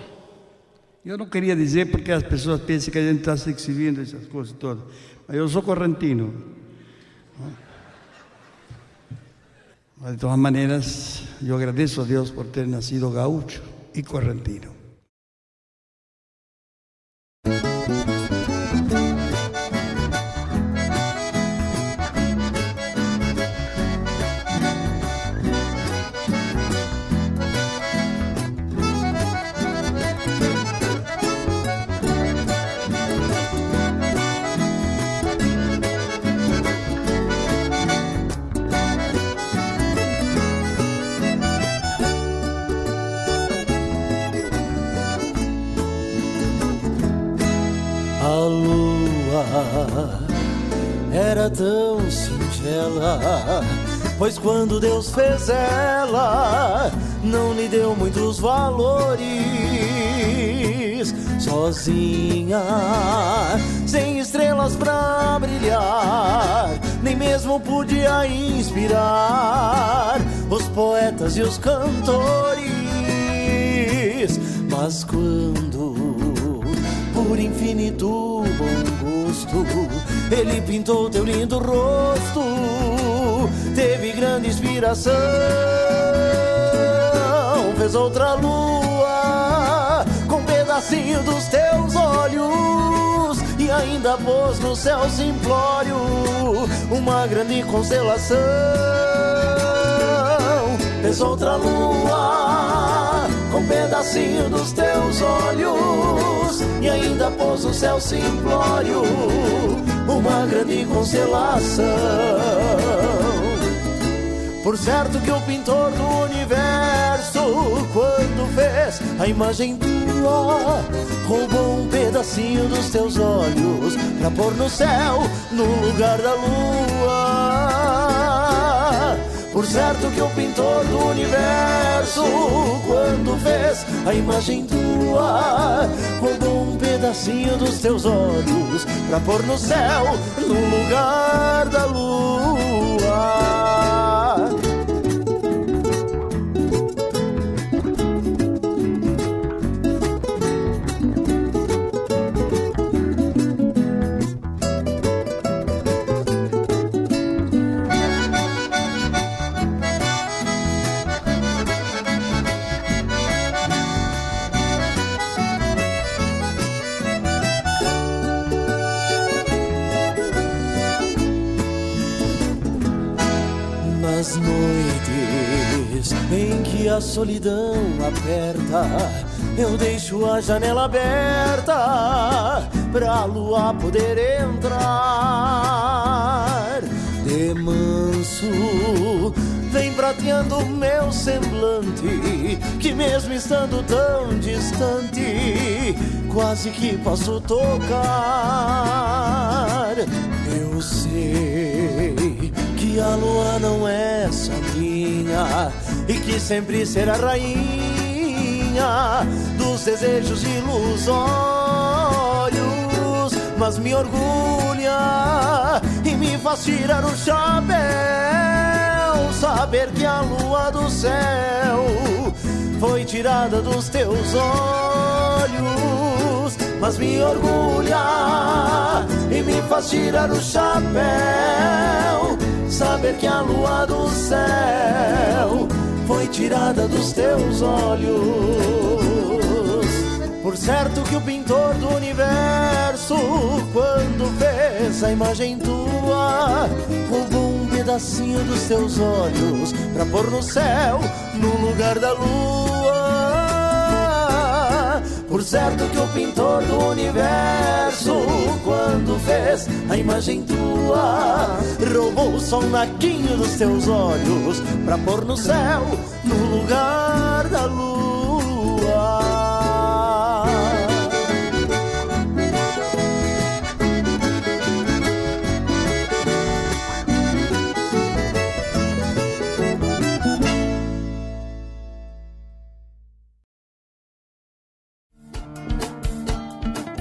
Eu não queria dizer porque as pessoas pensam que a gente está se exhibindo essas coisas todas, mas eu sou correntino. Mas de todas maneiras, eu agradeço a Deus por ter nascido gaúcho e correntino. Tão singela, pois quando Deus fez ela, não lhe deu muitos valores. Sozinha, sem estrelas pra brilhar, nem mesmo podia inspirar os poetas e os cantores. Mas quando por infinito bom gosto. Ele pintou teu lindo rosto, teve grande inspiração. Fez outra lua com um pedacinho dos teus olhos e ainda pôs no céu simplório uma grande constelação. Fez outra lua com um pedacinho dos teus olhos e ainda pôs no céu simplório uma grande constelação. Por certo que o pintor do universo, quando fez a imagem tua, roubou um pedacinho dos teus olhos pra pôr no céu, no lugar da lua. Por certo que o pintor do universo, quando fez a imagem tua, roubou um pedacinho dos teus olhos pra pôr no céu, no lugar da lua. Noites em que a solidão aperta, eu deixo a janela aberta pra lua poder entrar. De manso, vem prateando meu semblante, que mesmo estando tão distante, quase que posso tocar. Eu sei que a lua não é só minha e que sempre será rainha dos desejos ilusórios, mas me orgulha e me faz tirar o chapéu saber que a lua do céu foi tirada dos teus olhos, mas me orgulha e me faz tirar o chapéu saber que a lua do céu foi tirada dos teus olhos. Por certo que o pintor do universo, quando fez a imagem tua, roubou um pedacinho dos teus olhos pra pôr no céu, no lugar da lua. Por certo que o pintor do universo, quando fez a imagem tua, roubou só um naquinho dos teus olhos pra pôr no céu, no lugar da lua.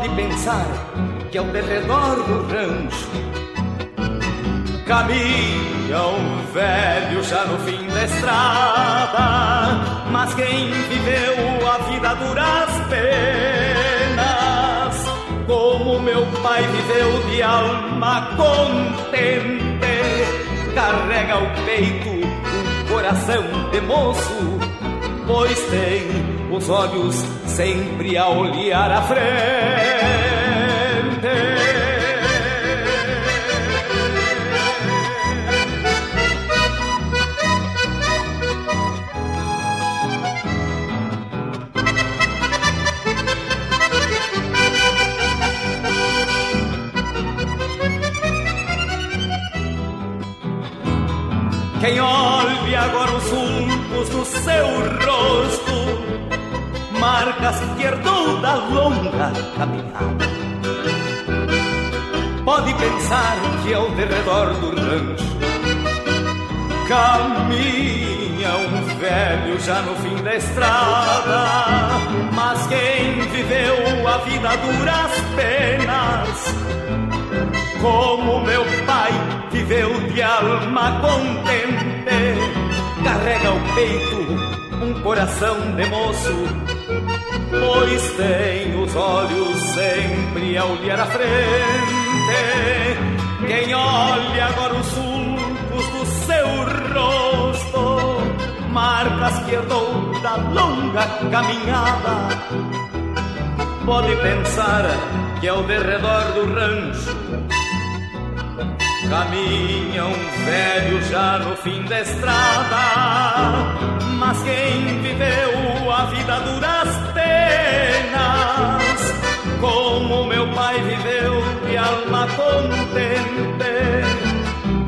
Pode pensar que ao derredor do rancho Caminha um velho já no fim da estrada, mas quem viveu a vida duras penas, como meu pai viveu de alma contente, carrega o peito um coração de moço, pois tem os olhos sempre a olhar à frente. Marcas que herdou da longa caminhada. Pode pensar que ao derredor do rancho caminha um velho já no fim da estrada. Mas quem viveu a vida duras penas, como meu pai viveu de alma contente, carrega o peito um coração de moço, pois tem os olhos sempre a olhar à frente. Quem olha agora os sulcos do seu rosto, marcas que herdou da longa caminhada, pode pensar que ao derredor do rancho Caminha um velho já no fim da estrada, mas quem viveu a vida duras penas, como meu pai viveu de alma contente,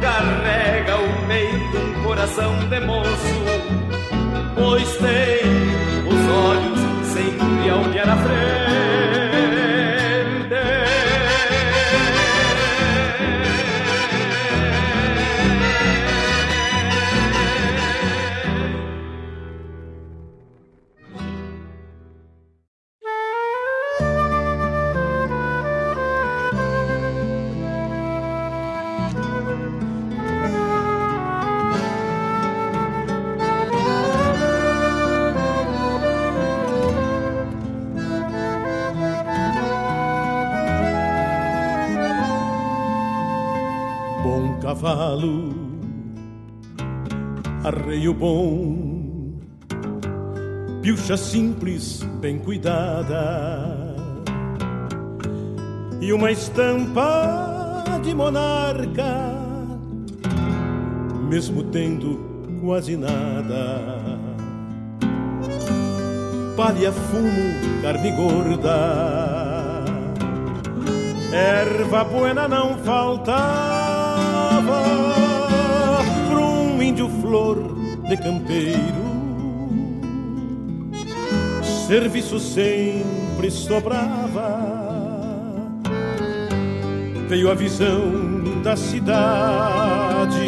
carrega o peito um coração de moço, pois tem os olhos sempre a olhar à frente. Bom, simples, bem cuidada. e uma estampa de monarca, mesmo tendo quase nada. Palha, fumo, carne gorda, erva buena não faltava para um índio flor de campeiro. Serviço sempre sobrava veio a visão da cidade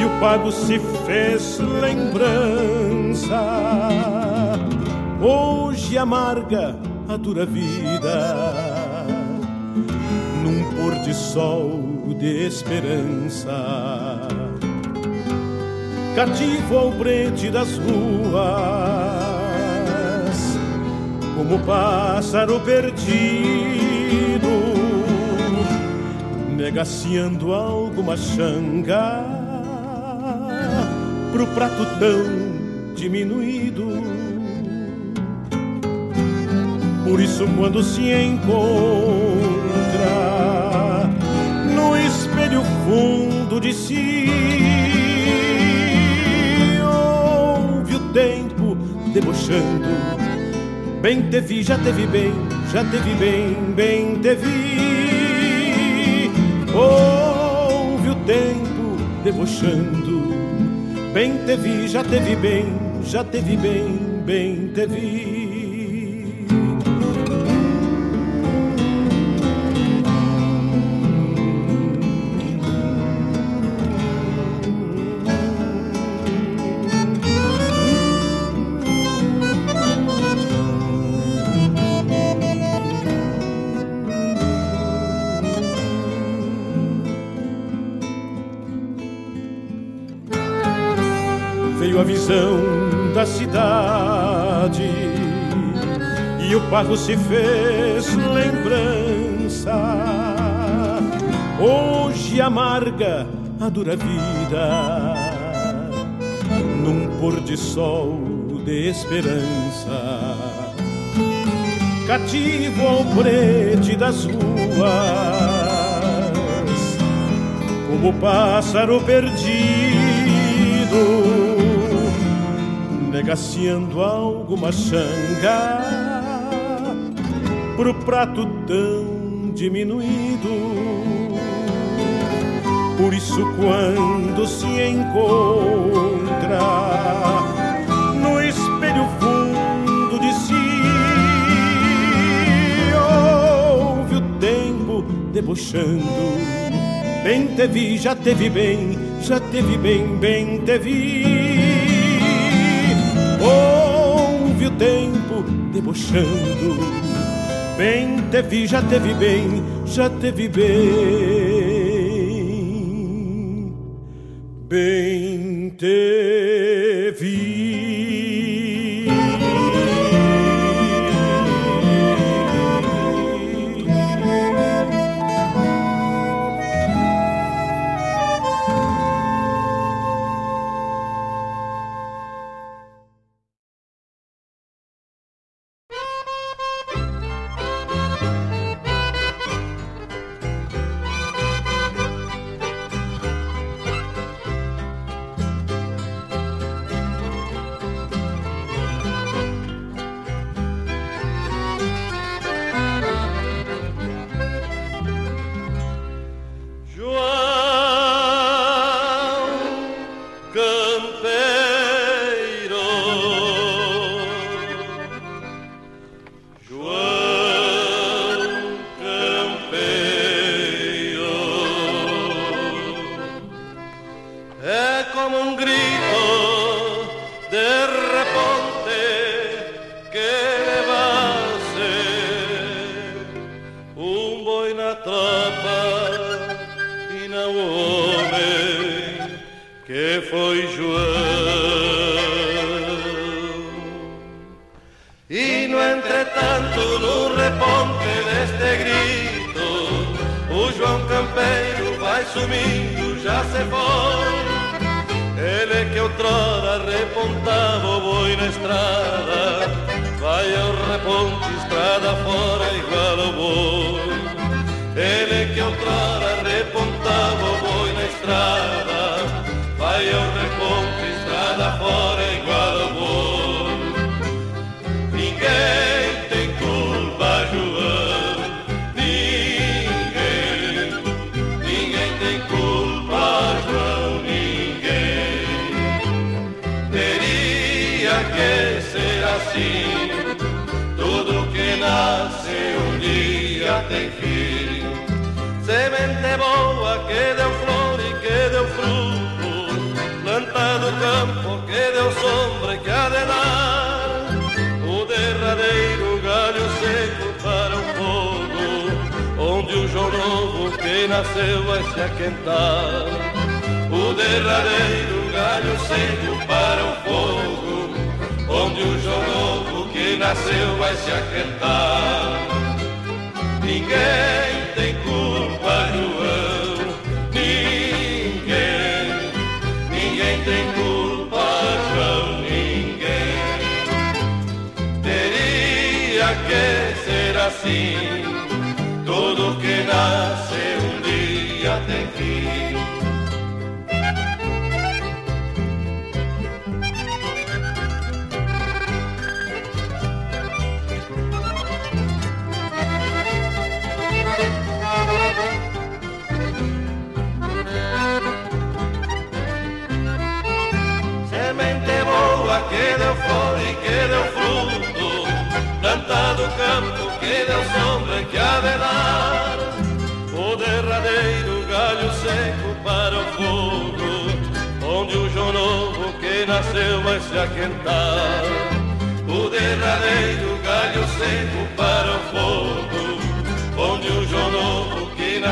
e o pago se fez lembrança. Hoje amarga a dura vida num pôr de sol de esperança. Cativo ao brete das ruas, como pássaro perdido negaciando alguma xanga pro prato tão diminuído. Por isso, quando se encontra no espelho fundo de si, tempo debochando. Bem te vi, já te vi bem, já te vi bem, bem te vi. Ouve o tempo debochando. Bem te vi, já te vi bem, já te vi bem, bem te vi. O pago se fez lembrança. Hoje amarga a dura vida num pôr de sol de esperança. Cativo ao prete das ruas, como pássaro perdido negaciando alguma xanga pro prato tão diminuído. Por isso, quando se encontra no espelho fundo de si, ouve o tempo debochando. Bem te vi, já te vi bem, já te vi bem, bem te vi ouve o tempo debochando. Bem te vi, já te vi bem, já te vi bem.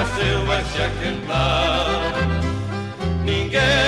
Nasceu vai se aquentar. Ninguém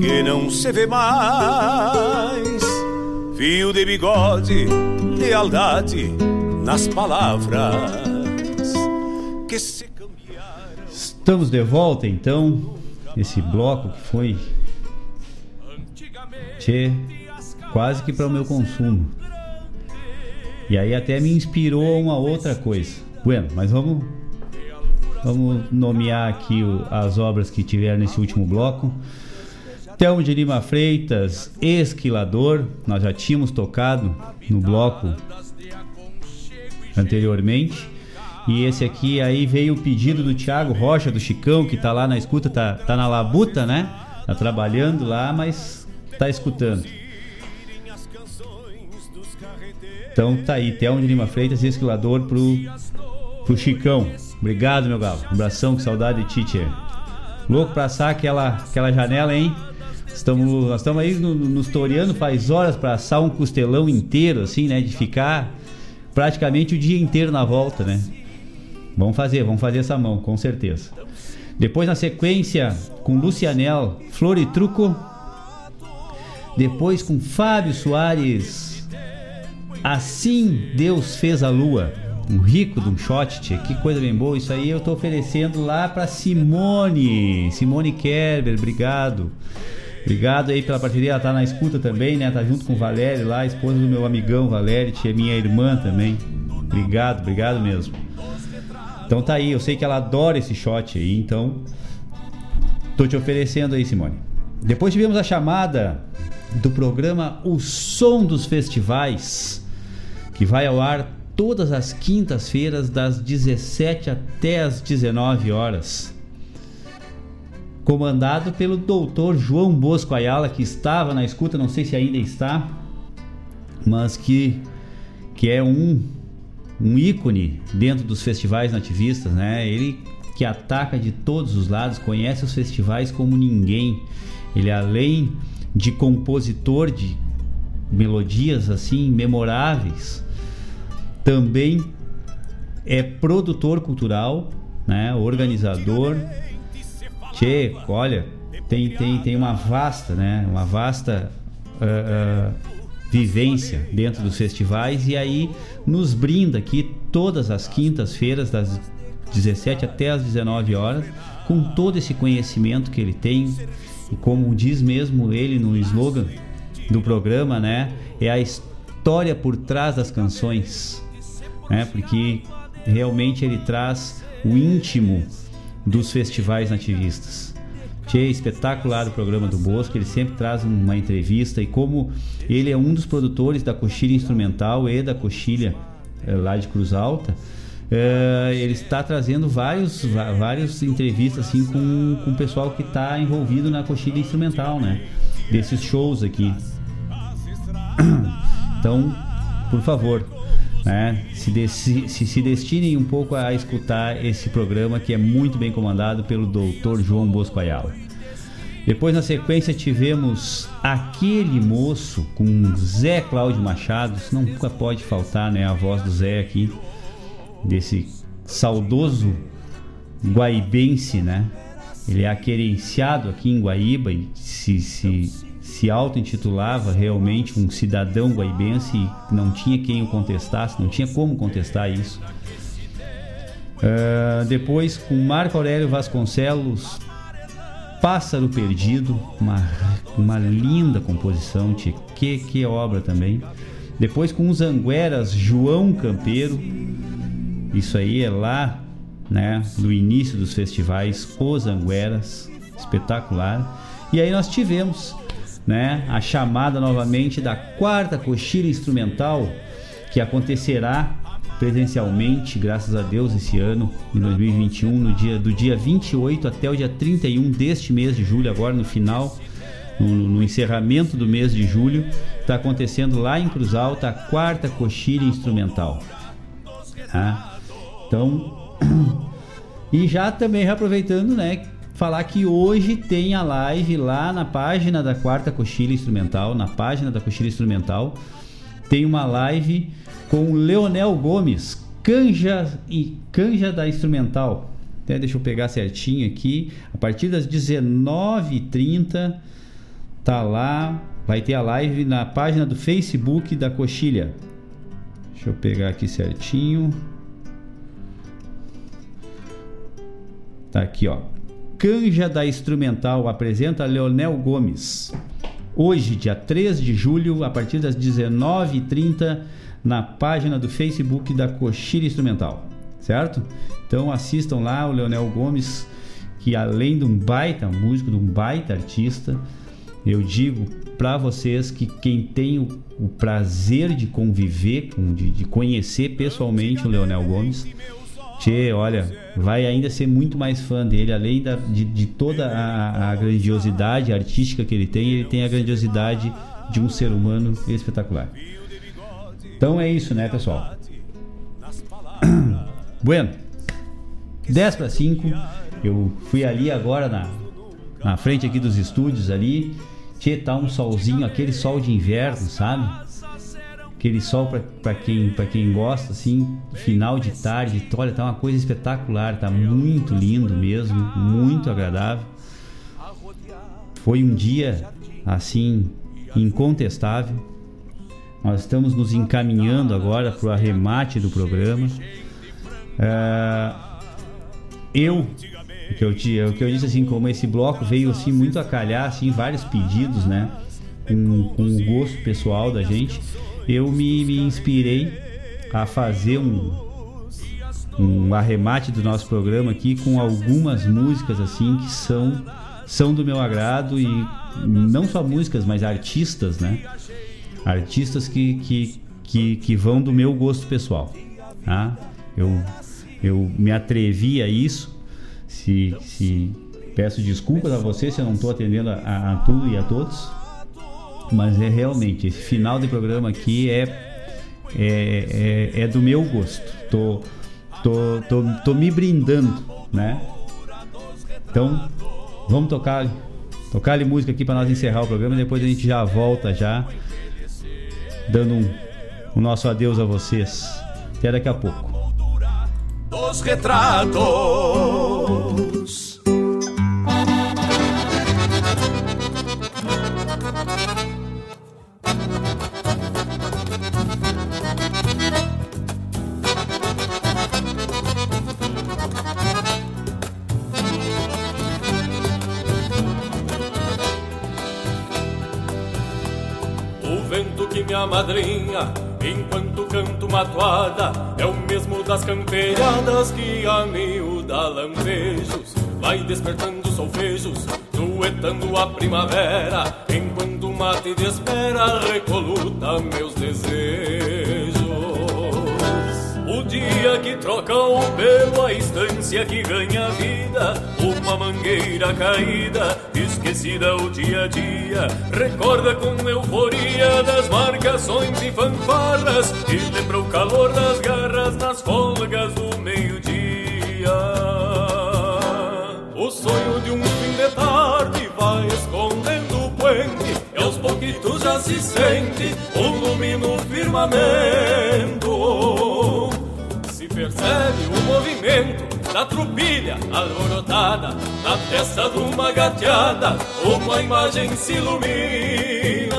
Que não se vê mais. Fio de bigode, lealdade nas palavras que se Estamos de volta então. Esse bloco que foi. Tchê, quase que para o meu consumo. E aí até me inspirou uma outra coisa. Bueno, mas vamos vamos nomear aqui o- as obras que tiveram nesse último bloco. Telmo de Lima Freitas, Esquilador, nós já tínhamos tocado no bloco anteriormente. E esse aqui aí veio o pedido do Thiago Rocha, do Chicão, que tá lá na escuta, tá, tá na labuta, né? Tá trabalhando lá, mas tá escutando. Então tá aí, Telmo de Lima Freitas, esquilador pro, pro Chicão. Obrigado, meu galo. Um abração, que saudade de teacher. Louco pra assar aquela, aquela janela, hein? Estamos, nós estamos aí no- no- nos toreando faz horas pra assar um costelão inteiro, assim, né? De ficar praticamente o dia inteiro na volta, né? Vamos fazer, vamos fazer essa mão, com certeza. Depois na sequência com Lucianel, Flor e Truco. Depois com Fábio Soares, Assim Deus fez a lua. Um rico de um shot, tia. que coisa bem boa. Isso aí eu tô oferecendo lá pra Simone. Simone Kerber, obrigado. Obrigado aí pela parceria, ela tá na escuta também, né? Tá junto com o Valério lá, esposa do meu amigão Valério, tia, minha irmã também. Obrigado, obrigado mesmo. Então tá aí, eu sei que ela adora esse shot aí, então tô te oferecendo aí, Simone. Depois tivemos a chamada do programa O Som dos Festivais, que vai ao ar todas as quintas-feiras das 17 até as 19 horas. Comandado pelo doutor João Bosco Ayala, que estava na escuta, não sei se ainda está, mas que, que é um um ícone dentro dos festivais nativistas, né? Ele que ataca de todos os lados, conhece os festivais como ninguém. Ele além de compositor de melodias assim memoráveis, também é produtor cultural, né? Organizador. Tchê, olha, tem, tem, tem uma vasta, né? Uma vasta uh, uh, vivência dentro dos festivais e aí nos brinda aqui todas as quintas-feiras das 17 até as 19 horas com todo esse conhecimento que ele tem e como diz mesmo ele no slogan do programa, né, é a história por trás das canções, né? Porque realmente ele traz o íntimo dos festivais nativistas. Tchê, espetacular o programa do Bosco, ele sempre traz uma entrevista e como ele é um dos produtores da coxilha instrumental e da coxilha é, lá de Cruz Alta, é, ele está trazendo vários, várias entrevistas assim com, com o pessoal que está envolvido na coxilha instrumental, né? Desses shows aqui. [COUGHS] Então, por favor, né? Se, de, se, se, destinem um pouco a escutar esse programa que é muito bem comandado pelo Dr. João Bosco Ayala. Depois, na sequência, tivemos aquele moço com Zé Cláudio Machado. Nunca pode faltar, né? A voz do Zé aqui, desse saudoso guaibense, né? Ele é aquerenciado aqui em Guaíba e se, se, se auto-intitulava realmente um cidadão guaibense e não tinha quem o contestasse, não tinha como contestar isso. Uh, depois, com Marco Aurélio Vasconcelos, Pássaro Perdido, uma, uma linda composição, tia. que, que obra também. Depois com os Angueras, João Campeiro, isso aí é lá, né, do início dos festivais, Os Angueras, espetacular. E aí nós tivemos, né, a chamada novamente da quarta coxilha instrumental que acontecerá presencialmente, graças a Deus, esse ano, em 2021, no dia, do dia 28 até o dia 31 deste mês de julho, agora no final, no, no encerramento do mês de julho, está acontecendo lá em Cruz Alta a quarta coxilha instrumental. Tá? Então, [CLEARS THROAT] e já também aproveitando, né, falar que hoje tem a live lá na página da quarta coxilha instrumental, na página da coxilha instrumental, tem uma live com Leonel Gomes, canja e canja da instrumental. Até deixa eu pegar certinho aqui. A partir das 19h30 tá lá, vai ter a live na página do Facebook da Coxilha. Deixa eu pegar aqui certinho. Tá aqui, ó. Canja da Instrumental apresenta Leonel Gomes. Hoje, dia 3 de julho, a partir das 19h30 na página do Facebook da Coxilha Instrumental, certo? Então assistam lá o Leonel Gomes, que além de um baita músico, de um baita artista, eu digo para vocês que quem tem o, o prazer de conviver, com, de, de, conhecer pessoalmente o Leonel Gomes, Tchê, olha, vai ainda ser muito mais fã dele, além da, de, de toda a, a grandiosidade artística que ele tem, ele tem a grandiosidade de um ser humano espetacular. Então é isso, né, pessoal? [CLEARS THROAT] bueno, 10 para 5. Eu fui ali agora na, na frente aqui dos estúdios ali. Tchê, tá um solzinho, aquele sol de inverno, sabe? Aquele sol para quem, pra quem gosta, assim, final de tarde, olha, tá uma coisa espetacular, tá muito lindo mesmo, muito agradável. Foi um dia, assim, incontestável. Nós estamos nos encaminhando agora para o arremate do programa. É, eu, o que eu, o que eu disse assim, como esse bloco veio assim muito a calhar, assim, vários pedidos, né? Com, com o gosto pessoal da gente eu me, me inspirei a fazer um, um arremate do nosso programa aqui com algumas músicas assim que são são do meu agrado e não só músicas, mas artistas, né? Artistas que, que, que, que vão do meu gosto pessoal. Tá? Eu, eu me atrevi a isso. Se, se peço desculpas a você se eu não estou atendendo a, a, a tudo e a todos mas é realmente, esse final de programa aqui é, é, é, é do meu gosto. Tô, tô, tô, tô me brindando, né? Então, vamos tocar tocar ali música aqui para nós encerrar o programa depois a gente já volta já dando um, o nosso adeus a vocês. Até daqui a pouco. Dos retratos madrinha, enquanto canto uma toada, é o mesmo das camperiadas que a miúda lampejos. Vai despertando solfejos, duetando a primavera, enquanto mate de espera recoluta meus desejos. O dia que troca o pelo, a estância que ganha vida, uma mangueira caída, esquecida o dia a dia, recorda com euforia das marcações e fanfarras, e lembra o calor das garras nas folgas do meio-dia. O sonho de um fim de tarde vai escondendo o puente, e aos pouquitos já se sente um lumino firmamento percebe o movimento da trupilha alvorotada na testa de uma gateada, uma imagem se ilumina.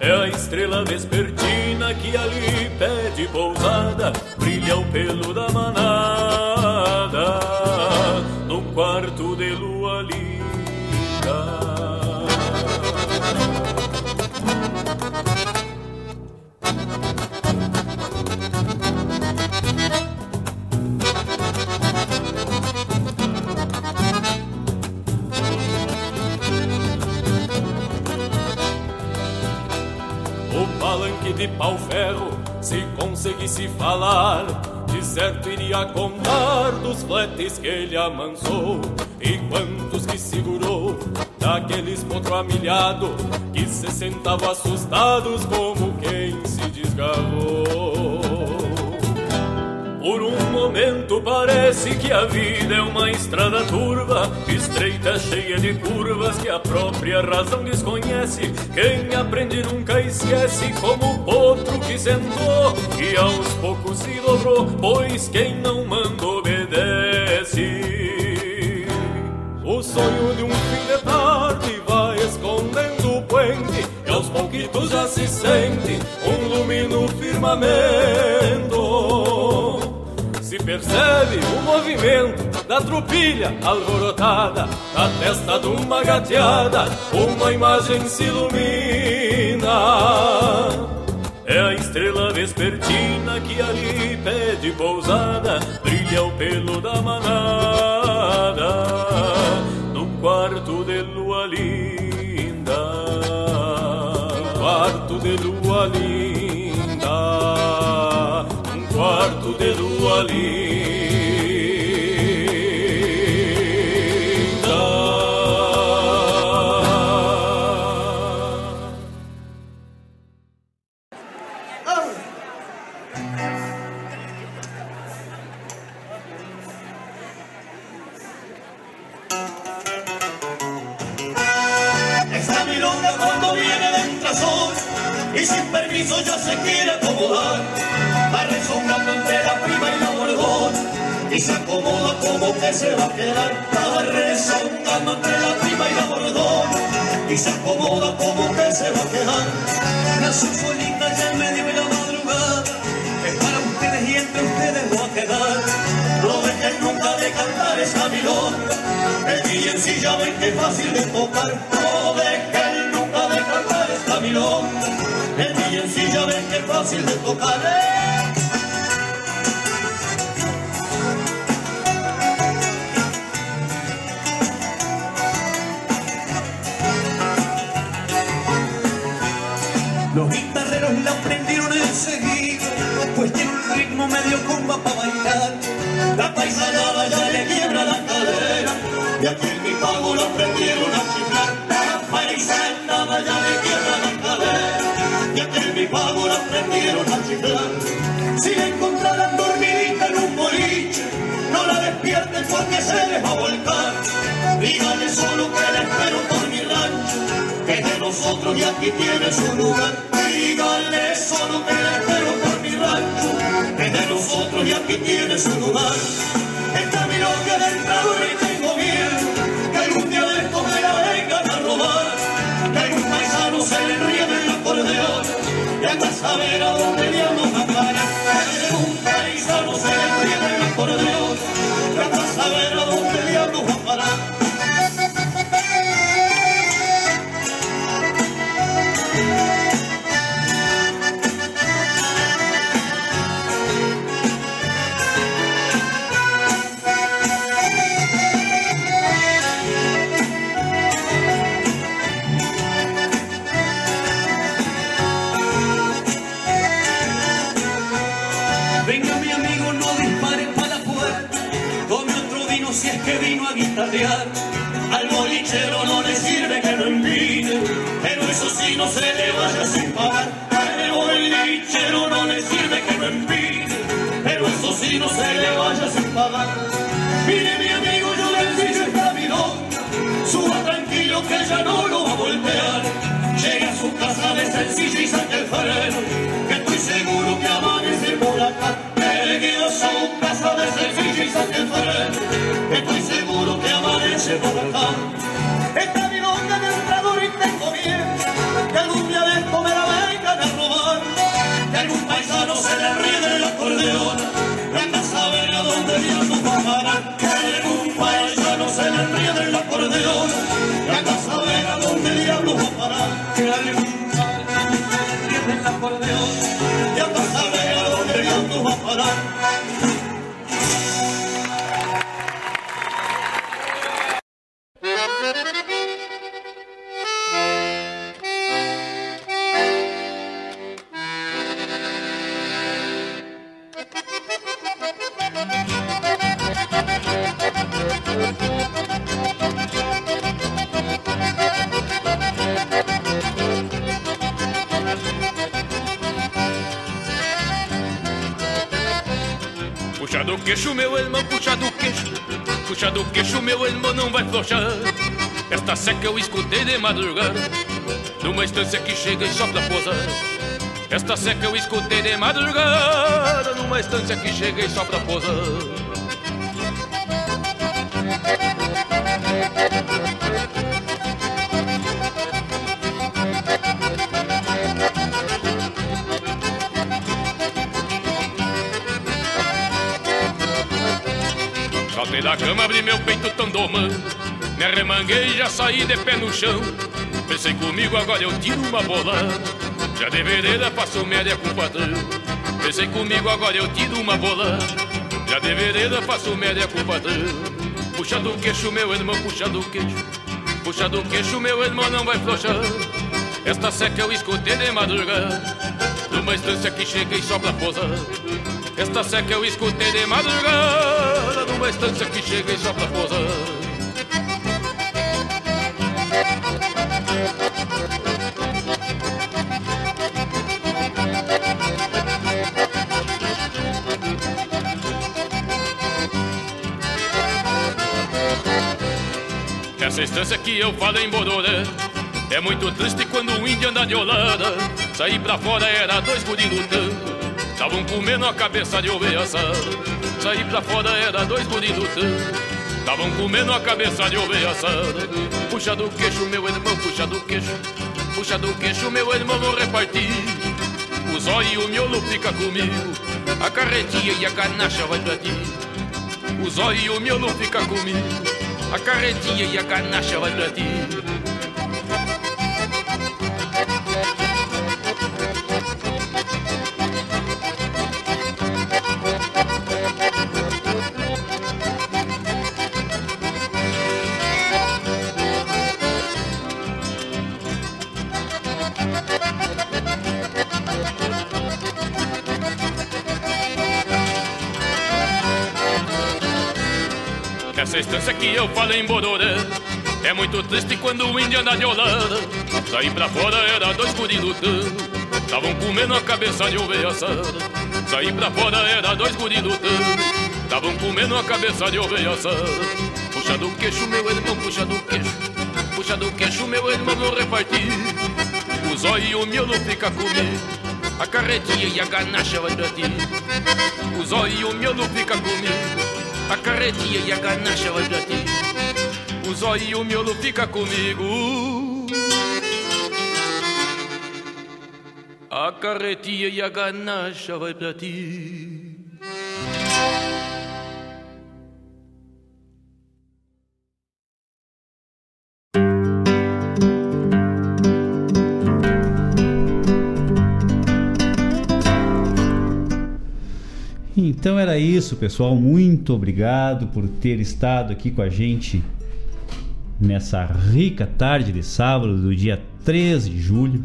É a estrela vespertina que ali pede pousada, brilha o pelo da manada, no quarto de lua palanque de pau-ferro, se conseguisse falar, de certo iria contar dos fletes que ele amansou e quantos que segurou, daqueles potro amilhado que se sentavam assustados como quem se desgarrou. Por um momento parece que a vida é uma estrada turva, estreita, cheia de curvas que a própria razão desconhece. Quem aprende nunca esquece, como o potro que sentou e aos poucos se dobrou, pois quem não manda obedece. O sonho de um fim de tarde vai escondendo o puente e aos pouquitos já se sente um lumino firmamento se percebe o movimento da trupilha alvorotada, na testa de uma gateada, uma imagem se ilumina. É a estrela vespertina que ali pede pousada, brilha o pelo da manada, num quarto de lua linda, quarto de lua linda quarto de lua cuando viene del trasón y sin permiso ya se quiere acomodar, y se acomoda como que se va a quedar, va rezongando entre la prima y la bordona y se acomoda como que se va a quedar. La solita ya en medio de la madrugada, es para ustedes y entre ustedes va a quedar. No dejen nunca de cantar esa milonga, el ya ven que fácil de tocar. No dejen nunca de cantar esta milonga, el ya ven que fácil de tocar. La paisanada ya le quiebra la cadera, y aquí en mi pago la aprendieron a chiflar. La paisanada ya le quiebra la cadera, y aquí en mi pago la aprendieron a chiflar. Si la encontraran dormidita en un boliche, no la despierten porque se les va a volcar. Díganle solo que la espero por mi rancho, que de nosotros y aquí tiene su lugar. Díganle solo que la espero por nosotros y aquí tiene su lugar. Esta milonga del entrador y tengo miedo, que algún día de esto me la vengan a robar. Que algún paisano se le ríe del acordeón, y anda a saber a dónde diablos parar. Que algún paisano se le ríe del acordeón, y anda a saber a dónde diablos va a parar. Al bolichero no le sirve que no envine, pero eso sí no se le vaya sin pagar. Al bolichero no le sirve que no envine, pero eso sí no se le vaya sin pagar. Mire mi amigo, yo le esta milonga, suba tranquilo que ya no lo va a voltear. Llegue a su casa de sencillo y saque el freno, que estoy seguro que amanece por acá. Llegue a su casa de sencillo y saque el freno, que estoy por acá. Esta milonga del entrador y tengo miedo, que algún día de esto me la vengan a robar. Que algún paisano se le ríe del acordeón, meu irmão, não vai flochar. Esta seca eu escutei de madrugada Numa estância que chega e sopra posar Esta seca eu escutei de madrugada Numa estância que chega e sopra posar Cama, abri meu peito tão domando Me arremanguei já saí de pé no chão. Pensei comigo, agora eu tiro uma bola. Já de vereda faço média com patrão. Pensei comigo, agora eu tiro uma bola. Já de vereda faço média com patrão. Puxa do queixo, meu irmão, puxa do queixo. Puxa do queixo, meu irmão, não vai flochar. Esta seca eu escutei de madrugada Numa estância que chega e sobra pousar. Esta seca eu escutei de madrugada Numa estância que chega e sopra pousar Essa estância que eu falo em Bororé É muito triste quando o índio anda de olada. Sair pra fora era dois guri lutando. Estavam comendo a cabeça de ovelha assada. Sair pra fora era dois guri lutando. Estavam comendo a cabeça de ovelha assada. Puxa do queixo, meu irmão, puxa do queixo. Puxa do queixo, meu irmão, vou repartir. O zóio e o miolo fica comigo. A carretinha e a canacha vai pra ti. O zóio e o miolo fica comigo. A carretinha e a canacha vai pra ti. Eu falei em Bororé É muito triste quando o índio anda de olada Sair pra fora era dois guri lutando Tavam comendo a cabeça de ovelha assada Sair pra fora era dois guri lutando Tavam comendo a cabeça de ovelha assada Puxa do queixo, meu irmão, puxa do queixo. Puxa do queixo, meu irmão, vou repartir O zóio e o miolo fica comigo A carretinha e a ganacha vai pra ti O zóio e o miolo fica comigo a carretinha e a ganacha vai pra ti O zóio o miolo fica comigo A carretinha e a ganacha vai pra ti Então era isso, pessoal. Muito obrigado por ter estado aqui com a gente nessa rica tarde de sábado do dia 3 de julho.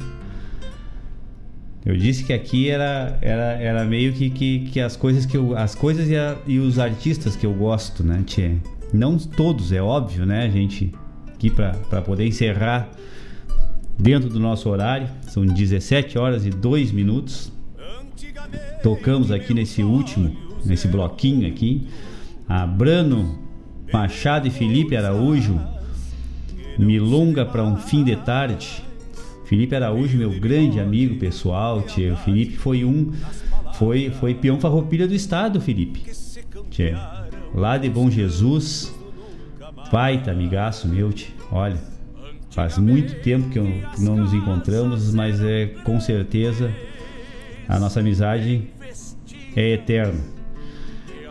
Eu disse que aqui era, era, era meio que, que, que as coisas que eu, as coisas e, a, e os artistas que eu gosto, né, tchê? Não todos, é óbvio, né, a gente aqui para poder encerrar dentro do nosso horário. São 17 horas e 2 minutos. Tocamos aqui nesse último, nesse bloquinho aqui, a Brano Machado e Felipe Araújo, Milonga para um fim de tarde. Felipe Araújo, meu grande amigo pessoal, tio. Felipe foi um, foi, foi peão farroupilha do estado, Felipe. Tchê. Lá de Bom Jesus, baita amigaço meu, tchê. Olha, faz muito tempo que não nos encontramos, mas é com certeza a nossa amizade é eterna.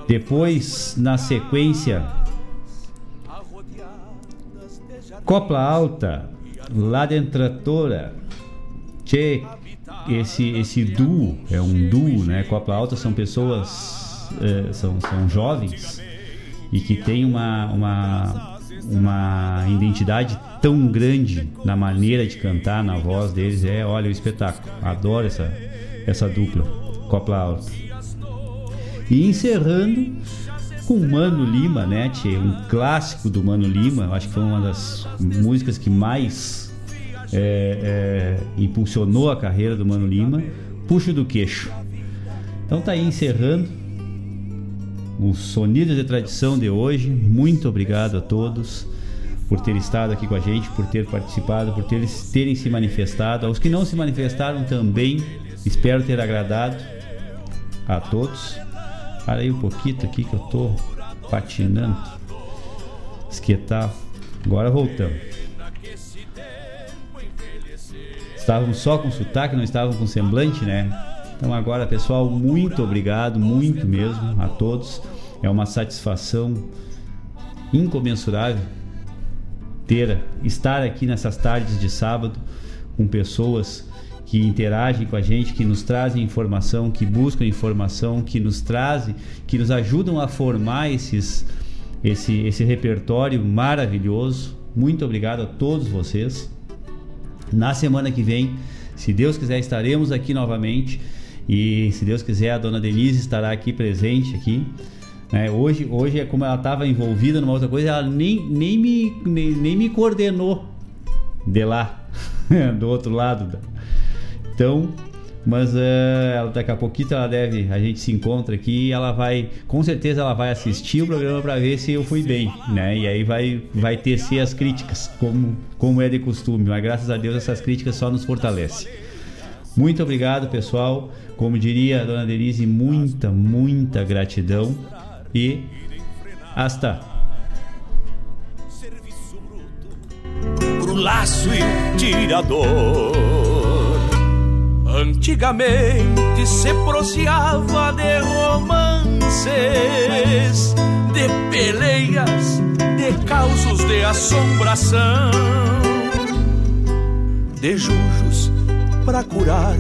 Depois, na sequência, Copla Alta, lá dentro Tratora, Tchê, esse, esse duo, é um duo, né? Copla Alta são pessoas, é, são, são jovens e que tem uma, uma, uma identidade tão grande na maneira de cantar, na voz deles. É, olha, o espetáculo. Adoro essa, essa dupla, Copla Alta. E encerrando com Mano Lima, né, tchê? Um clássico do Mano Lima. Acho que foi uma das músicas que mais é, é, impulsionou a carreira do Mano Lima. Puxo do Queixo. Então tá aí encerrando o Sonido de Tradição de hoje. Muito obrigado a todos por ter estado aqui com a gente, por ter participado, por ter, terem se manifestado. Aos que não se manifestaram também, espero ter agradado a todos. Aí um pouquinho aqui que eu tô patinando. Esquetar. Agora voltamos. Estávamos só com sotaque, não estávamos com semblante, né? Então agora, pessoal, muito obrigado, muito mesmo a todos. É uma satisfação incomensurável ter estar aqui nessas tardes de sábado com pessoas que interagem com a gente, que nos trazem informação, que buscam informação, que nos trazem, que nos ajudam a formar esses, esse, esse repertório maravilhoso. Muito obrigado a todos vocês. Na semana que vem, se Deus quiser, estaremos aqui novamente. E se Deus quiser, a dona Denise estará aqui presente aqui. É, hoje, hoje é como ela estava envolvida numa outra coisa, ela nem, nem, me, nem, nem me coordenou de lá, [LAUGHS] do outro lado. Então, Mas uh, daqui a pouquinho ela deve, a gente se encontra aqui e ela vai, com certeza ela vai assistir o programa para ver se eu fui bem, né? E aí vai, vai tecer as críticas, como, como é de costume. Mas graças a Deus essas críticas só nos fortalecem. Muito obrigado, pessoal. Como diria a dona Denise, muita, muita gratidão e hasta. Pro laço e tirador. Antigamente se proseava de romances, de peleias, de causos de assombração, de jujos para curar